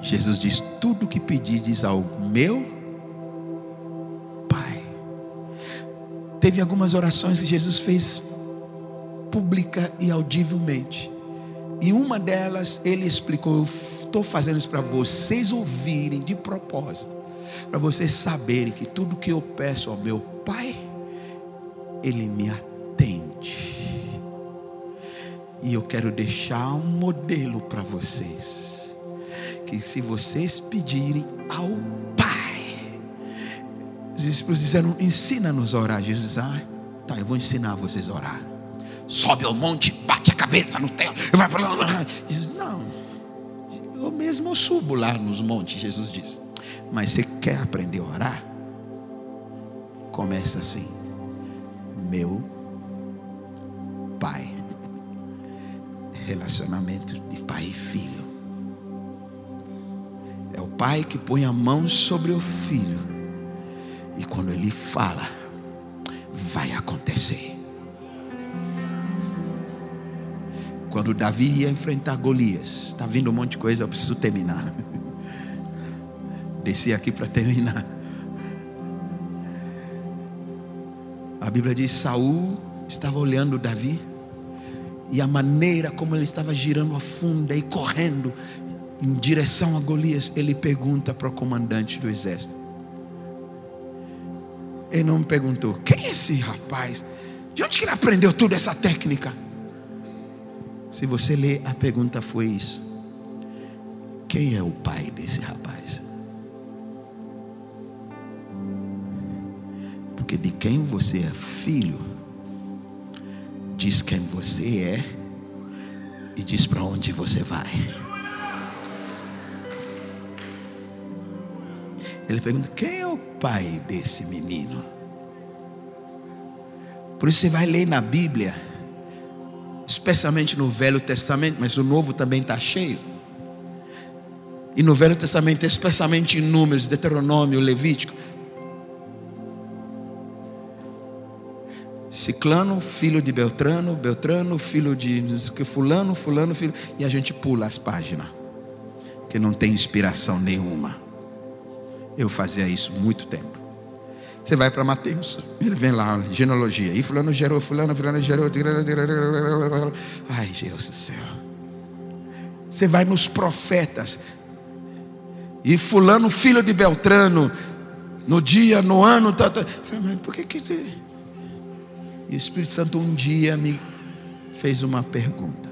Jesus diz: tudo que pedides ao meu Pai. Teve algumas orações que Jesus fez pública e audivelmente. E uma delas ele explicou: estou fazendo isso para vocês ouvirem de propósito, para vocês saberem que tudo que eu peço ao meu Pai, Ele me atende. E eu quero deixar um modelo para vocês. Que se vocês pedirem ao Pai, os discípulos disseram: ensina-nos a orar. Jesus diz: ah, tá, eu vou ensinar vocês a orar. Sobe ao monte, bate a cabeça no teto, lá. Jesus, não, eu mesmo subo lá nos montes, Jesus diz. Mas você quer aprender a orar? Começa assim, meu Pai relacionamento de pai e filho. É o pai que põe a mão sobre o filho. E quando ele fala, vai acontecer. Quando Davi ia enfrentar Golias, está vindo um monte de coisa, eu preciso terminar. Desci aqui para terminar. A Bíblia diz: Saul estava olhando Davi e a maneira como ele estava girando a funda e correndo em direção a Golias, ele pergunta para o comandante do exército: Ele não me perguntou: quem é esse rapaz? De onde que ele aprendeu toda essa técnica? Se você ler, a pergunta foi isso: quem é o pai desse rapaz? Porque de quem você é filho, diz quem você é e diz para onde você vai. Ele pergunta: quem é o pai desse menino? Por isso você vai ler na Bíblia, especialmente no Velho Testamento, mas o Novo também está cheio. E no Velho Testamento, especialmente em Números, Deuteronômio, Levítico. Ciclano, filho de Beltrano, Beltrano, filho de fulano, fulano, filho. E a gente pula as páginas. Que não tem inspiração nenhuma. Eu fazia isso muito tempo. Você vai para Mateus, ele vem lá, genealogia. E fulano gerou, fulano, fulano gerou. Ai, Deus do céu. Você vai nos profetas. E fulano, filho de Beltrano, no dia, no ano, tá, tá. Mas por que que você... E o Espírito Santo um dia me fez uma pergunta.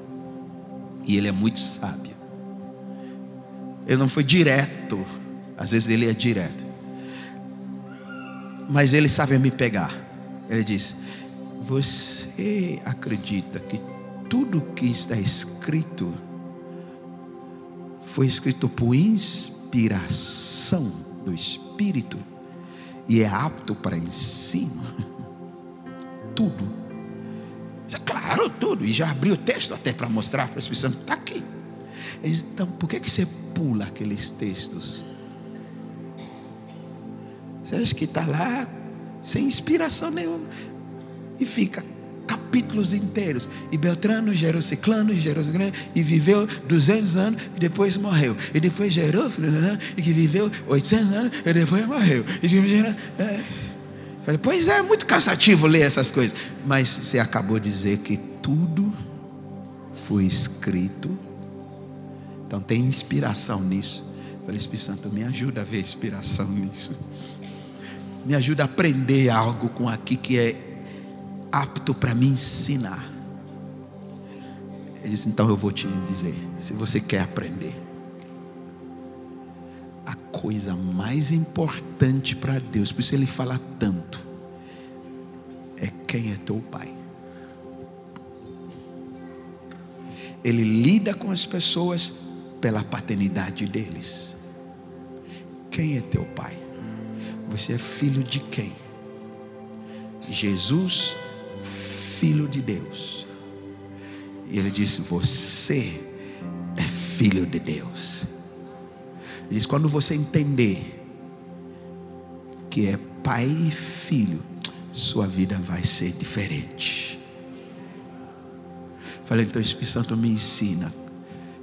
E ele é muito sábio. Ele não foi direto às vezes ele é direto. Mas ele sabe me pegar. Ele diz: Você acredita que tudo que está escrito foi escrito por inspiração do Espírito e é apto para ensino? tudo. Claro, tudo. E já abriu o texto até para mostrar para as pessoas: está aqui. Então, por que, que você pula aqueles textos? Você acha que está lá sem inspiração nenhuma. E fica capítulos inteiros. E Beltrano gerou Ciclano, gerou e viveu 200 anos e depois morreu. E depois gerou e que viveu 800 anos e depois morreu. E, é. Falei, pois é, é muito cansativo ler essas coisas. Mas você acabou de dizer que tudo foi escrito. Então tem inspiração nisso. Falei, Espírito Santo, me ajuda a ver inspiração nisso me ajuda a aprender algo com aqui que é apto para me ensinar. Ele disse: Então eu vou te dizer, se você quer aprender, a coisa mais importante para Deus, por isso ele fala tanto, é quem é teu pai. Ele lida com as pessoas pela paternidade deles. Quem é teu pai? Você é filho de quem? Jesus, filho de Deus. E ele disse: Você é filho de Deus. Ele diz: Quando você entender que é pai e filho, sua vida vai ser diferente. Falei, então o Espírito Santo me ensina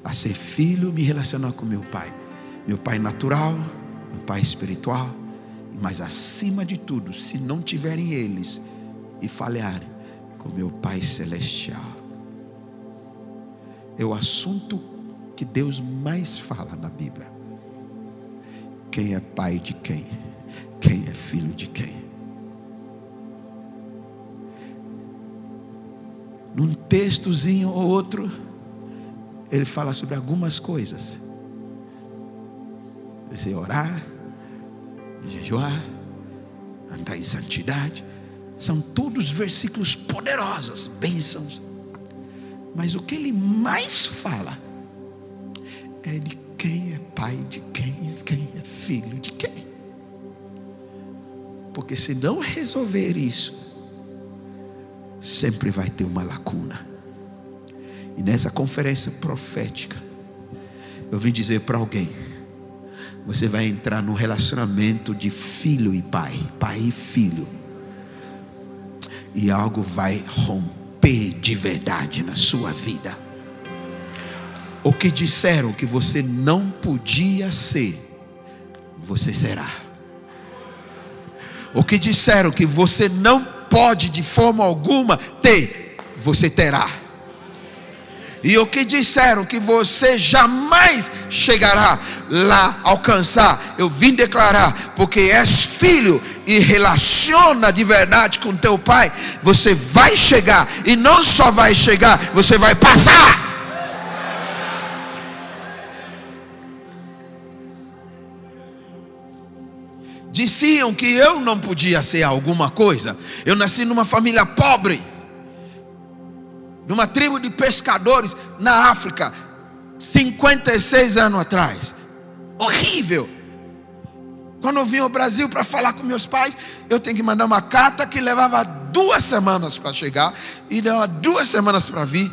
a ser filho, me relacionar com meu pai. Meu pai natural, meu pai espiritual mas acima de tudo, se não tiverem eles e falharem com meu Pai Celestial, é o assunto que Deus mais fala na Bíblia. Quem é pai de quem? Quem é filho de quem? Num textozinho ou outro, ele fala sobre algumas coisas. Você orar, jejuar, andar em santidade. São todos versículos poderosos, bênçãos. Mas o que ele mais fala é de quem é pai de quem, quem é filho de quem. Porque se não resolver isso, sempre vai ter uma lacuna. E nessa conferência profética, eu vim dizer para alguém: você vai entrar num relacionamento de filho e pai, pai e filho. E algo vai romper de verdade na sua vida. O que disseram que você não podia ser, você será. O que disseram que você não pode de forma alguma ter, você terá. E o que disseram que você jamais chegará lá alcançar, eu vim declarar, porque és filho e relaciona de verdade com teu pai, você vai chegar e não só vai chegar, você vai passar. Diziam que eu não podia ser alguma coisa. Eu nasci numa família pobre, numa tribo de pescadores na África, 56 anos atrás. Horrível. Quando eu vim ao Brasil para falar com meus pais, eu tenho que mandar uma carta que levava duas semanas para chegar e levava duas semanas para vir.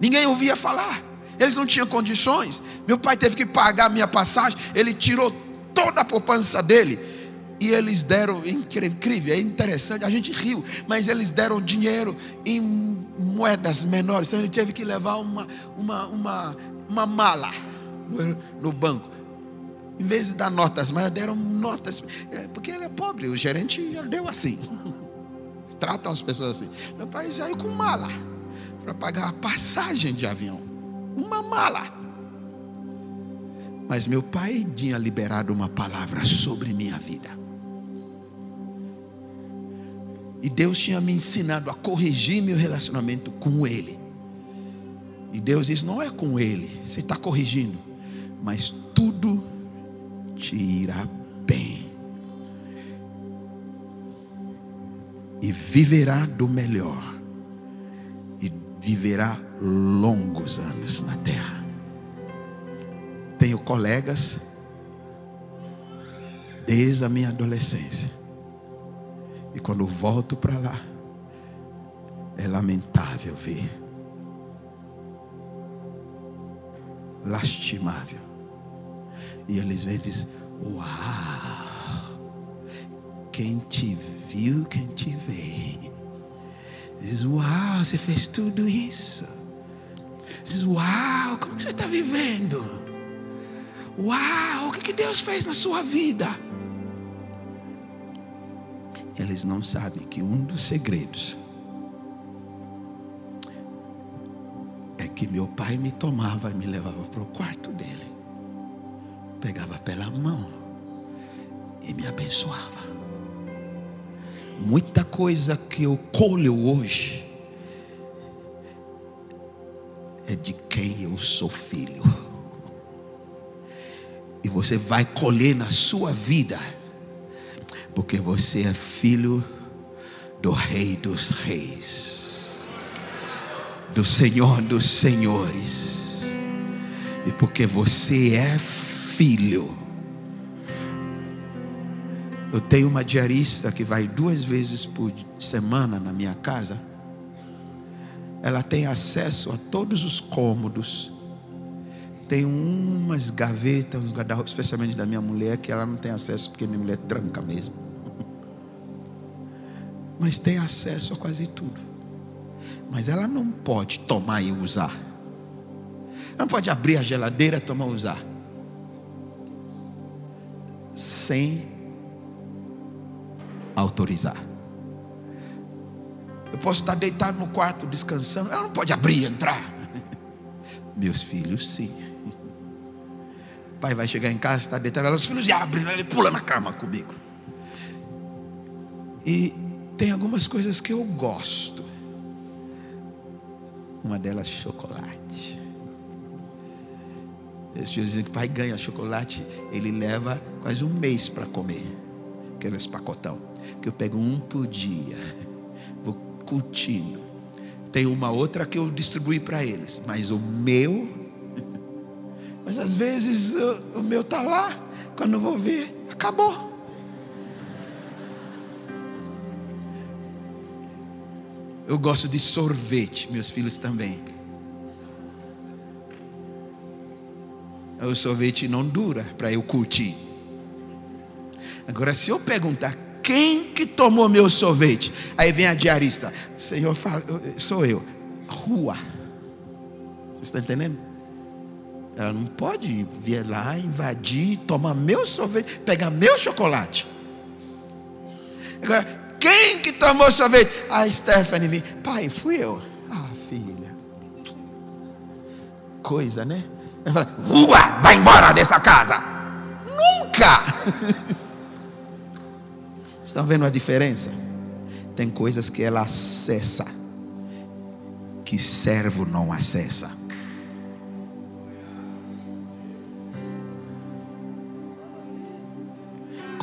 Ninguém ouvia falar. Eles não tinham condições. Meu pai teve que pagar a minha passagem. Ele tirou toda a poupança dele. E eles deram, incrível, é interessante, a gente riu, mas eles deram dinheiro em moedas menores. Então ele teve que levar uma, uma, uma, uma mala no, no banco. Em vez de dar notas, mas deram notas. É, porque ele é pobre, o gerente deu assim. Tratam as pessoas assim. Meu pai saiu com mala para pagar a passagem de avião. Uma mala. Mas meu pai tinha liberado uma palavra sobre minha vida. E Deus tinha me ensinado a corrigir meu relacionamento com Ele. E Deus diz: não é com Ele, você está corrigindo, mas tudo te irá bem. E viverá do melhor. E viverá longos anos na terra tenho colegas desde a minha adolescência. E quando volto para lá, é lamentável ver. Lastimável. E eles vêm e dizem: Uau! Quem te viu, quem te vê. Diz: Uau, você fez tudo isso. Diz: Uau, como que você está vivendo? Uau, o que Deus fez na sua vida? Eles não sabem que um dos segredos é que meu pai me tomava e me levava para o quarto dele, pegava pela mão e me abençoava. Muita coisa que eu colho hoje é de quem eu sou filho e você vai colher na sua vida, porque você é filho do Rei dos Reis, do Senhor dos Senhores, e porque você é filho. Eu tenho uma diarista que vai duas vezes por semana na minha casa. Ela tem acesso a todos os cômodos tem umas gavetas, uns guarda especialmente da minha mulher, que ela não tem acesso porque minha mulher tranca mesmo. Mas tem acesso a quase tudo. Mas ela não pode tomar e usar. Não pode abrir a geladeira, tomar e usar. Sem autorizar. Eu posso estar deitado no quarto descansando. Ela não pode abrir e entrar. Meus filhos, sim pai vai chegar em casa, está deitado, os filhos abrem, ele pula na cama comigo. E tem algumas coisas que eu gosto. Uma delas, chocolate. Esses filhos dizem que o pai ganha chocolate, ele leva quase um mês para comer. Aqueles pacotão. Que eu pego um por dia. Vou curtindo. Tem uma outra que eu distribuí para eles. Mas o meu mas às vezes o, o meu está lá, quando eu vou ver, acabou. Eu gosto de sorvete, meus filhos também. O sorvete não dura para eu curtir. Agora, se eu perguntar quem que tomou meu sorvete, aí vem a diarista, Senhor, fala, sou eu. Rua. Você está entendendo? Ela não pode vir lá, invadir, tomar meu sorvete, pegar meu chocolate. Agora, quem que tomou sorvete? A Stephanie vem. Pai, fui eu. Ah, filha. Coisa, né? Eu falei, rua, vai embora dessa casa. Nunca. Estão vendo a diferença? Tem coisas que ela acessa, que servo não acessa.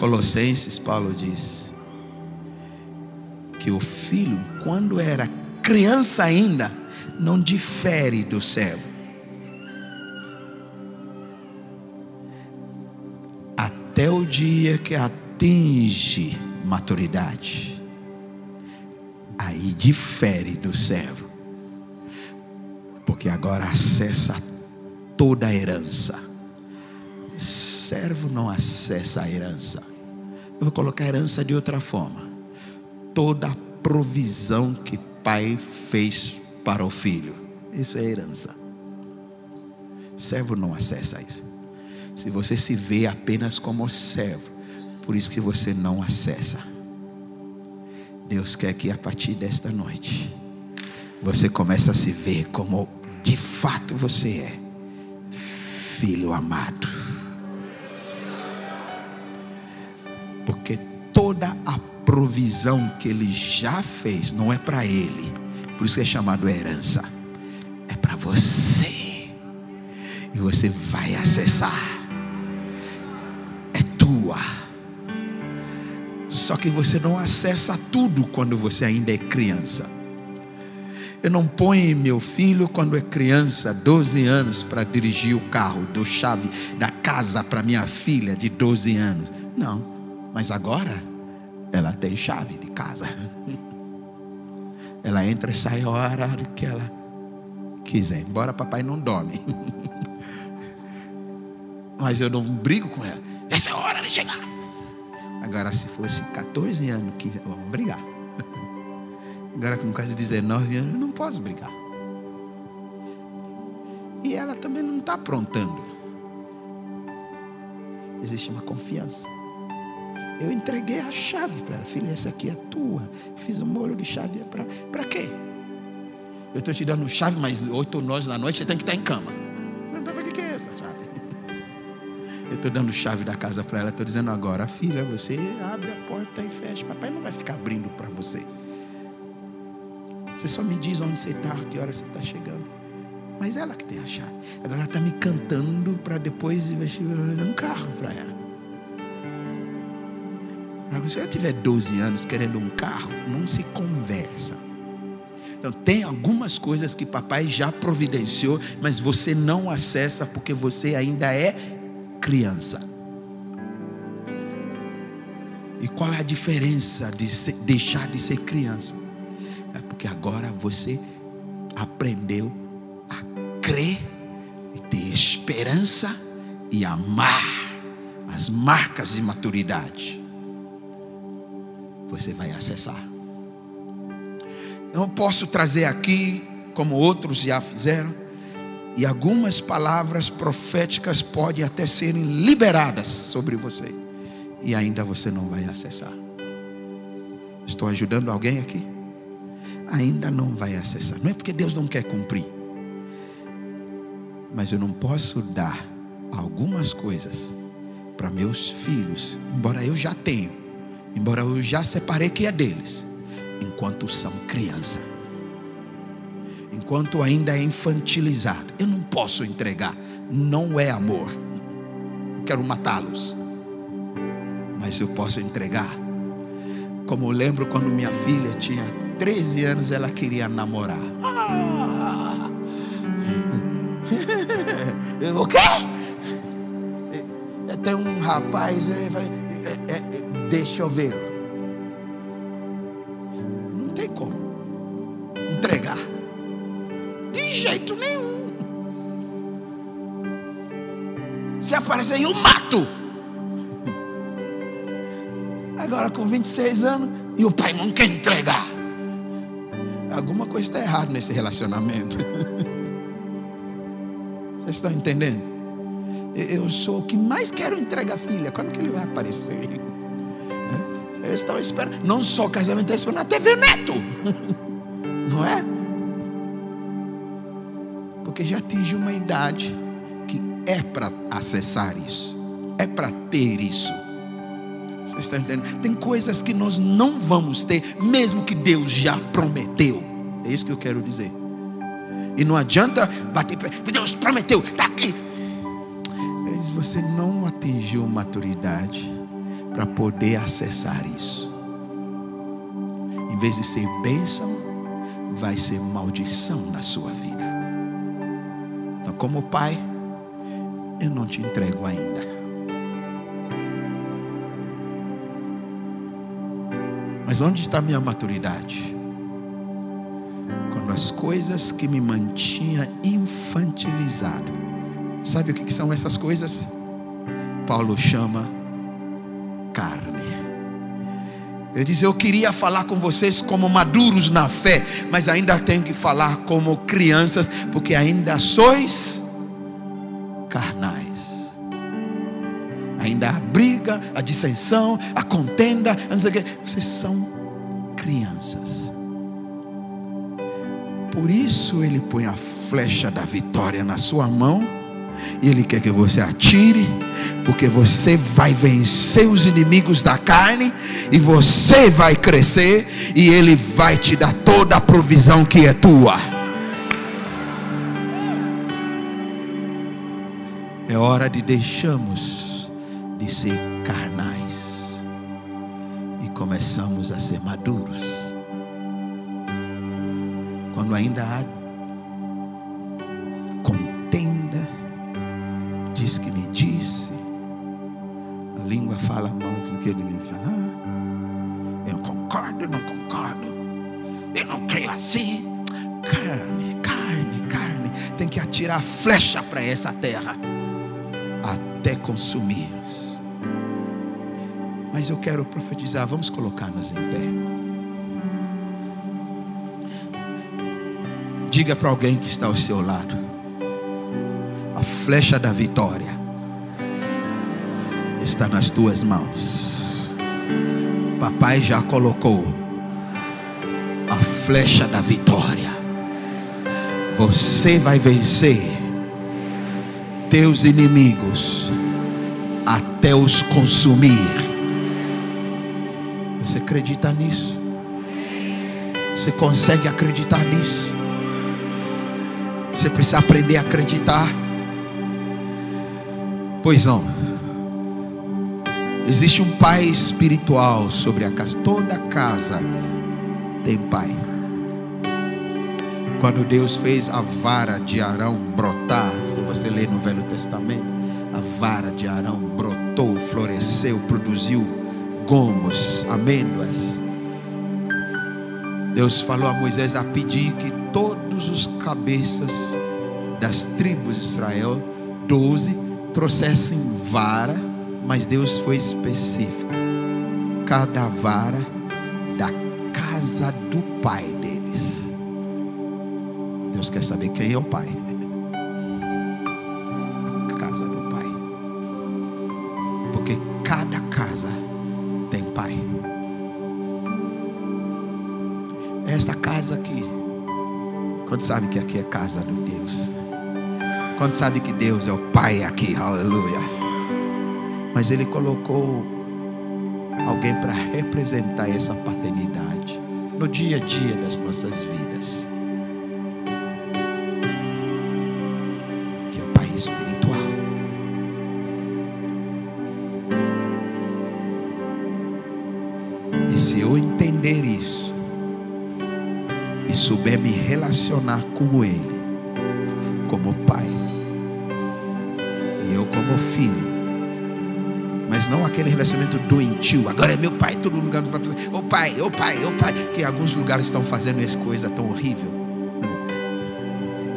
Colossenses, Paulo diz que o filho, quando era criança ainda, não difere do servo. Até o dia que atinge maturidade, aí difere do servo, porque agora acessa toda a herança. Servo não acessa a herança. Eu vou colocar a herança de outra forma. Toda a provisão que pai fez para o filho. Isso é herança. Servo não acessa isso. Se você se vê apenas como servo, por isso que você não acessa. Deus quer que a partir desta noite você comece a se ver como de fato você é, filho amado. Porque toda a provisão que ele já fez não é para ele, por isso é chamado herança, é para você, e você vai acessar. Só que você não acessa tudo quando você ainda é criança. Eu não ponho meu filho quando é criança, 12 anos, para dirigir o carro, dou chave da casa para minha filha de 12 anos. Não, mas agora ela tem chave de casa. Ela entra e sai a hora que ela quiser, embora papai não dorme. Mas eu não brigo com ela. Essa é a hora de chegar. Agora, se fosse 14 anos, vamos brigar. Agora, com quase 19 anos, eu não posso brigar. E ela também não está aprontando. Existe uma confiança. Eu entreguei a chave para ela. Filha, essa aqui é tua. Fiz um molho de chave. Para Para quê? Eu estou te dando chave, mas oito nós na noite você tem que estar em cama. Então, para que é essa chave? Eu estou dando chave da casa para ela, estou dizendo agora, filha, você abre a porta e fecha. Papai não vai ficar abrindo para você. Você só me diz onde você está, que hora você está chegando. Mas ela que tem a chave. Agora ela está me cantando para depois investir um carro para ela. Agora, se ela tiver 12 anos querendo um carro, não se conversa. Então, tem algumas coisas que papai já providenciou, mas você não acessa porque você ainda é criança. E qual é a diferença de ser, deixar de ser criança? É porque agora você aprendeu a crer e ter esperança e amar as marcas de maturidade. Você vai acessar. Eu posso trazer aqui, como outros já fizeram, e algumas palavras proféticas podem até serem liberadas sobre você. E ainda você não vai acessar. Estou ajudando alguém aqui? Ainda não vai acessar. Não é porque Deus não quer cumprir. Mas eu não posso dar algumas coisas para meus filhos, embora eu já tenho, embora eu já separei que é deles, enquanto são crianças enquanto ainda é infantilizado. Eu não posso entregar, não é amor. quero matá-los. Mas eu posso entregar. Como eu lembro quando minha filha tinha 13 anos, ela queria namorar. Ah! o quê? Tem um rapaz, eu falei, é, é, deixa eu ver. Não tem como entregar jeito nenhum. Se aparecer eu mato. Agora com 26 anos e o pai não quer entregar. Alguma coisa está errada nesse relacionamento. Vocês estão entendendo? Eu sou o que mais quero entregar filha. Quando que ele vai aparecer? Estão esperando. Não só o casamento, estão esperando até ver neto. Não é? porque já atingiu uma idade que é para acessar isso, é para ter isso. Vocês estão entendendo? Tem coisas que nós não vamos ter, mesmo que Deus já prometeu. É isso que eu quero dizer. E não adianta bater, Deus prometeu, está aqui. Você não atingiu maturidade para poder acessar isso. Em vez de ser bênção, vai ser maldição na sua vida. Então, como pai, eu não te entrego ainda. Mas onde está minha maturidade? Quando as coisas que me mantinha infantilizado, sabe o que são essas coisas? Paulo chama carne. Ele diz: Eu queria falar com vocês como maduros na fé, mas ainda tenho que falar como crianças, porque ainda sois carnais. Ainda a briga, a dissensão, a contenda, vocês são crianças. Por isso ele põe a flecha da vitória na sua mão e ele quer que você atire, porque você vai vencer os inimigos da carne e você vai crescer e ele vai te dar toda a provisão que é tua. É hora de deixarmos de ser carnais e começamos a ser maduros. Quando ainda há diz que me disse, a língua fala mal do que ele me fala. Eu não concordo, eu não concordo, eu não creio assim. Carne, carne, carne, tem que atirar flecha para essa terra até consumir. Mas eu quero profetizar, vamos colocar-nos em pé. Diga para alguém que está ao seu lado: flecha da vitória está nas tuas mãos. Papai já colocou a flecha da vitória. Você vai vencer teus inimigos até os consumir. Você acredita nisso? Você consegue acreditar nisso? Você precisa aprender a acreditar. Pois não. Existe um pai espiritual sobre a casa. Toda casa tem pai. Quando Deus fez a vara de Arão brotar, se você ler no Velho Testamento, a vara de Arão brotou, floresceu, produziu gomos, amêndoas. Deus falou a Moisés a pedir que todos os cabeças das tribos de Israel, doze, trouxessem vara, mas Deus foi específico. Cada vara da casa do pai deles. Deus quer saber quem é o pai. A casa do pai. Porque cada casa tem pai. Esta casa aqui. Quando sabe que aqui é casa do Deus. Quando sabe que Deus é o pai aqui, aleluia. Mas ele colocou alguém para representar essa paternidade no dia a dia das nossas vidas. relacionar com Ele doentio. Agora é meu pai, todo lugar vai fazer. Ô pai, ô pai, ô pai. Que alguns lugares estão fazendo essa coisa tão horrível.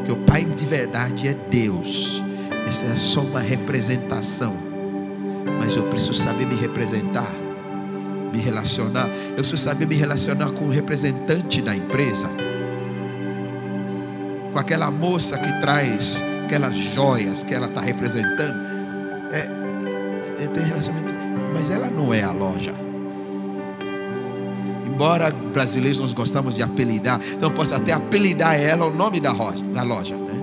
Que o pai de verdade é Deus. Essa é só uma representação. Mas eu preciso saber me representar, me relacionar. Eu preciso saber me relacionar com o representante da empresa com aquela moça que traz aquelas joias que ela está representando. Mas ela não é a loja. Embora brasileiros nós gostamos de apelidar, então eu posso até apelidar ela o nome da loja, da loja né?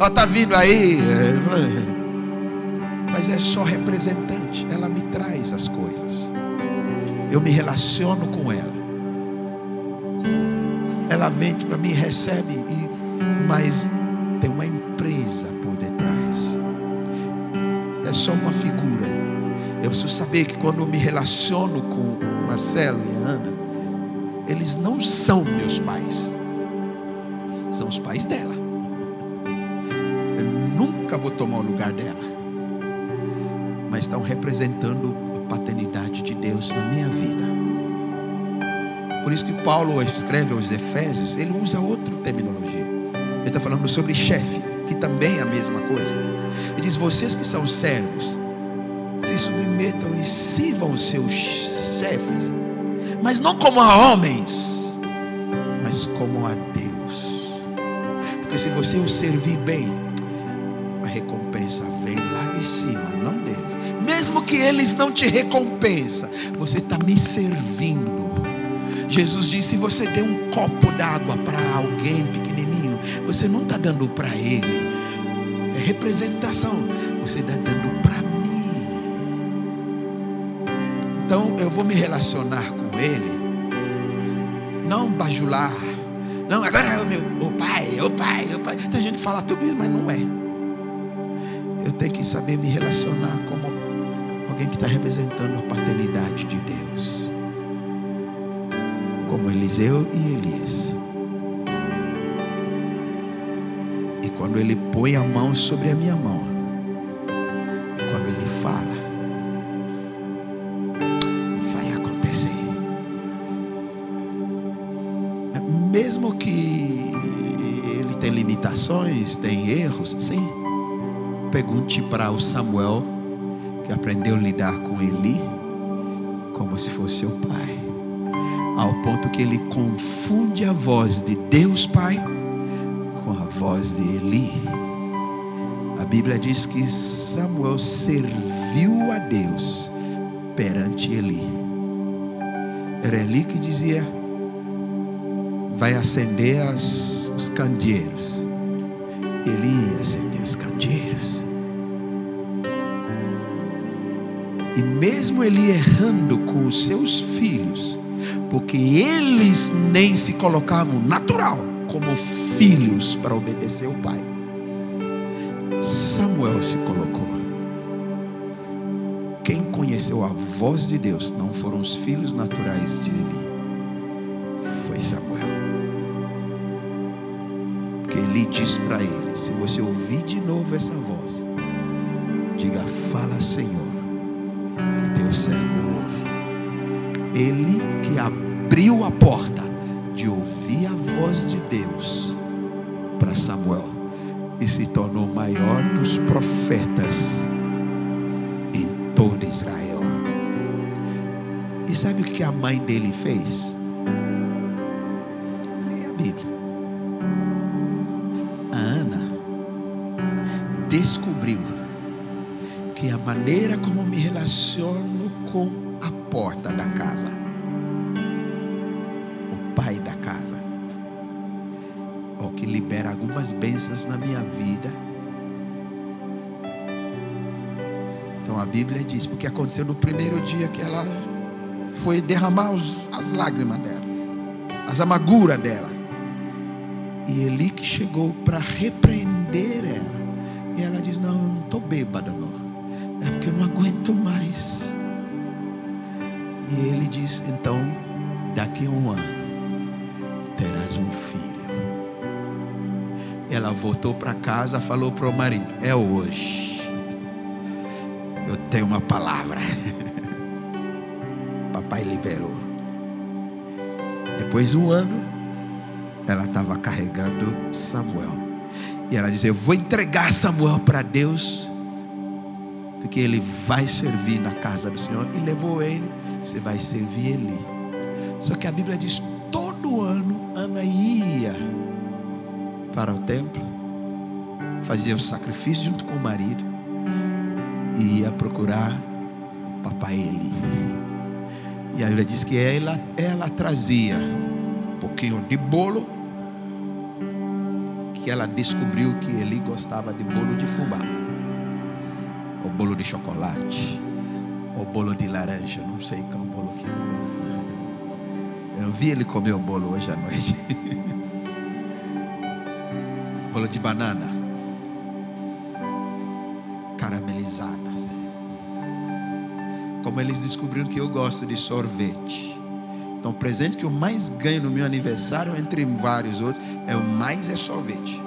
Ela está vindo aí, é, mas é só representante. Ela me traz as coisas. eu me relaciono com ela. Ela vem para mim, recebe, e, mas tem uma empresa por detrás. É só uma. Eu preciso saber que quando eu me relaciono com Marcelo e Ana, eles não são meus pais, são os pais dela. Eu nunca vou tomar o lugar dela, mas estão representando a paternidade de Deus na minha vida. Por isso que Paulo escreve aos Efésios, ele usa outra terminologia. Ele está falando sobre chefe, que também é a mesma coisa. Ele diz: vocês que são servos, se submetam e sirvam os seus chefes, mas não como a homens, mas como a Deus. Porque se você o servir bem, a recompensa vem lá de cima, não deles. Mesmo que eles não te recompensam, você está me servindo. Jesus disse: se você der um copo d'água para alguém pequenininho, você não está dando para ele, é representação, você está dando para mim. Então eu vou me relacionar com ele, não bajular, não, agora é o meu, o pai, o pai, o pai. Tem gente que fala tudo isso, mas não é. Eu tenho que saber me relacionar como alguém que está representando a paternidade de Deus como Eliseu e Elias. E quando ele põe a mão sobre a minha mão, para o Samuel, que aprendeu a lidar com Eli, como se fosse seu pai ao ponto que ele confunde a voz de Deus Pai com a voz de Eli. A Bíblia diz que Samuel serviu a Deus perante Eli. Era Eli que dizia: Vai acender as, os candeeiros. Eli mesmo ele errando com os seus filhos, porque eles nem se colocavam natural como filhos para obedecer o pai. Samuel se colocou. Quem conheceu a voz de Deus não foram os filhos naturais de Eli, foi Samuel. Porque Eli disse para ele: se você ouvir de novo essa voz, diga, fala Senhor, servo ouve. Ele que abriu a porta de ouvir a voz de Deus para Samuel e se tornou maior dos profetas em todo Israel. E sabe o que a mãe dele fez? Leia a Bíblia. A Ana descobriu que a maneira como me relaciono a porta da casa pai da casa. O que libera algumas bênçãos na minha vida. Então a Bíblia diz, porque aconteceu no primeiro dia que ela foi derramar os, as lágrimas dela, as amarguras dela. E Eli que chegou para repreender ela. Diz: Então, daqui a um ano, terás um filho. Ela voltou para casa, falou para o marido: É hoje. Eu tenho uma palavra. Papai liberou. Depois de um ano, ela estava carregando Samuel. E ela disse: Eu vou entregar Samuel para Deus, porque ele vai servir na casa do Senhor. E levou ele, você vai servir ele. Só que a Bíblia diz: todo ano Ana ia para o templo, fazia o sacrifício junto com o marido e ia procurar o papai Eli. E a Bíblia diz que ela, ela trazia um pouquinho de bolo, que ela descobriu que Eli gostava de bolo de fubá, ou bolo de chocolate, Ou bolo de laranja, não sei qual bolo que ele gosta. Eu vi ele comer o bolo hoje à noite. bolo de banana. Caramelizada. Assim. Como eles descobriram que eu gosto de sorvete. Então, o presente que eu mais ganho no meu aniversário, entre vários outros, é o mais é sorvete.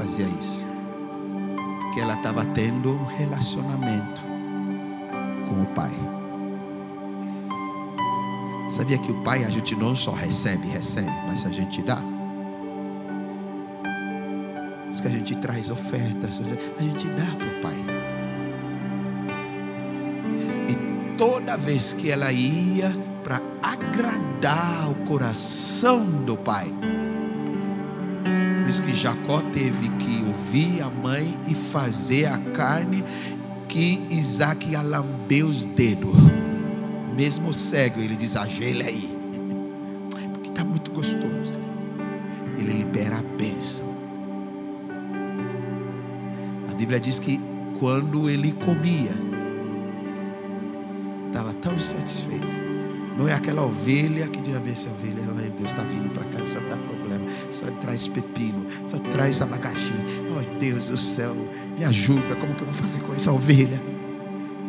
Fazia isso. Estava tendo um relacionamento com o pai. Sabia que o pai a gente não só recebe, recebe, mas a gente dá. Por isso que a gente traz ofertas, a gente dá para o pai. E toda vez que ela ia para agradar o coração do pai, que Jacó teve que ouvir a mãe e fazer a carne que Isaac ia lamber os dedos. Mesmo cego, ele diz: ajoelha aí. Porque está muito gostoso. Ele libera a bênção. A Bíblia diz que quando ele comia, estava tão satisfeito. Não é aquela ovelha que diz: essa ovelha, Deus, está vindo para cá, só dá problema. Só traz pepino, só traz abacaxi. Oh Deus do céu, me ajuda. Como que eu vou fazer com essa ovelha?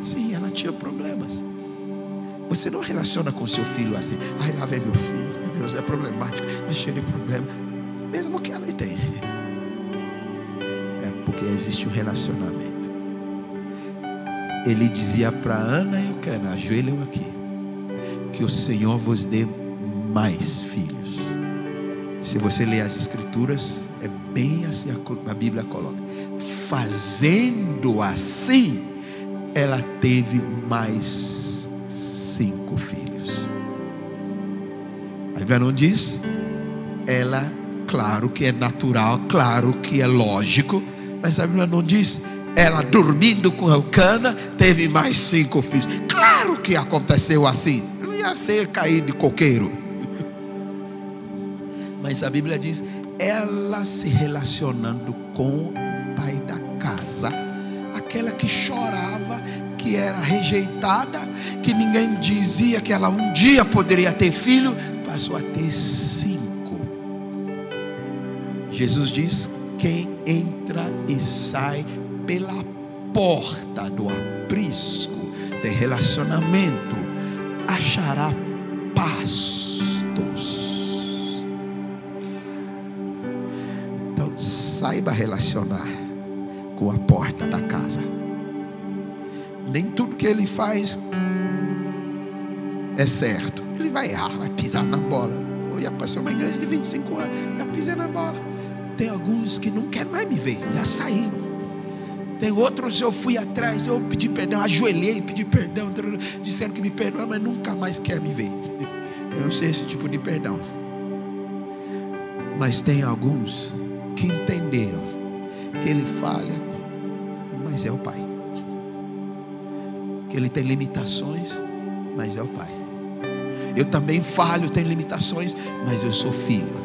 Sim, ela tinha problemas. Você não relaciona com seu filho assim. Ai, lá vem meu filho. Meu Deus, é problemático. É cheio de problema. Mesmo que ela tenha. É porque existe um relacionamento. Ele dizia para Ana e o Cana: ajoelham aqui. Que o Senhor vos dê mais filhos. Se você ler as Escrituras, é bem assim a Bíblia coloca. Fazendo assim, ela teve mais cinco filhos. A Bíblia não diz, ela, claro que é natural, claro que é lógico, mas a Bíblia não diz, ela dormindo com Elcana, teve mais cinco filhos. Claro que aconteceu assim, não ia ser cair de coqueiro. Mas a Bíblia diz, ela se relacionando com o pai da casa aquela que chorava, que era rejeitada, que ninguém dizia que ela um dia poderia ter filho, passou a ter cinco. Jesus diz: quem entra e sai pela porta do aprisco de relacionamento achará pastos. Saiba relacionar com a porta da casa. Nem tudo que ele faz é certo. Ele vai errar, vai pisar na bola. Eu ia passar uma igreja de 25 anos, já pisei na bola. Tem alguns que não querem mais me ver, já saíram. Tem outros eu fui atrás, eu pedi perdão, ajoelhei, pedi perdão, disseram que me perdoam, mas nunca mais quer me ver. Eu não sei esse tipo de perdão. Mas tem alguns que entenderam que ele falha mas é o Pai. Que ele tem limitações, mas é o Pai. Eu também falho, tenho limitações, mas eu sou filho.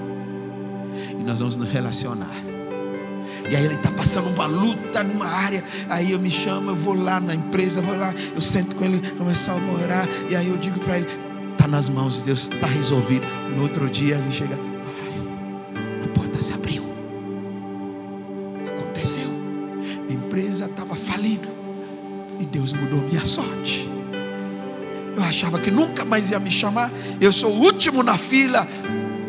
E nós vamos nos relacionar. E aí ele está passando uma luta numa área. Aí eu me chamo, eu vou lá na empresa, vou lá, eu sento com ele, começo a orar. E aí eu digo para ele: está nas mãos de Deus, está resolvido. No outro dia ele chega, achava que nunca mais ia me chamar. Eu sou o último na fila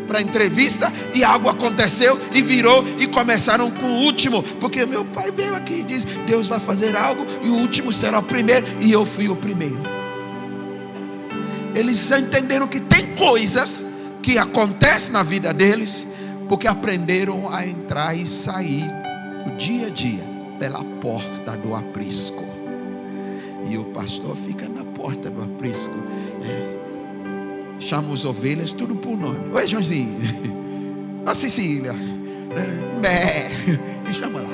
para entrevista e algo aconteceu e virou e começaram com o último, porque meu pai veio aqui e disse: Deus vai fazer algo e o último será o primeiro e eu fui o primeiro. Eles entenderam que tem coisas que acontecem na vida deles porque aprenderam a entrar e sair do dia a dia pela porta do aprisco. E o pastor fica na porta do aprisco. É, chama as ovelhas tudo por nome. Oi, Joãozinho. A Cecília. Bé. E chama lá.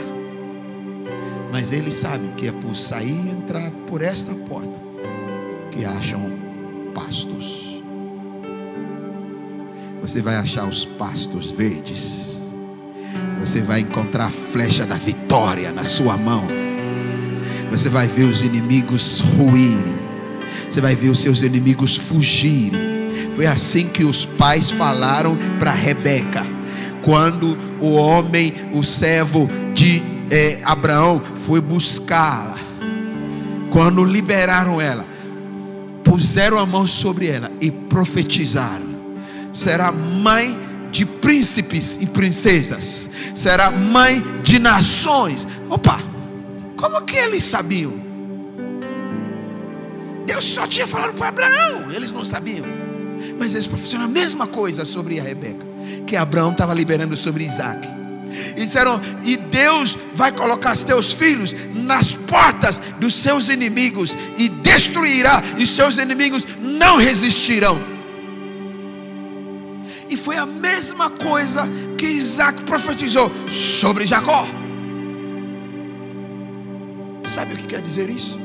Mas ele sabe que é por sair e entrar por esta porta que acham pastos. Você vai achar os pastos verdes você vai encontrar a flecha da vitória na sua mão. Você vai ver os inimigos ruírem. Você vai ver os seus inimigos fugirem. Foi assim que os pais falaram para Rebeca. Quando o homem, o servo de é, Abraão, foi buscá-la. Quando liberaram ela, puseram a mão sobre ela e profetizaram: será mãe de príncipes e princesas, será mãe de nações. Opa, como que eles sabiam? Deus só tinha falado para Abraão, eles não sabiam. Mas eles profetizaram a mesma coisa sobre a Rebeca, que Abraão estava liberando sobre Isaac. E disseram: E Deus vai colocar os teus filhos nas portas dos seus inimigos e destruirá, e seus inimigos não resistirão. E foi a mesma coisa que Isaac profetizou sobre Jacó. Sabe o que quer dizer isso?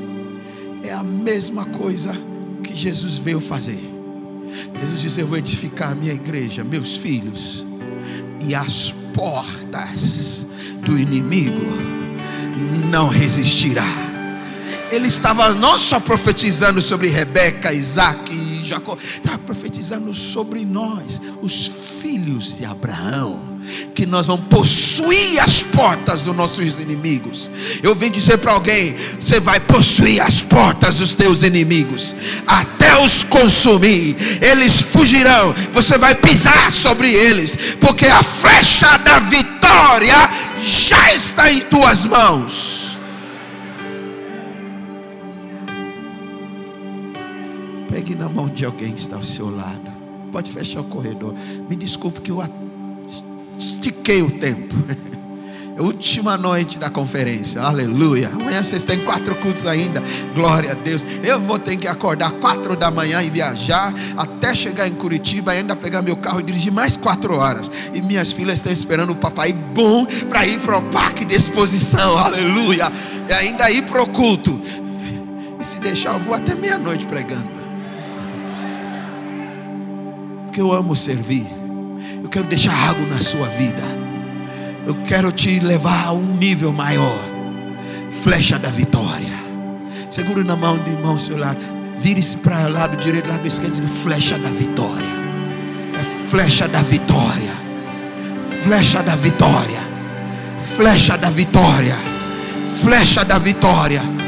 É a mesma coisa que Jesus veio fazer. Jesus disse: Eu vou edificar a minha igreja, meus filhos, e as portas do inimigo não resistirá. Ele estava não só profetizando sobre Rebeca, Isaac e Jacó, estava profetizando sobre nós, os filhos de Abraão que nós vamos possuir as portas dos nossos inimigos. Eu vim dizer para alguém: você vai possuir as portas dos teus inimigos, até os consumir, eles fugirão. Você vai pisar sobre eles, porque a flecha da vitória já está em tuas mãos. Pegue na mão de alguém que está ao seu lado. Pode fechar o corredor. Me desculpe que eu estiquei o tempo. Última noite da conferência, aleluia. Amanhã vocês têm quatro cultos ainda, glória a Deus. Eu vou ter que acordar quatro da manhã e viajar até chegar em Curitiba, ainda pegar meu carro e dirigir mais quatro horas. E minhas filhas estão esperando o papai bom para ir para o parque de exposição, aleluia. E ainda ir para o culto. E se deixar, eu vou até meia-noite pregando. Porque eu amo servir. Eu quero deixar algo na sua vida. Eu quero te levar a um nível maior. Flecha da vitória. Segure na mão de irmão seu lado. Vire-se para o lado direito, lado esquerdo. Flecha da vitória. É flecha da vitória. Flecha da vitória. Flecha da vitória. Flecha da vitória